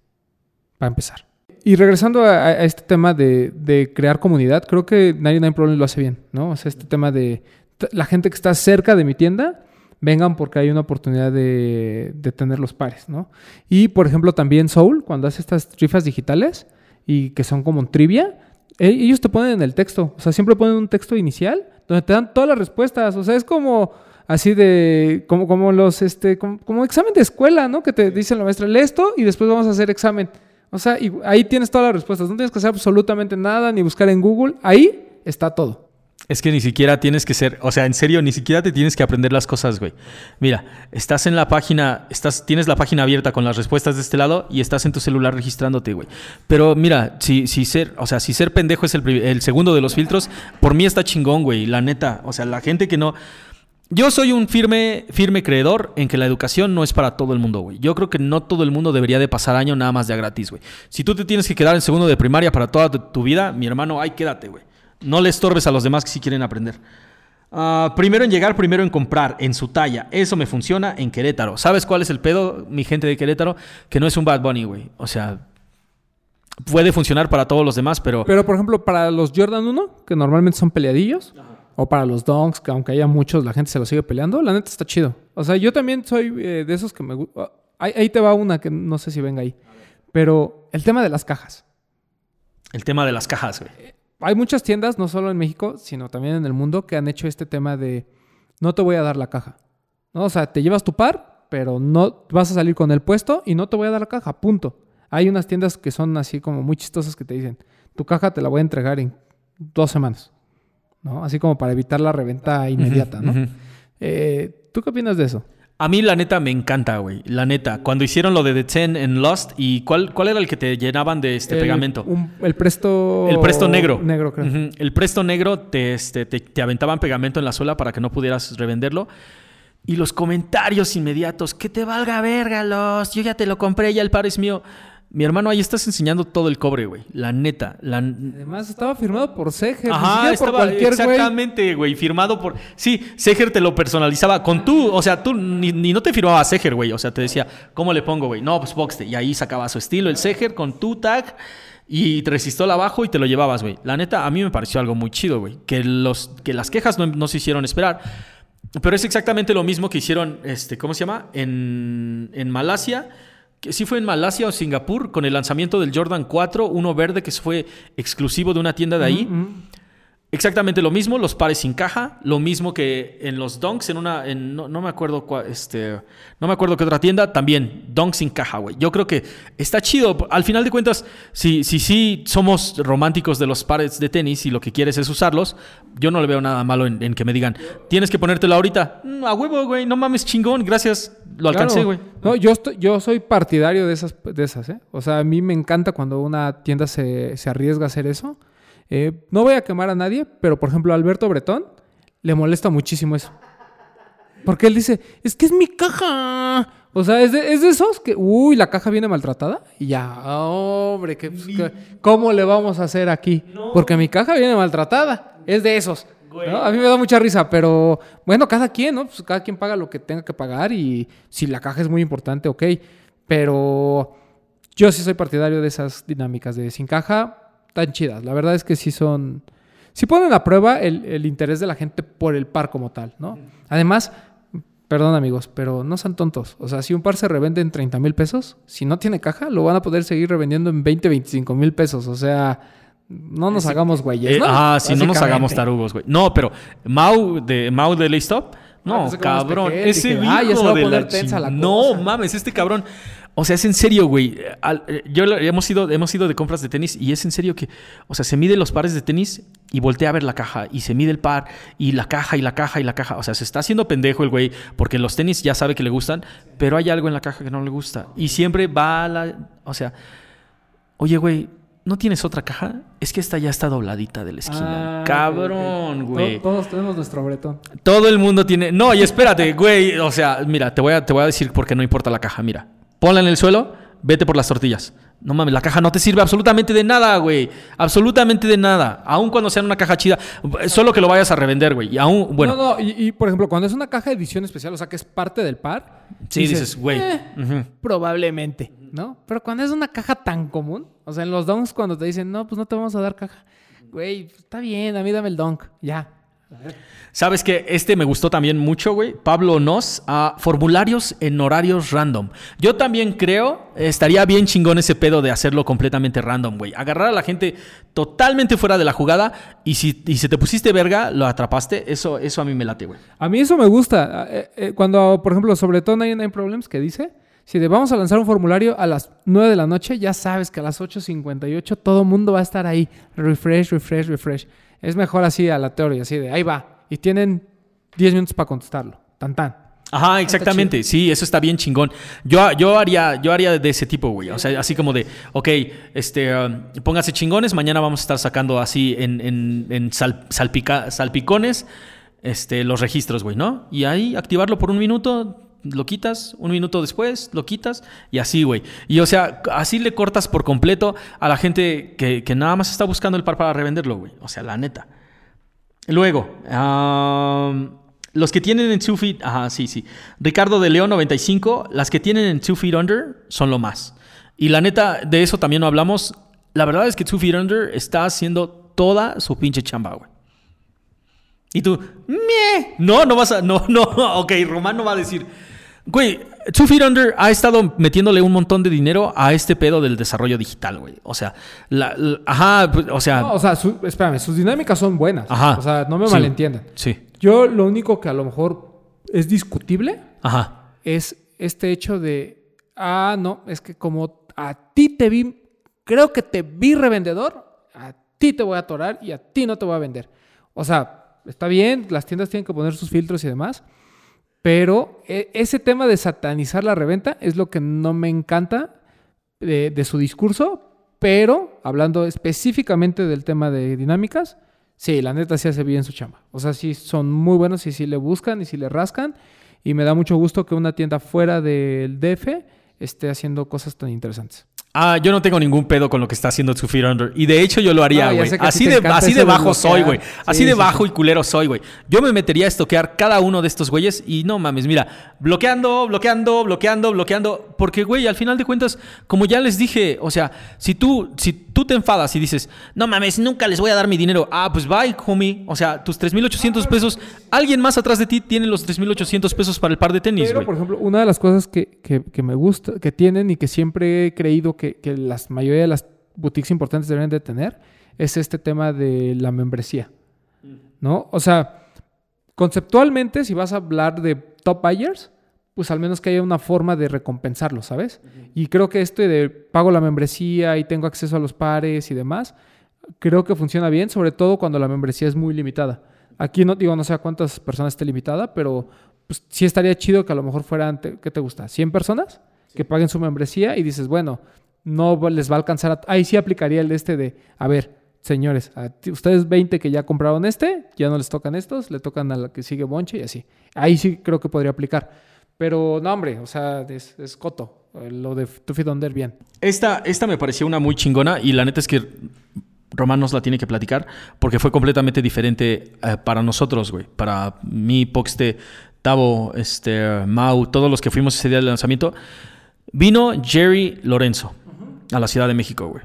para empezar. Y regresando a, este tema de, crear comunidad, creo que 99 Problems lo hace bien, ¿no? O sea, este tema de la gente que está cerca de mi tienda vengan porque hay una oportunidad de, tener los pares, ¿no? Y, por ejemplo, también Soul, cuando hace estas rifas digitales y que son como un trivia, e, ellos te ponen en el texto, o sea, siempre ponen un texto inicial donde te dan todas las respuestas, o sea, es como así de, como, como los, este, como, examen de escuela, ¿no? Que te dice la maestra, lee esto y después vamos a hacer examen. O sea, y ahí tienes todas las respuestas. No tienes que hacer absolutamente nada ni buscar en Google. Ahí está todo. Es que ni siquiera tienes que ser, o sea, en serio, ni siquiera te tienes que aprender las cosas, güey. Mira, estás en la página, estás, tienes la página abierta con las respuestas de este lado y estás en tu celular registrándote, güey. Pero mira, si, si ser, o sea, si ser pendejo es el, el segundo de los filtros, por mí está chingón, güey, la neta. O sea, la gente que no. Yo soy un firme, firme creedor en que la educación no es para todo el mundo, güey. Yo creo que no todo el mundo debería de pasar año nada más de gratis, güey. Si tú te tienes que quedar en segundo de primaria para toda tu, tu vida, mi hermano, ahí quédate, güey. No le estorbes a los demás que sí quieren aprender. Ah, primero en llegar, primero en comprar, en su talla. Eso me funciona en Querétaro. ¿Sabes cuál es el pedo, mi gente de Querétaro? Que no es un Bad Bunny, güey. O sea, puede funcionar para todos los demás, pero... Pero, por ejemplo, para los Jordan 1, que normalmente son peleadillos, o para los Dunks, que aunque haya muchos, la gente se los sigue peleando, la neta está chido. O sea, yo también soy eh, de esos que me gusta. Ahí, ahí te va una que no sé si venga ahí. Pero el tema de las cajas. El tema de las cajas, güey. Hay muchas tiendas, no solo en México, sino también en el mundo, que han hecho este tema de no te voy a dar la caja. ¿No? O sea, te llevas tu par, pero no vas a salir con el puesto y no te voy a dar la caja, punto. Hay unas tiendas que son así como muy chistosas que te dicen, tu caja te la voy a entregar en dos semanas. ¿No? Así como para evitar la reventa inmediata, ¿no? Eh, ¿Tú qué opinas de eso? A mí la neta me encanta, güey. La neta. Cuando hicieron lo de The Ten en Lost y cuál, cuál era el que te llenaban de este El- pegamento. un- el presto... El presto negro. Negro, creo. El presto negro te, este, te, te aventaban pegamento en la suela para que no pudieras revenderlo. Y los comentarios inmediatos, que te valga verga, los. Yo ya te lo compré, ya el par es mío. Mi hermano, ahí estás enseñando todo el cobre, güey. La neta. La... Además, estaba firmado por Seger. ni Ajá, siquiera por estaba cualquier exactamente, güey, firmado por... Sí, Seger te lo personalizaba con tú, o sea, tú ni, ni no te firmaba Seger, güey, o sea, te decía, ¿cómo le pongo, güey? No, pues Boxte, y ahí sacaba su estilo, el Seger con tu tag, y te resistó abajo y te lo llevabas, güey. La neta, a mí me pareció algo muy chido, güey, que, los, que las quejas no, no se hicieron esperar. Pero es exactamente lo mismo que hicieron, este, ¿cómo se llama? En, en Malasia. Que sí fue en Malasia o Singapur con el lanzamiento del Jordan 4, uno verde que fue exclusivo de una tienda de ahí. Exactamente lo mismo, los pares sin caja, lo mismo que en los donks en una en- no, no me acuerdo cuál, este no me acuerdo qué otra tienda, también donks sin caja, güey. Yo creo que está chido, al final de cuentas, si si sí somos románticos de los pares de tenis y lo que quieres es usarlos, yo no le veo nada malo en, en que me digan, "Tienes que ponértelo ahorita." Mm, a huevo, güey, no mames, chingón, gracias. Lo alcancé, Claro. güey. No, yo, estoy, yo soy partidario de esas, de esas, ¿eh? O sea, a mí me encanta cuando una tienda se, se arriesga a hacer eso. Eh, no voy a quemar a nadie, pero por ejemplo, a Alberto Bretón le molesta muchísimo eso. Porque él dice, es que es mi caja. O sea, es de, es de esos que, uy, la caja viene maltratada. Y ya, hombre, ¿qué, pues, ¿cómo le vamos a hacer aquí? Porque mi caja viene maltratada. Es de esos. ¿no? A mí me da mucha risa, pero bueno, cada quien, ¿no? Pues cada quien paga lo que tenga que pagar y si la caja es muy importante, ok. Pero yo sí soy partidario de esas dinámicas de sin caja, tan chidas. La verdad es que sí son... Sí ponen a prueba el, el interés de la gente por el par como tal, ¿no? Además, perdón amigos, pero no sean tontos. O sea, si un par se revende en 30 mil pesos, si no tiene caja, lo van a poder seguir revendiendo en 20, 25 mil pesos. O sea, no nos hagamos güeyes, Eh, ¿no? ah, sí, no nos hagamos tarugos, güey. No, pero Mau de Mau de Laystop, no, Ah, cabrón, ese dije, hijo ah, ya se va a poner la tensa la No, mames, este cabrón. O sea, es en serio, güey. Al- eh, Yo hemos ido, hemos ido de compras de tenis y es en serio que, o sea, se mide los pares de tenis y voltea a ver la caja y se mide el par y la caja y la caja y la caja. O sea, se está haciendo pendejo el güey porque los tenis ya sabe que le gustan, pero hay algo en la caja que no le gusta y siempre va a la, o sea, oye, güey. ¿No tienes otra caja? Es que esta ya está dobladita de la esquina. Ah, Cabrón, güey. To- Todos tenemos nuestro bretón. Todo el mundo tiene. No, y espérate, (laughs) güey. O sea, mira, te voy a, te voy a decir por qué no importa la caja. Mira, ponla en el suelo, vete por las tortillas. No mames, la caja no te sirve absolutamente de nada, güey. Absolutamente de nada. Aun cuando sea una caja chida, solo que lo vayas a revender, güey. Y aún, bueno, No, no, y, y, por ejemplo, cuando es una caja de edición especial, o sea, que es parte del par. sí dices, güey. "Eh. Probablemente, ¿no? Pero cuando es una caja tan común, o sea, en los donks cuando te dicen, no, pues no te vamos a dar caja. Güey, está bien, a mí dame el donk, ya. ¿Sabes que Este me gustó también mucho, güey. Pablo Nos, a formularios en horarios random. Yo también creo, estaría bien chingón ese pedo de hacerlo completamente random, güey. Agarrar a la gente totalmente fuera de la jugada y si, y si te pusiste verga, lo atrapaste. Eso, eso a mí me late, güey. A mí eso me gusta. Eh, eh, cuando, por ejemplo, sobre todo Nine Nine Problems que dice, Si de vamos a lanzar un formulario a las 9 de la noche, ya sabes que a las 8.58 todo mundo va a estar ahí. Refresh, refresh, refresh. Es mejor así aleatorio, así de ahí va. Y tienen 10 minutos para contestarlo. Tan tan. Ajá, exactamente. Sí, eso está bien chingón. Yo, yo, haría, yo haría de ese tipo, güey. O sea, así como de, ok, este, um, póngase chingones, mañana vamos a estar sacando así en, en, en sal- salpica- salpicones este, los registros, güey, ¿no? Y ahí activarlo por un minuto, lo quitas, un minuto después, lo quitas, y así, güey. Y o sea, así le cortas por completo a la gente que, que nada más está buscando el par para revenderlo, güey. O sea, la neta. Luego, los que tienen en Two Feet, ajá, sí, sí. Ricardo de León 95, las que tienen en Two Feet Under son lo más. Y la neta, de eso también no hablamos. La verdad es que Two Feet Under está haciendo toda su pinche chamba, güey. Y tú, "Meh". No, no vas a. No, (laughs) no. Ok, Román no va a decir. Güey, Two Feet Under ha estado metiéndole un montón de dinero a este pedo del desarrollo digital, güey. O sea, la, la- ajá, pues, o sea. No, o sea, su- espérame, sus dinámicas son buenas. Ajá. O sea, no me Sí. malentiendan. Sí. Yo lo único que a lo mejor es discutible Ajá. es este hecho de, ah, no, es que como a ti te vi, creo que te vi revendedor, a ti te voy a atorar y a ti no te voy a vender. O sea, está bien, las tiendas tienen que poner sus filtros y demás, pero e- ese tema de satanizar la reventa es lo que no me encanta de, su discurso, pero hablando específicamente del tema de dinámicas, sí, la neta sí hace bien su chamba. O sea, sí son muy buenos y sí le buscan y sí le rascan. Y me da mucho gusto que una tienda fuera del DF esté haciendo cosas tan interesantes. Ah, yo no tengo ningún pedo con lo que está haciendo Two Feet Under. Y de hecho yo lo haría, güey. así de, así de bajo soy, güey. Así Sí, de bajo sí. y culero soy, güey. Yo me metería a estoquear cada uno de estos güeyes y no mames, mira, bloqueando, bloqueando, bloqueando, bloqueando. Porque, güey, al final de cuentas, como ya les dije, o sea, si tú, si tú te enfadas y dices, no mames, nunca les voy a dar mi dinero. Ah, pues bye, homie. O sea, tus 3.800 pesos, alguien más atrás de ti tiene los 3.800 pesos para el par de tenis, Pero, por ejemplo, una de las cosas que, que- que me gusta, que tienen y que siempre he creído que, que la mayoría de las boutiques importantes deberían de tener, es este tema de la membresía. ¿No? O sea, conceptualmente, si vas a hablar de top buyers, pues al menos que haya una forma de recompensarlo, ¿sabes? Y creo que este de pago la membresía y tengo acceso a los pares y demás, creo que funciona bien, sobre todo cuando la membresía es muy limitada. Aquí no digo, no sé a cuántas personas esté limitada, pero pues, sí estaría chido que a lo mejor fueran, te- ¿qué te gusta? ¿100 personas que paguen su membresía y dices, bueno, no les va a alcanzar a... Ahí sí aplicaría el de este de, a ver, señores, a ti- ustedes 20 que ya compraron este, ya no les tocan estos, le tocan a la que sigue Bonche y así. Ahí sí creo que podría aplicar. Pero no, hombre, o sea, es, coto. Eh, Lo de Tuffy Donder, bien. Esta, esta me pareció una muy chingona y la neta es que Román nos la tiene que platicar porque fue completamente diferente eh, para nosotros, güey. Para mí, Poxte, Tavo, este, Mau, todos los que fuimos ese día del lanzamiento. Vino Jerry Lorenzo a la Ciudad de México, güey.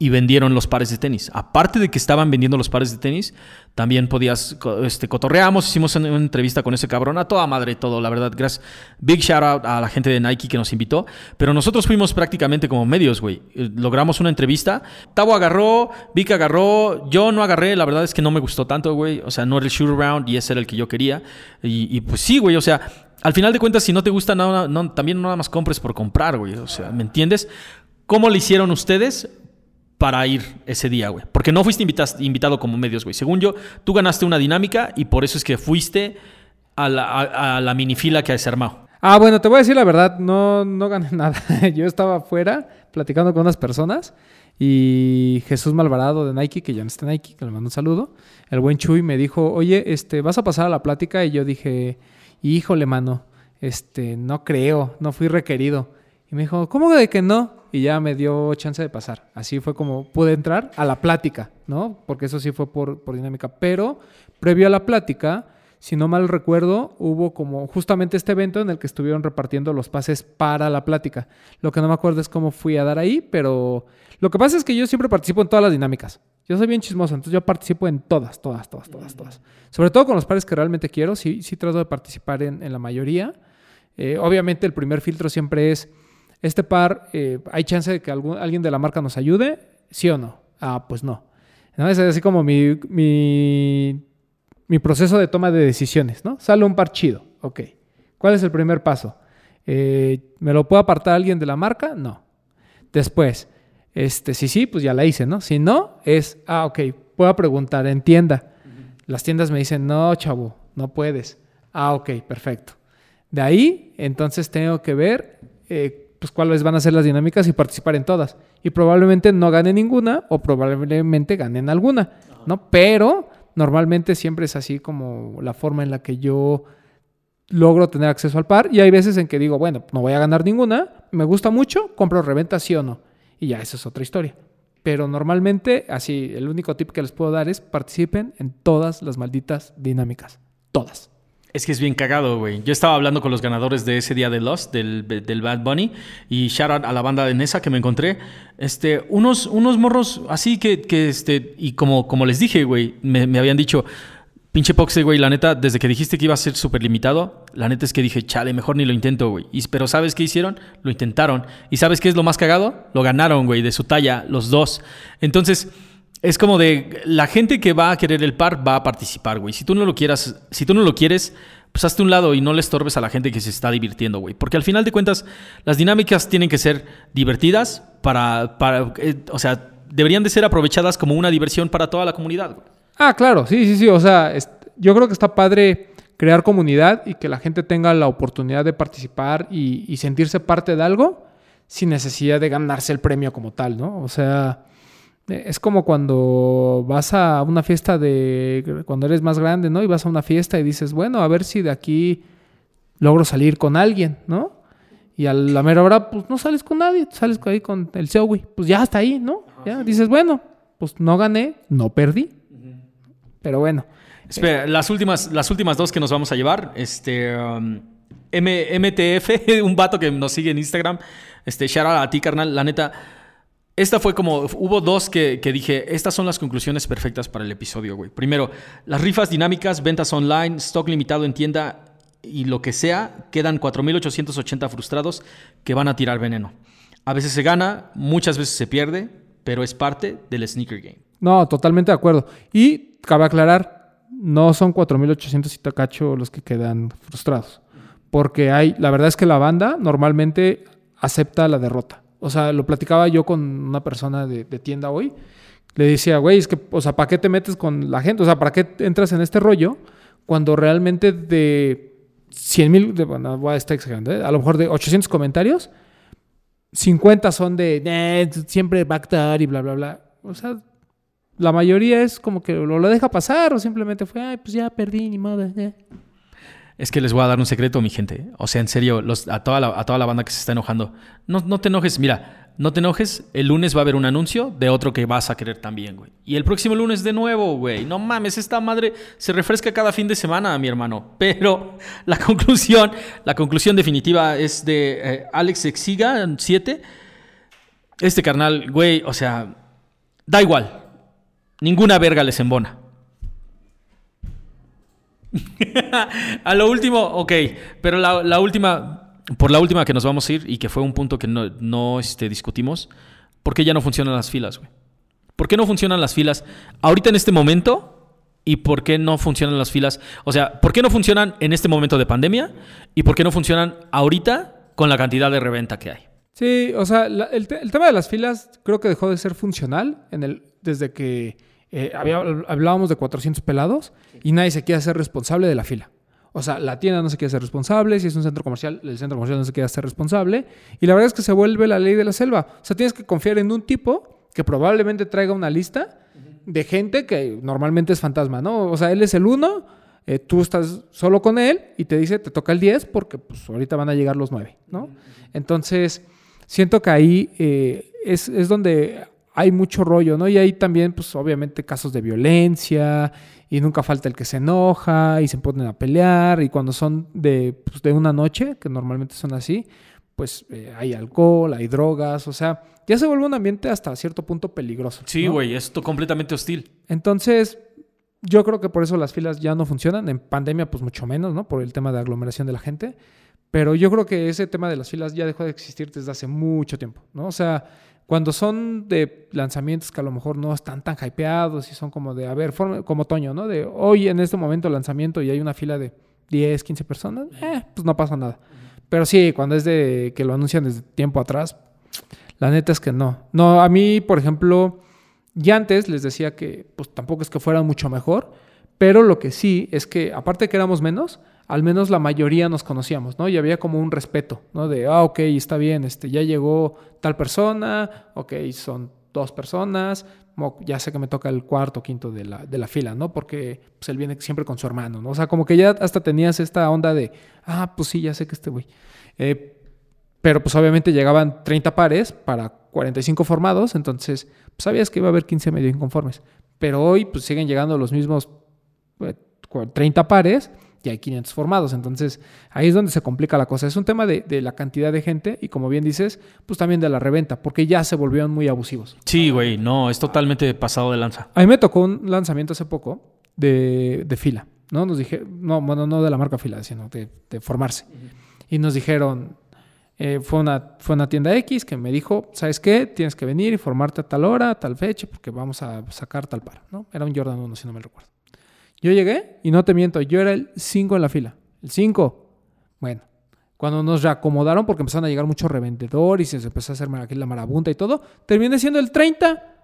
Y vendieron los pares de tenis. Aparte de que estaban vendiendo los pares de tenis, también podías, este, cotorreamos, hicimos una entrevista con ese cabrón, a toda madre todo, la verdad, gracias. Big shout out a la gente de Nike que nos invitó, pero nosotros fuimos prácticamente como medios, güey. Eh, Logramos una entrevista, Tavo agarró, Vic agarró, yo no agarré, la verdad es que no me gustó tanto, güey, o sea, no era el shoot around y ese era el que yo quería. Y, pues sí, güey, o sea, al final de cuentas, si no te gusta no, también nada más compres por comprar, güey, o sea, ¿me entiendes? ¿Cómo le hicieron ustedes para ir ese día, güey? Porque no fuiste invitado como medios, güey. Según yo, tú ganaste una dinámica y por eso es que fuiste a la, a, a la minifila que se armó. Ah, bueno, te voy a decir la verdad, no, no gané (laughs) nada. Yo estaba afuera platicando con unas personas y Jesús Malvarado de Nike, que ya no está Nike, que le mando un saludo, el buen Chuy me dijo, oye, este, ¿vas a pasar a la plática? Y yo dije, híjole, mano, este, no creo, no fui requerido. Y me dijo, ¿cómo de que no? Y ya me dio chance de pasar. Así fue como pude entrar a la plática, ¿no? Porque eso sí fue por, por dinámica. Pero previo a la plática, si no mal recuerdo, hubo como justamente este evento en el que estuvieron repartiendo los pases para la plática. Lo que no me acuerdo es cómo fui a dar ahí, pero lo que pasa es que yo siempre participo en todas las dinámicas. Yo soy bien chismoso, entonces yo participo en todas, todas, todas, todas, todas. Sobre todo con los pares que realmente quiero, sí, sí trato de participar en, en la mayoría. Eh, obviamente el primer filtro siempre es, este par, eh, ¿hay chance de que algún, alguien de la marca nos ayude? ¿Sí o no? Ah, pues no. ¿No? Es así como mi, mi, mi proceso de toma de decisiones, ¿no? Sale un par chido, ok. ¿Cuál es el primer paso? Eh, ¿Me lo puede apartar alguien de la marca? No. Después, este, si sí, pues ya la hice, ¿no? Si no, es, ah, ok, puedo preguntar en tienda. Las tiendas me dicen, no, chavo, no puedes. Ah, ok, perfecto. De ahí, entonces tengo que ver eh, pues cuáles van a ser las dinámicas y participar en todas. Y probablemente no gane ninguna o probablemente ganen alguna, ¿no? Pero normalmente siempre es así como la forma en la que yo logro tener acceso al par. Y hay veces en que digo, bueno, no voy a ganar ninguna, me gusta mucho, compro reventa sí o no. Y ya, esa es otra historia. Pero normalmente, así, el único tip que les puedo dar es participen en todas las malditas dinámicas. Todas. Es que es bien cagado, güey. Yo estaba hablando con los ganadores de ese día de Lost, del, Bad Bunny, y shout out a la banda de Nesa que me encontré. Este, unos, unos morros así que, que este, y como, como les dije, güey, me, me habían dicho, pinche Poxe, güey, la neta, desde que dijiste que iba a ser súper limitado, la neta es que dije, chale, mejor ni lo intento, güey. Y, pero ¿sabes qué hicieron? Lo intentaron. ¿Y sabes qué es lo más cagado? Lo ganaron, güey, de su talla, los dos. Entonces es como de la gente que va a querer el par va a participar, güey. Si tú no lo quieras, si tú no lo quieres, pues hazte un lado y no le estorbes a la gente que se está divirtiendo, güey. Porque al final de cuentas, las dinámicas tienen que ser divertidas para, para eh, o sea, deberían de ser aprovechadas como una diversión para toda la comunidad, güey. Ah, claro, sí, sí, sí. O sea, yo creo que está padre crear comunidad y que la gente tenga la oportunidad de participar y, y sentirse parte de algo sin necesidad de ganarse el premio como tal, ¿no? O sea, es como cuando vas a una fiesta de cuando eres más grande, ¿no? Y vas a una fiesta y dices, bueno, a ver si de aquí logro salir con alguien, ¿no? Y a la mera hora, pues no sales con nadie, sales ahí con el Zoe, pues ya está ahí, ¿no? Ya dices, bueno, pues no gané, no perdí. Pero bueno. Espera, las últimas, las últimas dos que nos vamos a llevar, este um, MTF, (laughs) un vato que nos sigue en Instagram, este, shout out a ti, carnal, la neta esta fue como, hubo dos que, dije, estas son las conclusiones perfectas para el episodio, güey. Primero, las rifas dinámicas, ventas online, stock limitado en tienda y lo que sea, quedan 4.880 frustrados que van a tirar veneno. A veces se gana, muchas veces se pierde, pero es parte del sneaker game. No, totalmente de acuerdo. Y cabe aclarar, no son 4.800 y tacacho los que quedan frustrados. Porque hay, la verdad es que la banda normalmente acepta la derrota. O sea, lo platicaba yo con una persona de, tienda hoy. Le decía, güey, es que, o sea, ¿para qué te metes con la gente? O sea, ¿para qué entras en este rollo cuando realmente de 100 mil, bueno, voy a estar exagerando, ¿eh? a lo mejor de 800 comentarios, 50 son de, siempre va a estar y bla, bla, bla. O sea, la mayoría es como que lo, lo deja pasar o simplemente fue, ay, pues ya perdí, ni modo. Eh. Es que les voy a dar un secreto, mi gente. O sea, en serio, a, toda la, banda que se está enojando. No, no te enojes, mira, no te enojes. El lunes va a haber un anuncio de otro que vas a querer también, güey. Y el próximo lunes de nuevo, güey. No mames, esta madre se refresca cada fin de semana, mi hermano. Pero la (laughs) conclusión, la conclusión definitiva es de eh, Alex Exiga 7. Este carnal, güey, o sea, da igual. Ninguna verga les embona. (laughs) a lo último, ok, pero la, última, por la última que nos vamos a ir y que fue un punto que no, no este, discutimos, ¿por qué ya no funcionan las filas, güey? ¿Por qué no funcionan las filas ahorita en este momento? ¿Y por qué no funcionan las filas? O sea, ¿por qué no funcionan en este momento de pandemia? ¿Y por qué no funcionan ahorita con la cantidad de reventa que hay? Sí, o sea, el, el, tema de las filas creo que dejó de ser funcional en el, desde que eh, hablábamos de 400 pelados y nadie se quiere hacer responsable de la fila. O sea, la tienda no se quiere hacer responsable, si es un centro comercial, el centro comercial no se quiere hacer responsable. Y la verdad es que se vuelve la ley de la selva. O sea, tienes que confiar en un tipo que probablemente traiga una lista de gente que normalmente es fantasma, ¿no? O sea, él es el uno, eh, tú estás solo con él y te dice, te toca el 10 porque pues ahorita van a llegar los 9, ¿no? Entonces, siento que ahí eh, es, es donde hay mucho rollo, ¿no? Y hay también, pues obviamente, casos de violencia y nunca falta el que se enoja y se ponen a pelear y cuando son de, pues, de una noche, que normalmente son así, pues eh, hay alcohol, hay drogas, o sea, ya se vuelve un ambiente hasta cierto punto peligroso. Sí, güey, es completamente hostil. Entonces, yo creo que por eso las filas ya no funcionan, en pandemia pues mucho menos, ¿no? Por el tema de aglomeración de la gente, pero yo creo que ese tema de las filas ya dejó de existir desde hace mucho tiempo, ¿no? O sea, cuando son de lanzamientos que a lo mejor no están tan hypeados y son como de, a ver, como Toño, ¿no? De hoy en este momento lanzamiento y hay una fila de 10, 15 personas, eh, pues no pasa nada. Pero sí, cuando es de que lo anuncian desde tiempo atrás, la neta es que no. No, a mí, por ejemplo, ya antes les decía que pues tampoco es que fuera mucho mejor, pero lo que sí es que aparte de que éramos menos, al menos la mayoría nos conocíamos, ¿no? Y había como un respeto, ¿no? De, ah, ok, está bien, este, ya llegó tal persona, ok, son dos personas, ya sé que me toca el cuarto o quinto de la, de la fila, ¿no? Porque pues, él viene siempre con su hermano, ¿no? O sea, como que ya hasta tenías esta onda de, ah, pues sí, ya sé que este güey. Eh, pero pues obviamente llegaban 30 pares para 45 formados, entonces pues, sabías que iba a haber 15 medio inconformes. Pero hoy pues siguen llegando los mismos 30 eh, pares y hay 500 formados. Entonces ahí es donde se complica la cosa. Es un tema de, la cantidad de gente y como bien dices, pues también de la reventa, porque ya se volvieron muy abusivos. Sí, güey, no, es totalmente pasado de lanza. A mí me tocó un lanzamiento hace poco de, fila, ¿no? Nos dije, no, bueno, no de la marca fila, sino de, formarse. Y nos dijeron, eh, fue, una, fue una tienda X que me dijo, ¿sabes qué? Tienes que venir y formarte a tal hora, a tal fecha, porque vamos a sacar tal par, ¿no? Era un Jordan 1, si no me recuerdo. Yo llegué y no te miento, yo era el 5 en la fila. El 5. Bueno, cuando nos reacomodaron porque empezaron a llegar muchos revendedores y se empezó a hacer aquí la marabunta y todo, terminé siendo el 30.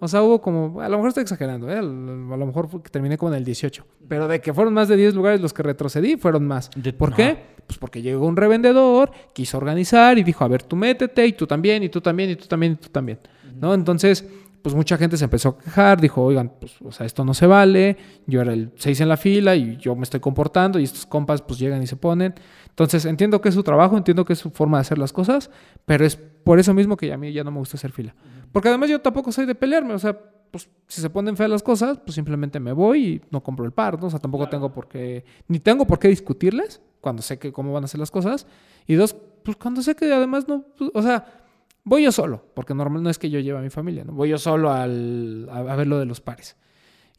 O sea, hubo como, a lo mejor estoy exagerando, ¿eh? a lo mejor terminé como en el 18. Pero de que fueron más de 10 lugares los que retrocedí, fueron más. ¿Por qué? Pues porque llegó un revendedor, quiso organizar y dijo, a ver, tú métete y tú también, y tú también, y tú también, y tú también. ¿No? Entonces, pues mucha gente se empezó a quejar, dijo, oigan, pues, o sea, esto no se vale, yo era el 6 en la fila y yo me estoy comportando y estos compas pues llegan y se ponen. Entonces entiendo que es su trabajo, entiendo que es su forma de hacer las cosas, pero es por eso mismo que a mí ya no me gusta hacer fila. Porque además yo tampoco soy de pelearme, o sea, pues si se ponen feas las cosas, pues simplemente me voy y no compro el par, ¿no? O sea, tampoco tengo por qué, ni tengo por qué discutirles cuando sé que cómo van a ser las cosas. Y dos, pues cuando sé que además no, pues, o sea, Voy yo solo, porque normal no es que yo lleve a mi familia, ¿no? Voy yo solo al, a, ver lo de los pares.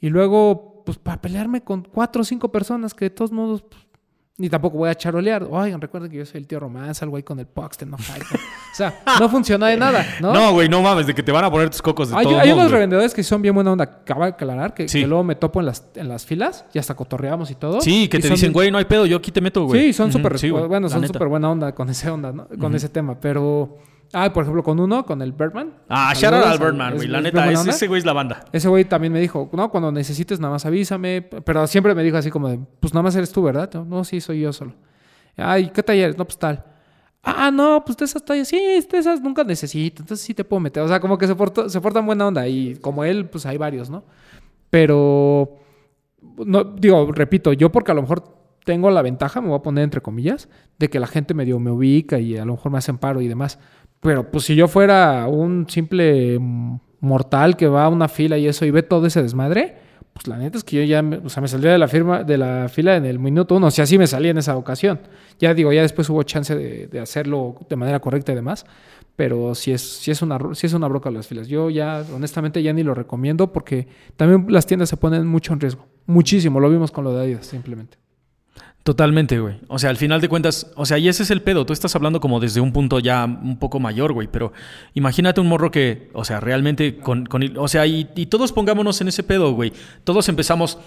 Y luego, pues para pelearme con cuatro o cinco personas que de todos modos, pues, ni tampoco voy a charolear. Oigan, recuerden que yo soy el tío Román, salgo ahí con el Poxten, no O sea, no funciona de nada, ¿no? No, güey, no mames, de que te van a poner tus cocos de Hay, todo hay unos revendedores que son bien buena onda. Acaba de aclarar que, luego me topo en las, en las filas y hasta cotorreamos y todo. Sí, que te dicen, güey, no hay pedo, yo aquí te meto, güey. Sí, son súper, bueno, son súper buena onda con esa onda, ¿no? Con ese tema, pero... Ah, por ejemplo, con uno, con el Birdman. Ah, shout out al Birdman, güey. La neta, ese güey es la banda. Ese güey también me dijo, no, cuando necesites nada más avísame. Pero siempre me dijo así como de, pues nada más eres tú, ¿verdad? No, sí, soy yo solo. Ay, ¿qué talleres? No, pues tal. Ah, no, pues de esas tallas, sí, de esas nunca necesito, entonces sí te puedo meter. O sea, como que se, porta, se portan buena onda y como él, pues hay varios, ¿no? Pero, no, digo, repito, yo porque a lo mejor tengo la ventaja, me voy a poner entre comillas, de que la gente medio me ubica y a lo mejor me hacen paro y demás. Pero pues si yo fuera un simple mortal que va a una fila y eso y ve todo ese desmadre, pues la neta es que yo ya, me, o sea, me de la, firma, de la fila en el minuto uno, sea, así me salí en esa ocasión. Ya digo, ya después hubo chance de, hacerlo de manera correcta y demás, pero si es, si es, una, si es una broca las filas. Yo ya, honestamente, ya ni lo recomiendo porque también las tiendas se ponen mucho en riesgo, muchísimo, lo vimos con lo de Adidas, simplemente. Totalmente, güey. O sea, al final de cuentas, o sea, y ese es el pedo. Tú estás hablando como desde un punto ya un poco mayor, güey. Pero imagínate un morro que, o sea, realmente con, con o sea, y, y todos pongámonos en ese pedo, güey. Todos empezamos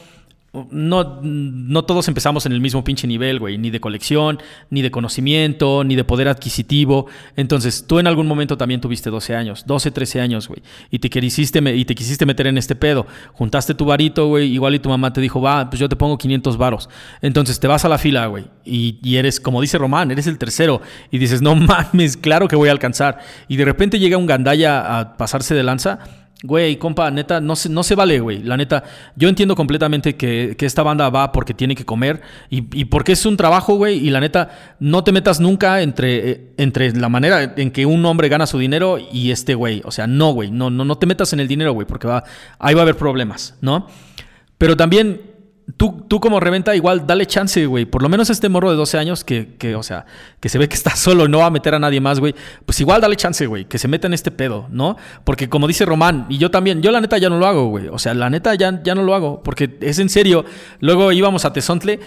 no, no todos empezamos en el mismo pinche nivel, güey, ni de colección, ni de conocimiento, ni de poder adquisitivo. Entonces, tú en algún momento también tuviste 12 años, 12, 13 años, güey, y te quisiste, y te quisiste meter en este pedo. Juntaste tu varito, güey, igual y tu mamá te dijo, va, pues yo te pongo 500 varos. Entonces, te vas a la fila, güey, y, y eres, como dice Román, eres el tercero, y dices, no (laughs) mames, claro que voy a alcanzar. Y de repente llega un gandalla a pasarse de lanza Güey, compa, neta, no se, no se vale, güey. La neta, yo entiendo completamente que, esta banda va porque tiene que comer y, porque es un trabajo, güey. Y la neta, no te metas nunca entre, eh, entre la manera en que un hombre gana su dinero y este güey. O sea, no, güey. No, no, no te metas en el dinero, güey, porque va, ahí va a haber problemas, ¿no? Pero también tú, tú como reventa, igual dale chance, güey. Por lo menos este morro de 12 años que, que, o sea, que se ve que está (laughs) solo no va a meter a nadie más, güey. Pues igual dale chance, güey. Que se meta en este pedo, ¿no? Porque como dice Román, y yo también, yo la neta ya no lo hago, güey. O sea, la neta ya, ya no lo hago. Porque es en serio. Luego íbamos a Tezontle.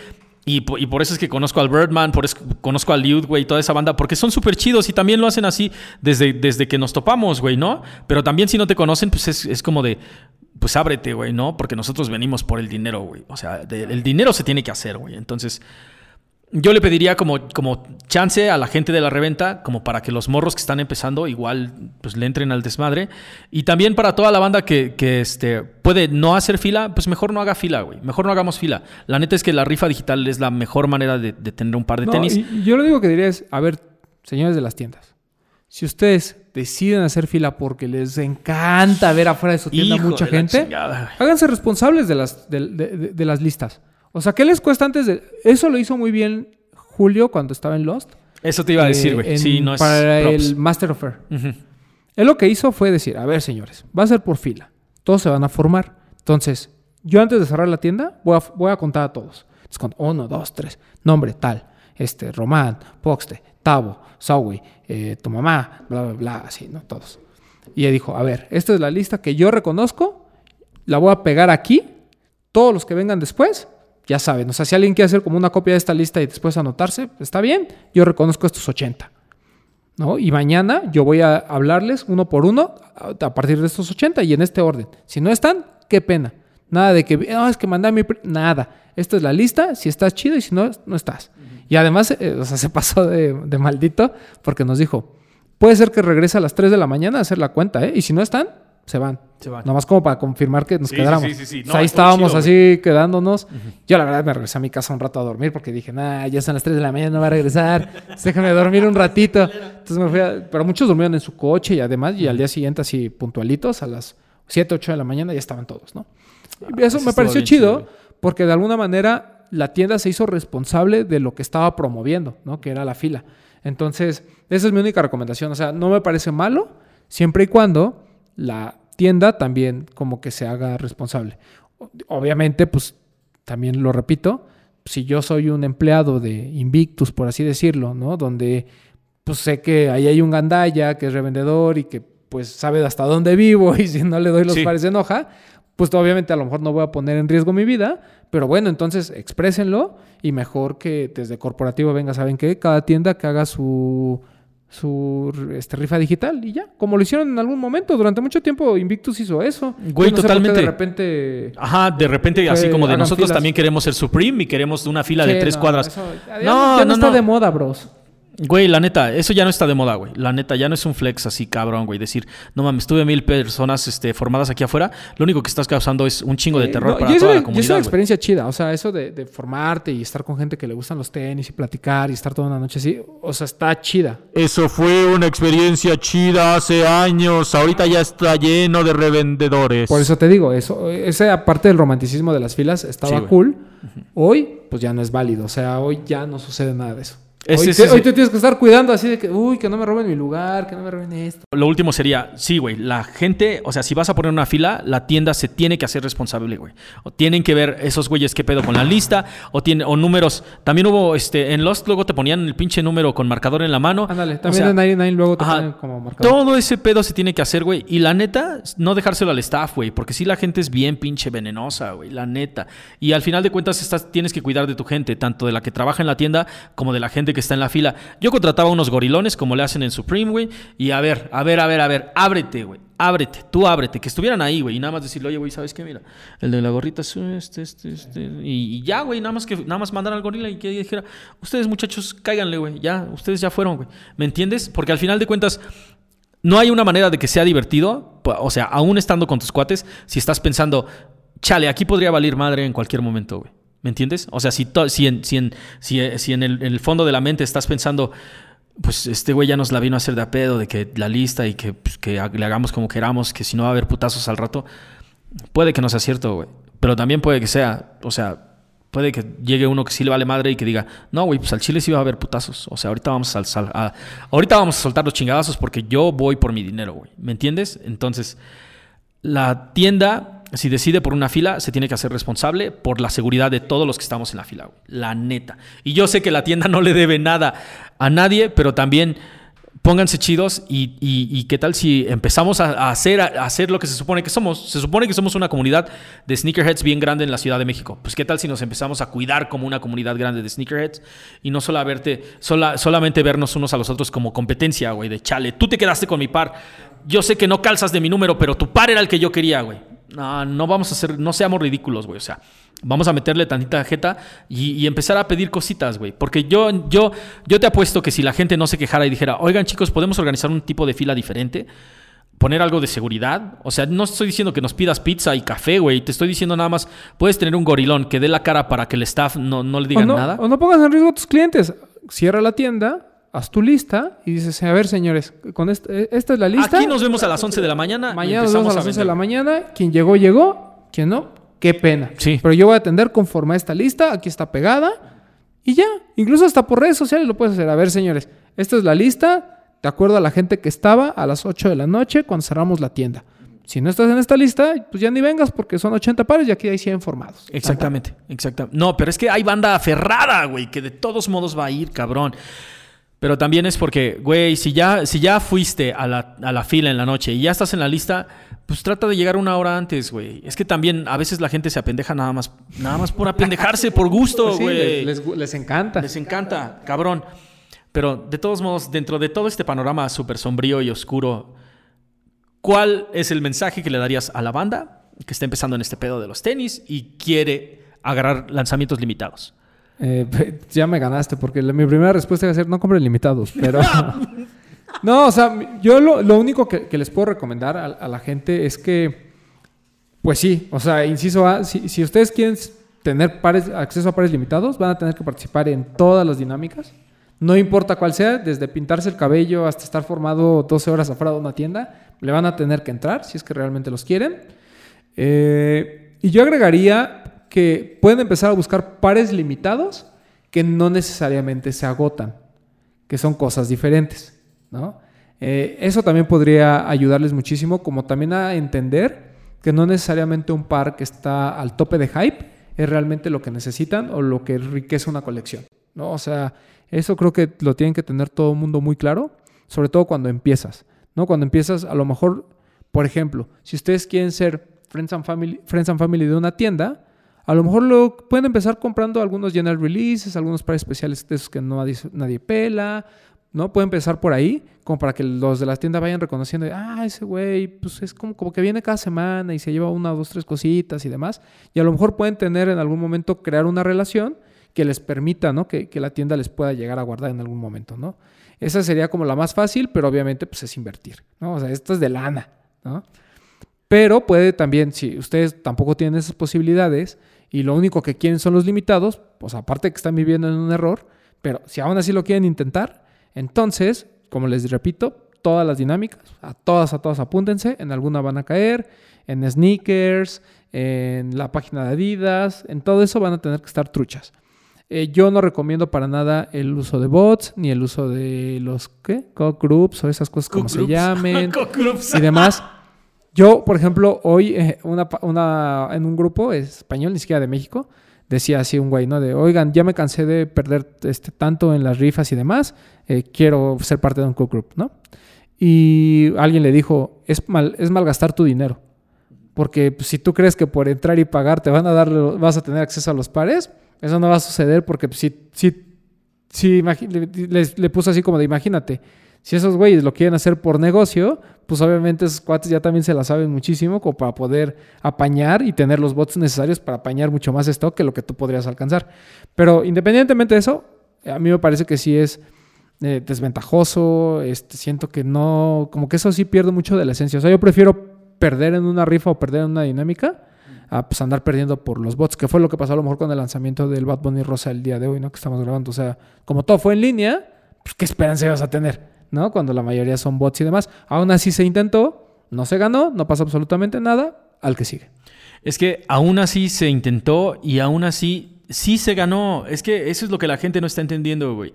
Y, y, por eso es que conozco al Birdman, por eso conozco al Liud, güey, toda esa banda, porque son súper chidos y también lo hacen así desde, desde que nos topamos, güey, ¿no? Pero también si no te conocen, pues es, es como de, pues ábrete, güey, ¿no? Porque nosotros venimos por el dinero, güey. O sea, el dinero se tiene que hacer, güey. Entonces, yo le pediría como, como chance a la gente de la reventa, como para que los morros que están empezando igual pues le entren al desmadre. Y también para toda la banda que, que este, puede no hacer fila, pues mejor no haga fila, güey. Mejor no hagamos fila. La neta es que la rifa digital es la mejor manera de, de tener un par de No, tenis. y yo lo único que diría es, a ver, señores de las tiendas, si ustedes deciden hacer fila porque les encanta ver afuera de su tienda Hijo mucha gente, güey. háganse responsables de las, de, de- de- de las listas. O sea, ¿qué les cuesta antes de...? Eso lo hizo muy bien Julio cuando estaba en Lost. Eso te iba a decir, eh, güey. en- Sí, no es Para props. el Master of Air. Él lo que hizo fue decir, a ver, señores, va a ser por fila. Todos se van a formar. Entonces, yo antes de cerrar la tienda, voy a, voy a contar a todos. Entonces, con uno, dos, tres, nombre, tal, este, Román, Poxte, Tavo, Sawi, eh, tu mamá, bla, bla, bla, así, ¿no? Todos. Y él dijo, a ver, esta es la lista que yo reconozco, la voy a pegar aquí, todos los que vengan después, ya saben, o sea, si alguien quiere hacer como una copia de esta lista y después anotarse, está bien, yo reconozco estos 80. ¿no? Y mañana yo voy a hablarles uno por uno a partir de estos 80 y en este orden. Si no están, qué pena. Nada de que, no, es que mandé mi... pri-". Nada. Esta es la lista, si estás chido y si no, no estás. Y además, eh, o sea, se pasó de, de maldito porque nos dijo, puede ser que regrese a las 3 de la mañana a hacer la cuenta, ¿eh? Y si no están, se van. Se van. Nomás como para confirmar que nos Sí, quedáramos. sí, sí, sí, sí. O sea, No, ahí estábamos chido, así quedándonos. Yo la verdad me regresé a mi casa un rato a dormir porque dije, nah, ya son las 3 de la mañana, no va a regresar. (laughs) Déjame dormir un ratito. Entonces me fui a... Pero muchos durmieron en su coche y además, y al día siguiente así puntualitos, a las 7, 8 de la mañana ya estaban todos, ¿no? Y eso Ah, eso me pareció chido chido, porque de alguna manera la tienda se hizo responsable de lo que estaba promoviendo, ¿no? Que era la fila. Entonces, esa es mi única recomendación. O sea, no me parece malo siempre y cuando la tienda también como que se haga responsable. Obviamente, pues también lo repito, si yo soy un empleado de Invictus, por así decirlo, ¿no? Donde pues sé que ahí hay un gandaya que es revendedor y que pues sabe hasta dónde vivo (laughs) y si no le doy los Sí. pares se enoja, pues obviamente a lo mejor no voy a poner en riesgo mi vida, pero bueno, entonces exprésenlo y mejor que desde corporativo venga, ¿saben qué? Cada tienda que haga su su este, rifa digital y ya, como lo hicieron en algún momento, durante mucho tiempo Invictus hizo eso. Güey, no totalmente. de repente Ajá, de repente, así como de nosotros filas. también queremos ser Supreme y queremos una fila de tres no, cuadras. eso- no, ya no, está no. de moda, bros. Güey, la neta, eso ya no está de moda, güey. La neta, ya no es un flex así cabrón, güey. Decir, no mames, tuve mil personas este, formadas aquí afuera. Lo único que estás causando es un chingo de Eh, terror no, para toda la y es una comunidad, güey. experiencia chida, o sea, eso de, de formarte y estar con gente que le gustan los tenis y platicar y estar toda una noche así, o sea, está chida. Eso fue una experiencia chida hace años. Ahorita ya está lleno de revendedores. Por eso te digo, eso, esa parte del romanticismo de las filas estaba Sí, cool. Hoy, pues ya no es válido, o sea, hoy ya no sucede nada de eso. Hoy, te, ese- hoy te tienes que estar cuidando así de que, uy, que no me roben mi lugar, que no me roben esto. Lo último sería, sí, güey, la gente, o sea, si vas a poner una fila, la tienda se tiene que hacer responsable, güey. O tienen que ver esos güeyes qué pedo con la lista, o tiene, o números. También hubo, este, en Lost luego te ponían el pinche número con marcador en la mano. Ándale, O también sea, en 99 luego te Ajá. ponen como marcador. Todo ese pedo se tiene que hacer, güey. Y la neta, no dejárselo al staff, güey. Porque sí, la gente es bien pinche venenosa, güey. La neta. Y al final de cuentas, estás, tienes que cuidar de tu gente, tanto de la que trabaja en la tienda como de la gente que está en la fila. Yo contrataba unos gorilones, como le hacen en Supreme, güey. Y a ver, a ver, a ver, a ver, ábrete, güey. Ábrete, tú ábrete, que estuvieran ahí, güey. Y nada más decirle, oye, güey, ¿sabes qué? Mira, el de la gorrita es este, este, este. Y, ya, güey, nada más que nada más mandar al gorila y que dijera, ustedes, muchachos, cáiganle, güey. Ya, ustedes ya fueron, güey. ¿Me entiendes? Porque al final de cuentas, no hay una manera de que sea divertido. O sea, aún estando con tus cuates, si estás pensando, chale, aquí podría valer madre en cualquier momento, güey. ¿Me entiendes? O sea, si, en, eh, en, el, fondo de la mente estás pensando, pues este güey ya nos la vino a hacer de a pedo, de que la lista y que, pues, que le hagamos como queramos, que si no va a haber putazos al rato, puede que no sea cierto, güey. Pero también puede que sea, o sea, puede que llegue uno que sí le vale madre y que diga, no, güey, pues al chile sí va a haber putazos. O sea, ahorita vamos a- ahorita vamos a soltar los chingadazos porque yo voy por mi dinero, güey. ¿Me entiendes? Entonces, la tienda, si decide por una fila, se tiene que hacer responsable por la seguridad de todos los que estamos en la fila, güey. La neta. Y yo sé que la tienda (laughs) no le debe nada a nadie, pero también pónganse chidos y, y- y qué tal si empezamos a, hacer, a hacer lo que se supone que somos. Se supone que somos una comunidad de sneakerheads bien grande en la Ciudad de México. Pues qué tal si nos empezamos a cuidar como una comunidad grande de sneakerheads y no solo a verte, sola- solamente vernos unos a los otros como competencia, güey, de chale. Tú te quedaste con mi par. Yo sé que no calzas de mi número, pero tu par era el que yo quería, güey. No, no vamos a hacer, no seamos ridículos, güey. O sea, Vamos a meterle tantita jeta y, y empezar a pedir cositas, güey. Porque yo, yo, yo te apuesto que si la gente no se quejara y dijera, oigan chicos, podemos organizar un tipo de fila diferente, poner algo de seguridad. O sea, no estoy diciendo que nos pidas pizza y café, güey. Te estoy diciendo nada más, puedes tener un gorilón que dé la cara para que el staff no, no le O digan no, nada. o no pongas en riesgo a tus clientes. Cierra la tienda, haz tu lista y dices, a ver, señores, con este- esta es la lista. Aquí nos vemos a las 11 de la mañana. Mañana nos vemos a las 11 de la mañana. Quien llegó, llegó. Quien no, qué pena. Sí. Pero yo voy a atender conforme a esta lista. Aquí está pegada. Y ya. Incluso hasta por redes sociales lo puedes hacer. A ver, señores, esta es la lista de acuerdo a la gente que estaba a las 8 de la noche cuando cerramos la tienda. Si no estás en esta lista, pues ya ni vengas porque son 80 pares y aquí hay 100 formados. Exactamente, exactamente. No, pero es que hay banda aferrada, güey, que de todos modos va a ir, cabrón. Pero también es porque, güey, si ya, si ya fuiste a la, a la fila en la noche y ya estás en la lista, pues trata de llegar una hora antes, güey. Es que también a veces la gente se apendeja nada más, nada más por apendejarse, por gusto, sí, güey. les, les- les encanta. Les encanta, cabrón. Pero de todos modos, dentro de todo este panorama súper sombrío y oscuro, ¿cuál es el mensaje que le darías a la banda que está empezando en este pedo de los tenis y quiere agarrar lanzamientos limitados? Eh, (laughs) ya me ganaste, porque mi primera respuesta iba a ser no compren limitados, pero... (laughs) no, o sea, yo lo, lo único que, que les puedo recomendar a, la gente es que, pues sí, o sea, inciso A, si, si ustedes quieren tener acceso a pares limitados, van a tener que participar en todas las dinámicas, no importa cuál sea, desde pintarse el cabello hasta estar formado 12 horas afuera de una tienda, le van a tener que entrar si es que realmente los quieren. Eh, y yo agregaría que pueden empezar a buscar pares limitados que no necesariamente se agotan, que son cosas diferentes, ¿no? Eh, eso también podría ayudarles muchísimo, como también a entender que no necesariamente un par que está al tope de hype es realmente lo que necesitan o lo que enriquece una colección, ¿no? O sea, eso creo que lo tienen que tener todo el mundo muy claro, sobre todo cuando empiezas, ¿no? Cuando empiezas, a lo mejor, por ejemplo, si ustedes quieren ser Friends and Family, Friends and Family de una tienda, a lo mejor lo pueden empezar comprando algunos general releases, algunos pares especiales de esos que no nadie, nadie pela, ¿no? Pueden empezar por ahí, como para que los de las tiendas vayan reconociendo, ah, ese güey, pues es como, como que viene cada semana y se lleva una, dos, tres cositas y demás. Y a lo mejor pueden tener en algún momento, crear una relación que les permita, ¿no? Que, que la tienda les pueda llegar a guardar en algún momento, ¿no? Esa sería como la más fácil, pero obviamente pues es invertir, ¿no? O sea, esto es de lana, ¿no? Pero puede también, si ustedes tampoco tienen esas posibilidades y lo único que quieren son los limitados, pues aparte que están viviendo en un error, pero si aún así lo quieren intentar, entonces, como les repito, todas las dinámicas, a todas, a todas apúntense, en alguna van a caer, en sneakers, en la página de Adidas, en todo eso van a tener que estar truchas. Eh, yo no recomiendo para nada el uso de bots, ni el uso de los, ¿qué? Cock groups o esas cosas como se (laughs) llamen y demás. (laughs) Yo, por ejemplo, hoy eh, en un grupo español, ni siquiera de México, decía así un güey, ¿no? De, oigan, ya me cansé de perder este, tanto en las rifas y demás, eh, quiero ser parte de un cook group, ¿no? Y alguien le dijo, es, mal, es malgastar tu dinero. Porque si tú crees que por entrar y pagar te van a dar, vas a tener acceso a los pares, eso no va a suceder porque si, si, si le puso así como de imagínate, si esos güeyes lo quieren hacer por negocio, pues obviamente esos cuates ya también se la saben muchísimo como para poder apañar y tener los bots necesarios para apañar mucho más stock que lo que tú podrías alcanzar. Pero independientemente de eso, a mí me parece que sí es eh, desventajoso, este, siento que no, como que eso sí pierde mucho de la esencia. O sea, yo prefiero perder en una rifa o perder en una dinámica a pues andar perdiendo por los bots, que fue lo que pasó a lo mejor con el lanzamiento del Bad Bunny Rosa el día de hoy, ¿no? Que estamos grabando. O sea, como todo fue en línea, pues qué esperanza ibas a tener, ¿no? Cuando la mayoría son bots y demás. Aún así se intentó, no se ganó, no pasa absolutamente nada, al que sigue. Es que aún así se intentó y aún así sí se ganó. Es que eso es lo que la gente no está entendiendo, güey.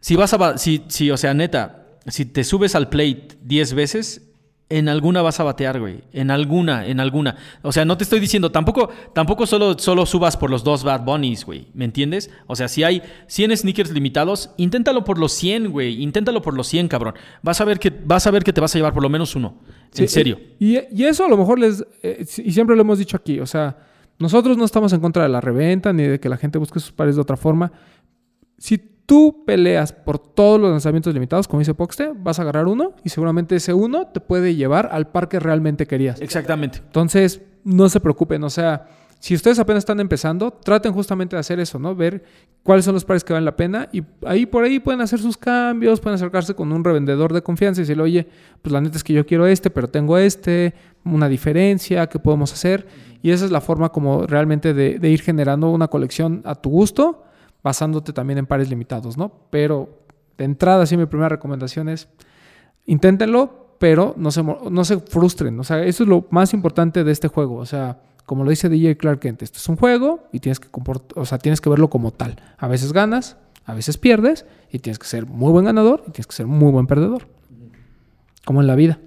Si vas a... Si, si, o sea, neta, si te subes al plate 10 veces, en alguna vas a batear, güey. En alguna, en alguna. O sea, no te estoy diciendo, tampoco, tampoco solo, solo subas por los dos Bad Bunnies, güey. ¿Me entiendes? O sea, si hay 100 sneakers limitados, inténtalo por los 100, güey. Inténtalo por los 100, cabrón. Vas a ver que, vas a ver que te vas a llevar por lo menos uno. En serio. Y, y eso a lo mejor les... eh, y siempre lo hemos dicho aquí, o sea, nosotros no estamos en contra de la reventa ni de que la gente busque sus pares de otra forma. Si tú peleas por todos los lanzamientos limitados, como dice Poxte, vas a agarrar uno y seguramente ese uno te puede llevar al par que realmente querías. Exactamente. Entonces, no se preocupen, o sea, si ustedes apenas están empezando, traten justamente de hacer eso, ¿no? Ver cuáles son los pares que valen la pena y ahí por ahí pueden hacer sus cambios, pueden acercarse con un revendedor de confianza y decirle, oye, pues la neta es que yo quiero este, pero tengo este, una diferencia, ¿qué podemos hacer? Y esa es la forma como realmente de, de ir generando una colección a tu gusto, basándote también en pares limitados, ¿no? Pero de entrada, sí, mi primera recomendación es, inténtenlo, pero no se, no se frustren. O sea, eso es lo más importante de este juego. O sea, como lo dice DJ Clark Kent, esto es un juego y tienes que, o sea, tienes que verlo como tal. A veces ganas, a veces pierdes y tienes que ser muy buen ganador y tienes que ser muy buen perdedor. Como en la vida.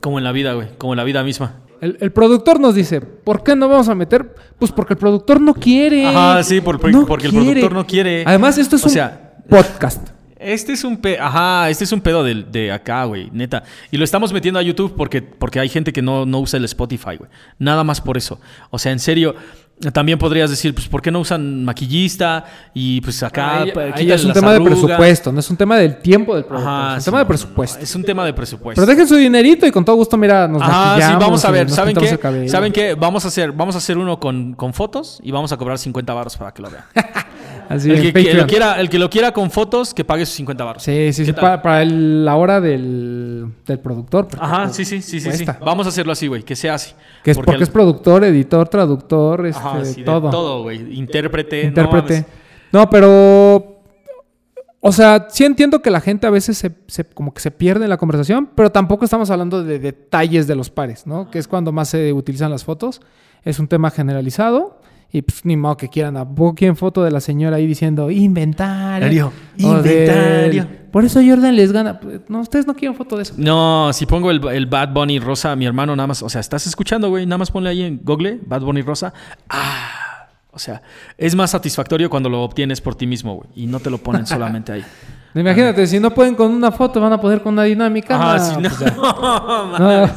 Como en la vida, güey. Como en la vida misma. El, el productor nos dice, ¿por qué no vamos a meter? Pues porque el productor no quiere. Ajá, sí, por- por- porque el productor no quiere. Además, esto es O un sea, podcast. Este es un pe ajá, este es un pedo de, de acá, güey, neta. Y lo estamos metiendo a YouTube porque, porque hay gente que no, no usa el Spotify, güey. Nada más por eso. O sea, en serio, también podrías decir, pues, ¿por qué no usan maquillista? Y pues acá Ahí- es un tema de presupuesto, no es un tema del tiempo del productor, Ajá, es un sí, tema de presupuesto. no, es un tema de presupuesto. Pero dejen su dinerito y con todo gusto, mira, nos Ajá, sí, vamos a ver, ¿saben qué? ¿Saben qué? Vamos a hacer, vamos a hacer uno con, con fotos y vamos a cobrar 50 baros para que lo vean. (laughs) Así el, que, lo quiera, el que lo quiera con fotos, que pague sus 50 baros. Sí, sí, ¿Qué sí, para, para el- la hora del, del productor. Ajá, pues, sí, sí, sí, sí. Vamos a hacerlo así, güey, que sea así. Que es porque, es productor, editor, traductor, este, Ajá, sí, de todo. todo, güey. Intérprete. no Intérprete. No, pero. O sea, sí entiendo que la gente a veces se, se- como que se pierde en la conversación, pero tampoco estamos hablando de detalles de los pares, ¿no? Que es cuando más se utilizan las fotos. Es un tema generalizado. Y pues ni modo que quieran. ¿A quieren foto de la señora ahí diciendo inventario? Inventario, del-. Por eso Jordan les gana. No, ustedes no quieren foto de eso. No, si pongo el, el Bad Bunny rosa, mi hermano nada más, o sea, estás escuchando, güey, nada más ponle ahí en Google, Bad Bunny rosa. Ah, o sea, es más satisfactorio cuando lo obtienes por ti mismo, güey, y no te lo ponen solamente ahí. (laughs) Imagínate, si no pueden con una foto, van a poder con una dinámica. Ajá, No, sí, no. pues. (laughs) No,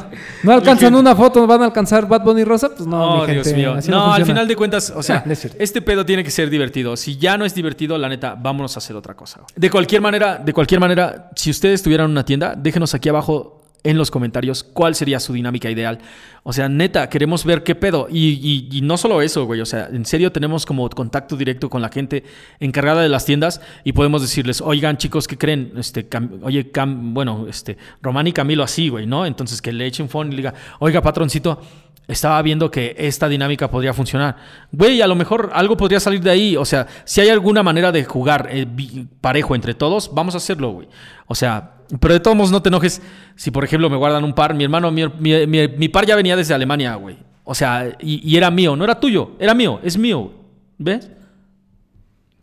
no alcanzan una foto, van a alcanzar Bad Bunny Rosa, pues no, No, mi Dios mío. No, al final de cuentas, o sea, (laughs) Ah, este pedo tiene que ser divertido. Si ya no es divertido, la neta, vámonos a hacer otra cosa. güey. De cualquier manera, de cualquier manera, si ustedes tuvieran una tienda, déjenos aquí abajo en los comentarios cuál sería su dinámica ideal. O sea, neta, queremos ver qué pedo. Y, y- y no solo eso, güey. O sea, en serio tenemos como contacto directo con la gente encargada de las tiendas y podemos decirles, oigan, chicos, ¿qué creen? Este, oye, bueno, este, Román y Camilo así, güey, ¿no? Entonces que le echen phone y le diga, oiga, patroncito, estaba viendo que esta dinámica podría funcionar. Güey, a lo mejor algo podría salir de ahí. O sea, si hay alguna manera de jugar eh, parejo entre todos, vamos a hacerlo, güey. O sea, pero de todos modos no te enojes si, por ejemplo, me guardan un par. Mi hermano, mi, mi- mi- mi par ya venía desde Alemania, güey. O sea, y, y era mío, no era tuyo, era mío, es mío. ¿Ves?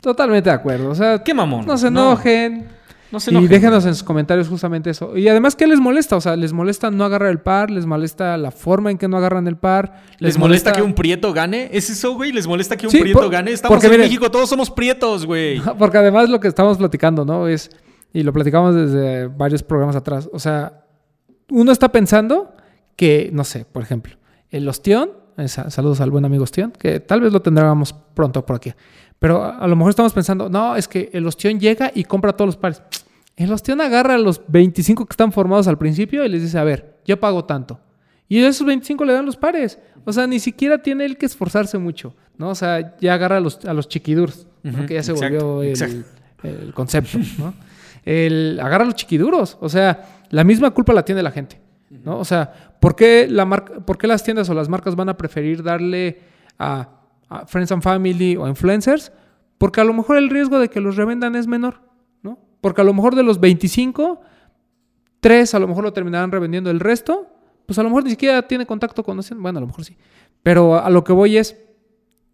Totalmente de acuerdo. O sea, Qué mamón. no se No. enojen. No se y déjenos güey. en sus comentarios justamente eso. Y además, ¿qué les molesta? O sea, ¿les molesta no agarrar el par? ¿Les molesta la forma en que no agarran el par? ¿Les molesta que un prieto gane? ¿Es eso, güey? ¿Les molesta que un Sí, prieto por- gane? Estamos porque en miren- México, todos somos prietos, güey. (laughs) Porque además lo que estamos platicando, ¿no? Es, y lo platicamos desde varios programas atrás. O sea, uno está pensando que, no sé, por ejemplo, el ostión, sa- saludos al buen amigo ostión, que tal vez lo tendremos pronto por aquí. Pero a, a lo mejor estamos pensando, no, es que el ostión llega y compra todos los pares. El ostión agarra a los 25 que están formados al principio y les dice, a ver, yo pago tanto. Y a esos 25 le dan los pares. O sea, ni siquiera tiene él que esforzarse mucho, ¿no? O sea, ya agarra a los, a los chiquiduros, ¿no? Ujú, que ya se exacto, volvió el, exacto. el concepto, ¿no? El agarra a los chiquiduros. O sea, la misma culpa la tiene la gente, ¿no? O sea, ¿por qué, la marca, ¿por qué las tiendas o las marcas van a preferir darle a, a Friends and Family o influencers? Porque a lo mejor el riesgo de que los revendan es menor, ¿no? Porque a lo mejor de los 25, tres a lo mejor lo terminarán revendiendo. El resto, pues a lo mejor ni siquiera tiene contacto con... Bueno, a lo mejor sí. Pero a lo que voy es,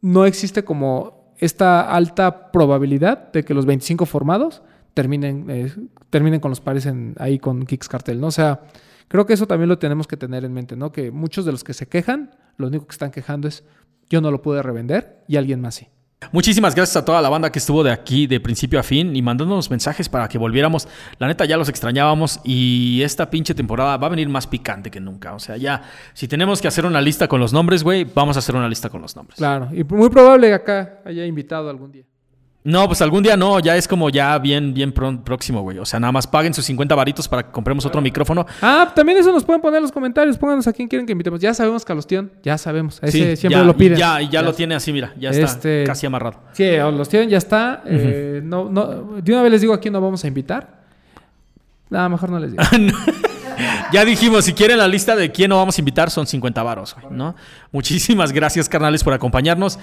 no existe como esta alta probabilidad de que los 25 formados terminen, eh, terminen con los pares ahí con Kicks Cartel, ¿no? O sea, creo que eso también lo tenemos que tener en mente, ¿no? Que muchos de los que se quejan, lo único que están quejando es yo no lo pude revender y alguien más sí. Muchísimas gracias a toda la banda que estuvo de aquí de principio a fin y mandándonos mensajes para que volviéramos. La neta ya los extrañábamos y esta pinche temporada va a venir más picante que nunca. O sea, ya, si tenemos que hacer una lista con los nombres, güey, vamos a hacer una lista con los nombres. Claro, y muy probable acá haya invitado algún día. No, pues algún día no, ya es como ya bien, bien próximo, güey. O sea, nada más paguen sus 50 varitos para que compremos otro micrófono. Ah, también eso nos pueden poner en los comentarios. Pónganos a quién quieren que invitemos. Ya sabemos que a los tíos, ya sabemos. Ese Sí, siempre ya, lo piden. Ya, y ya lo tiene así, mira, ya está Este- casi amarrado. Sí, los tienen, ya está. Eh, no, no, de una vez les digo a quién nos vamos a invitar. Nada, mejor no les digo. (laughs) Ya dijimos, si quieren la lista de quién nos vamos a invitar, son 50 varos, güey, ¿no? Muchísimas gracias, carnales, por acompañarnos.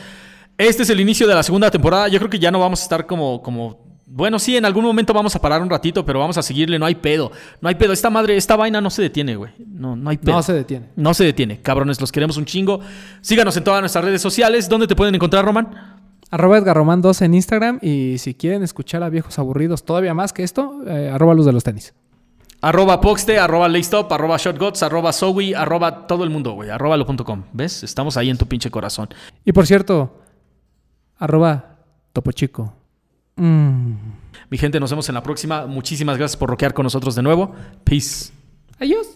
Este es el inicio de la segunda temporada. Yo creo que ya no vamos a estar como, como. Bueno, sí, en algún momento vamos a parar un ratito, pero vamos a seguirle. No hay pedo. No hay pedo. Esta madre, esta vaina no se detiene, güey. No, no hay pedo. No se detiene. No se detiene. Cabrones, los queremos un chingo. Síganos en todas nuestras redes sociales. ¿Dónde te pueden encontrar, Román? Arroba Edgarroman 2 en Instagram. Y si quieren escuchar a viejos aburridos todavía más que esto, eh, arroba luz de los tenis. Arroba Poxte, arroba Laystop, arroba Shotgots, arroba Zoe, arroba todo el mundo, güey. Arroba lo.com. ¿Ves? Estamos ahí en tu pinche corazón. Y por cierto, arroba Topo Chico. Mm. Mi gente, nos vemos en la próxima. Muchísimas gracias por rockear con nosotros de nuevo. Peace. Adiós.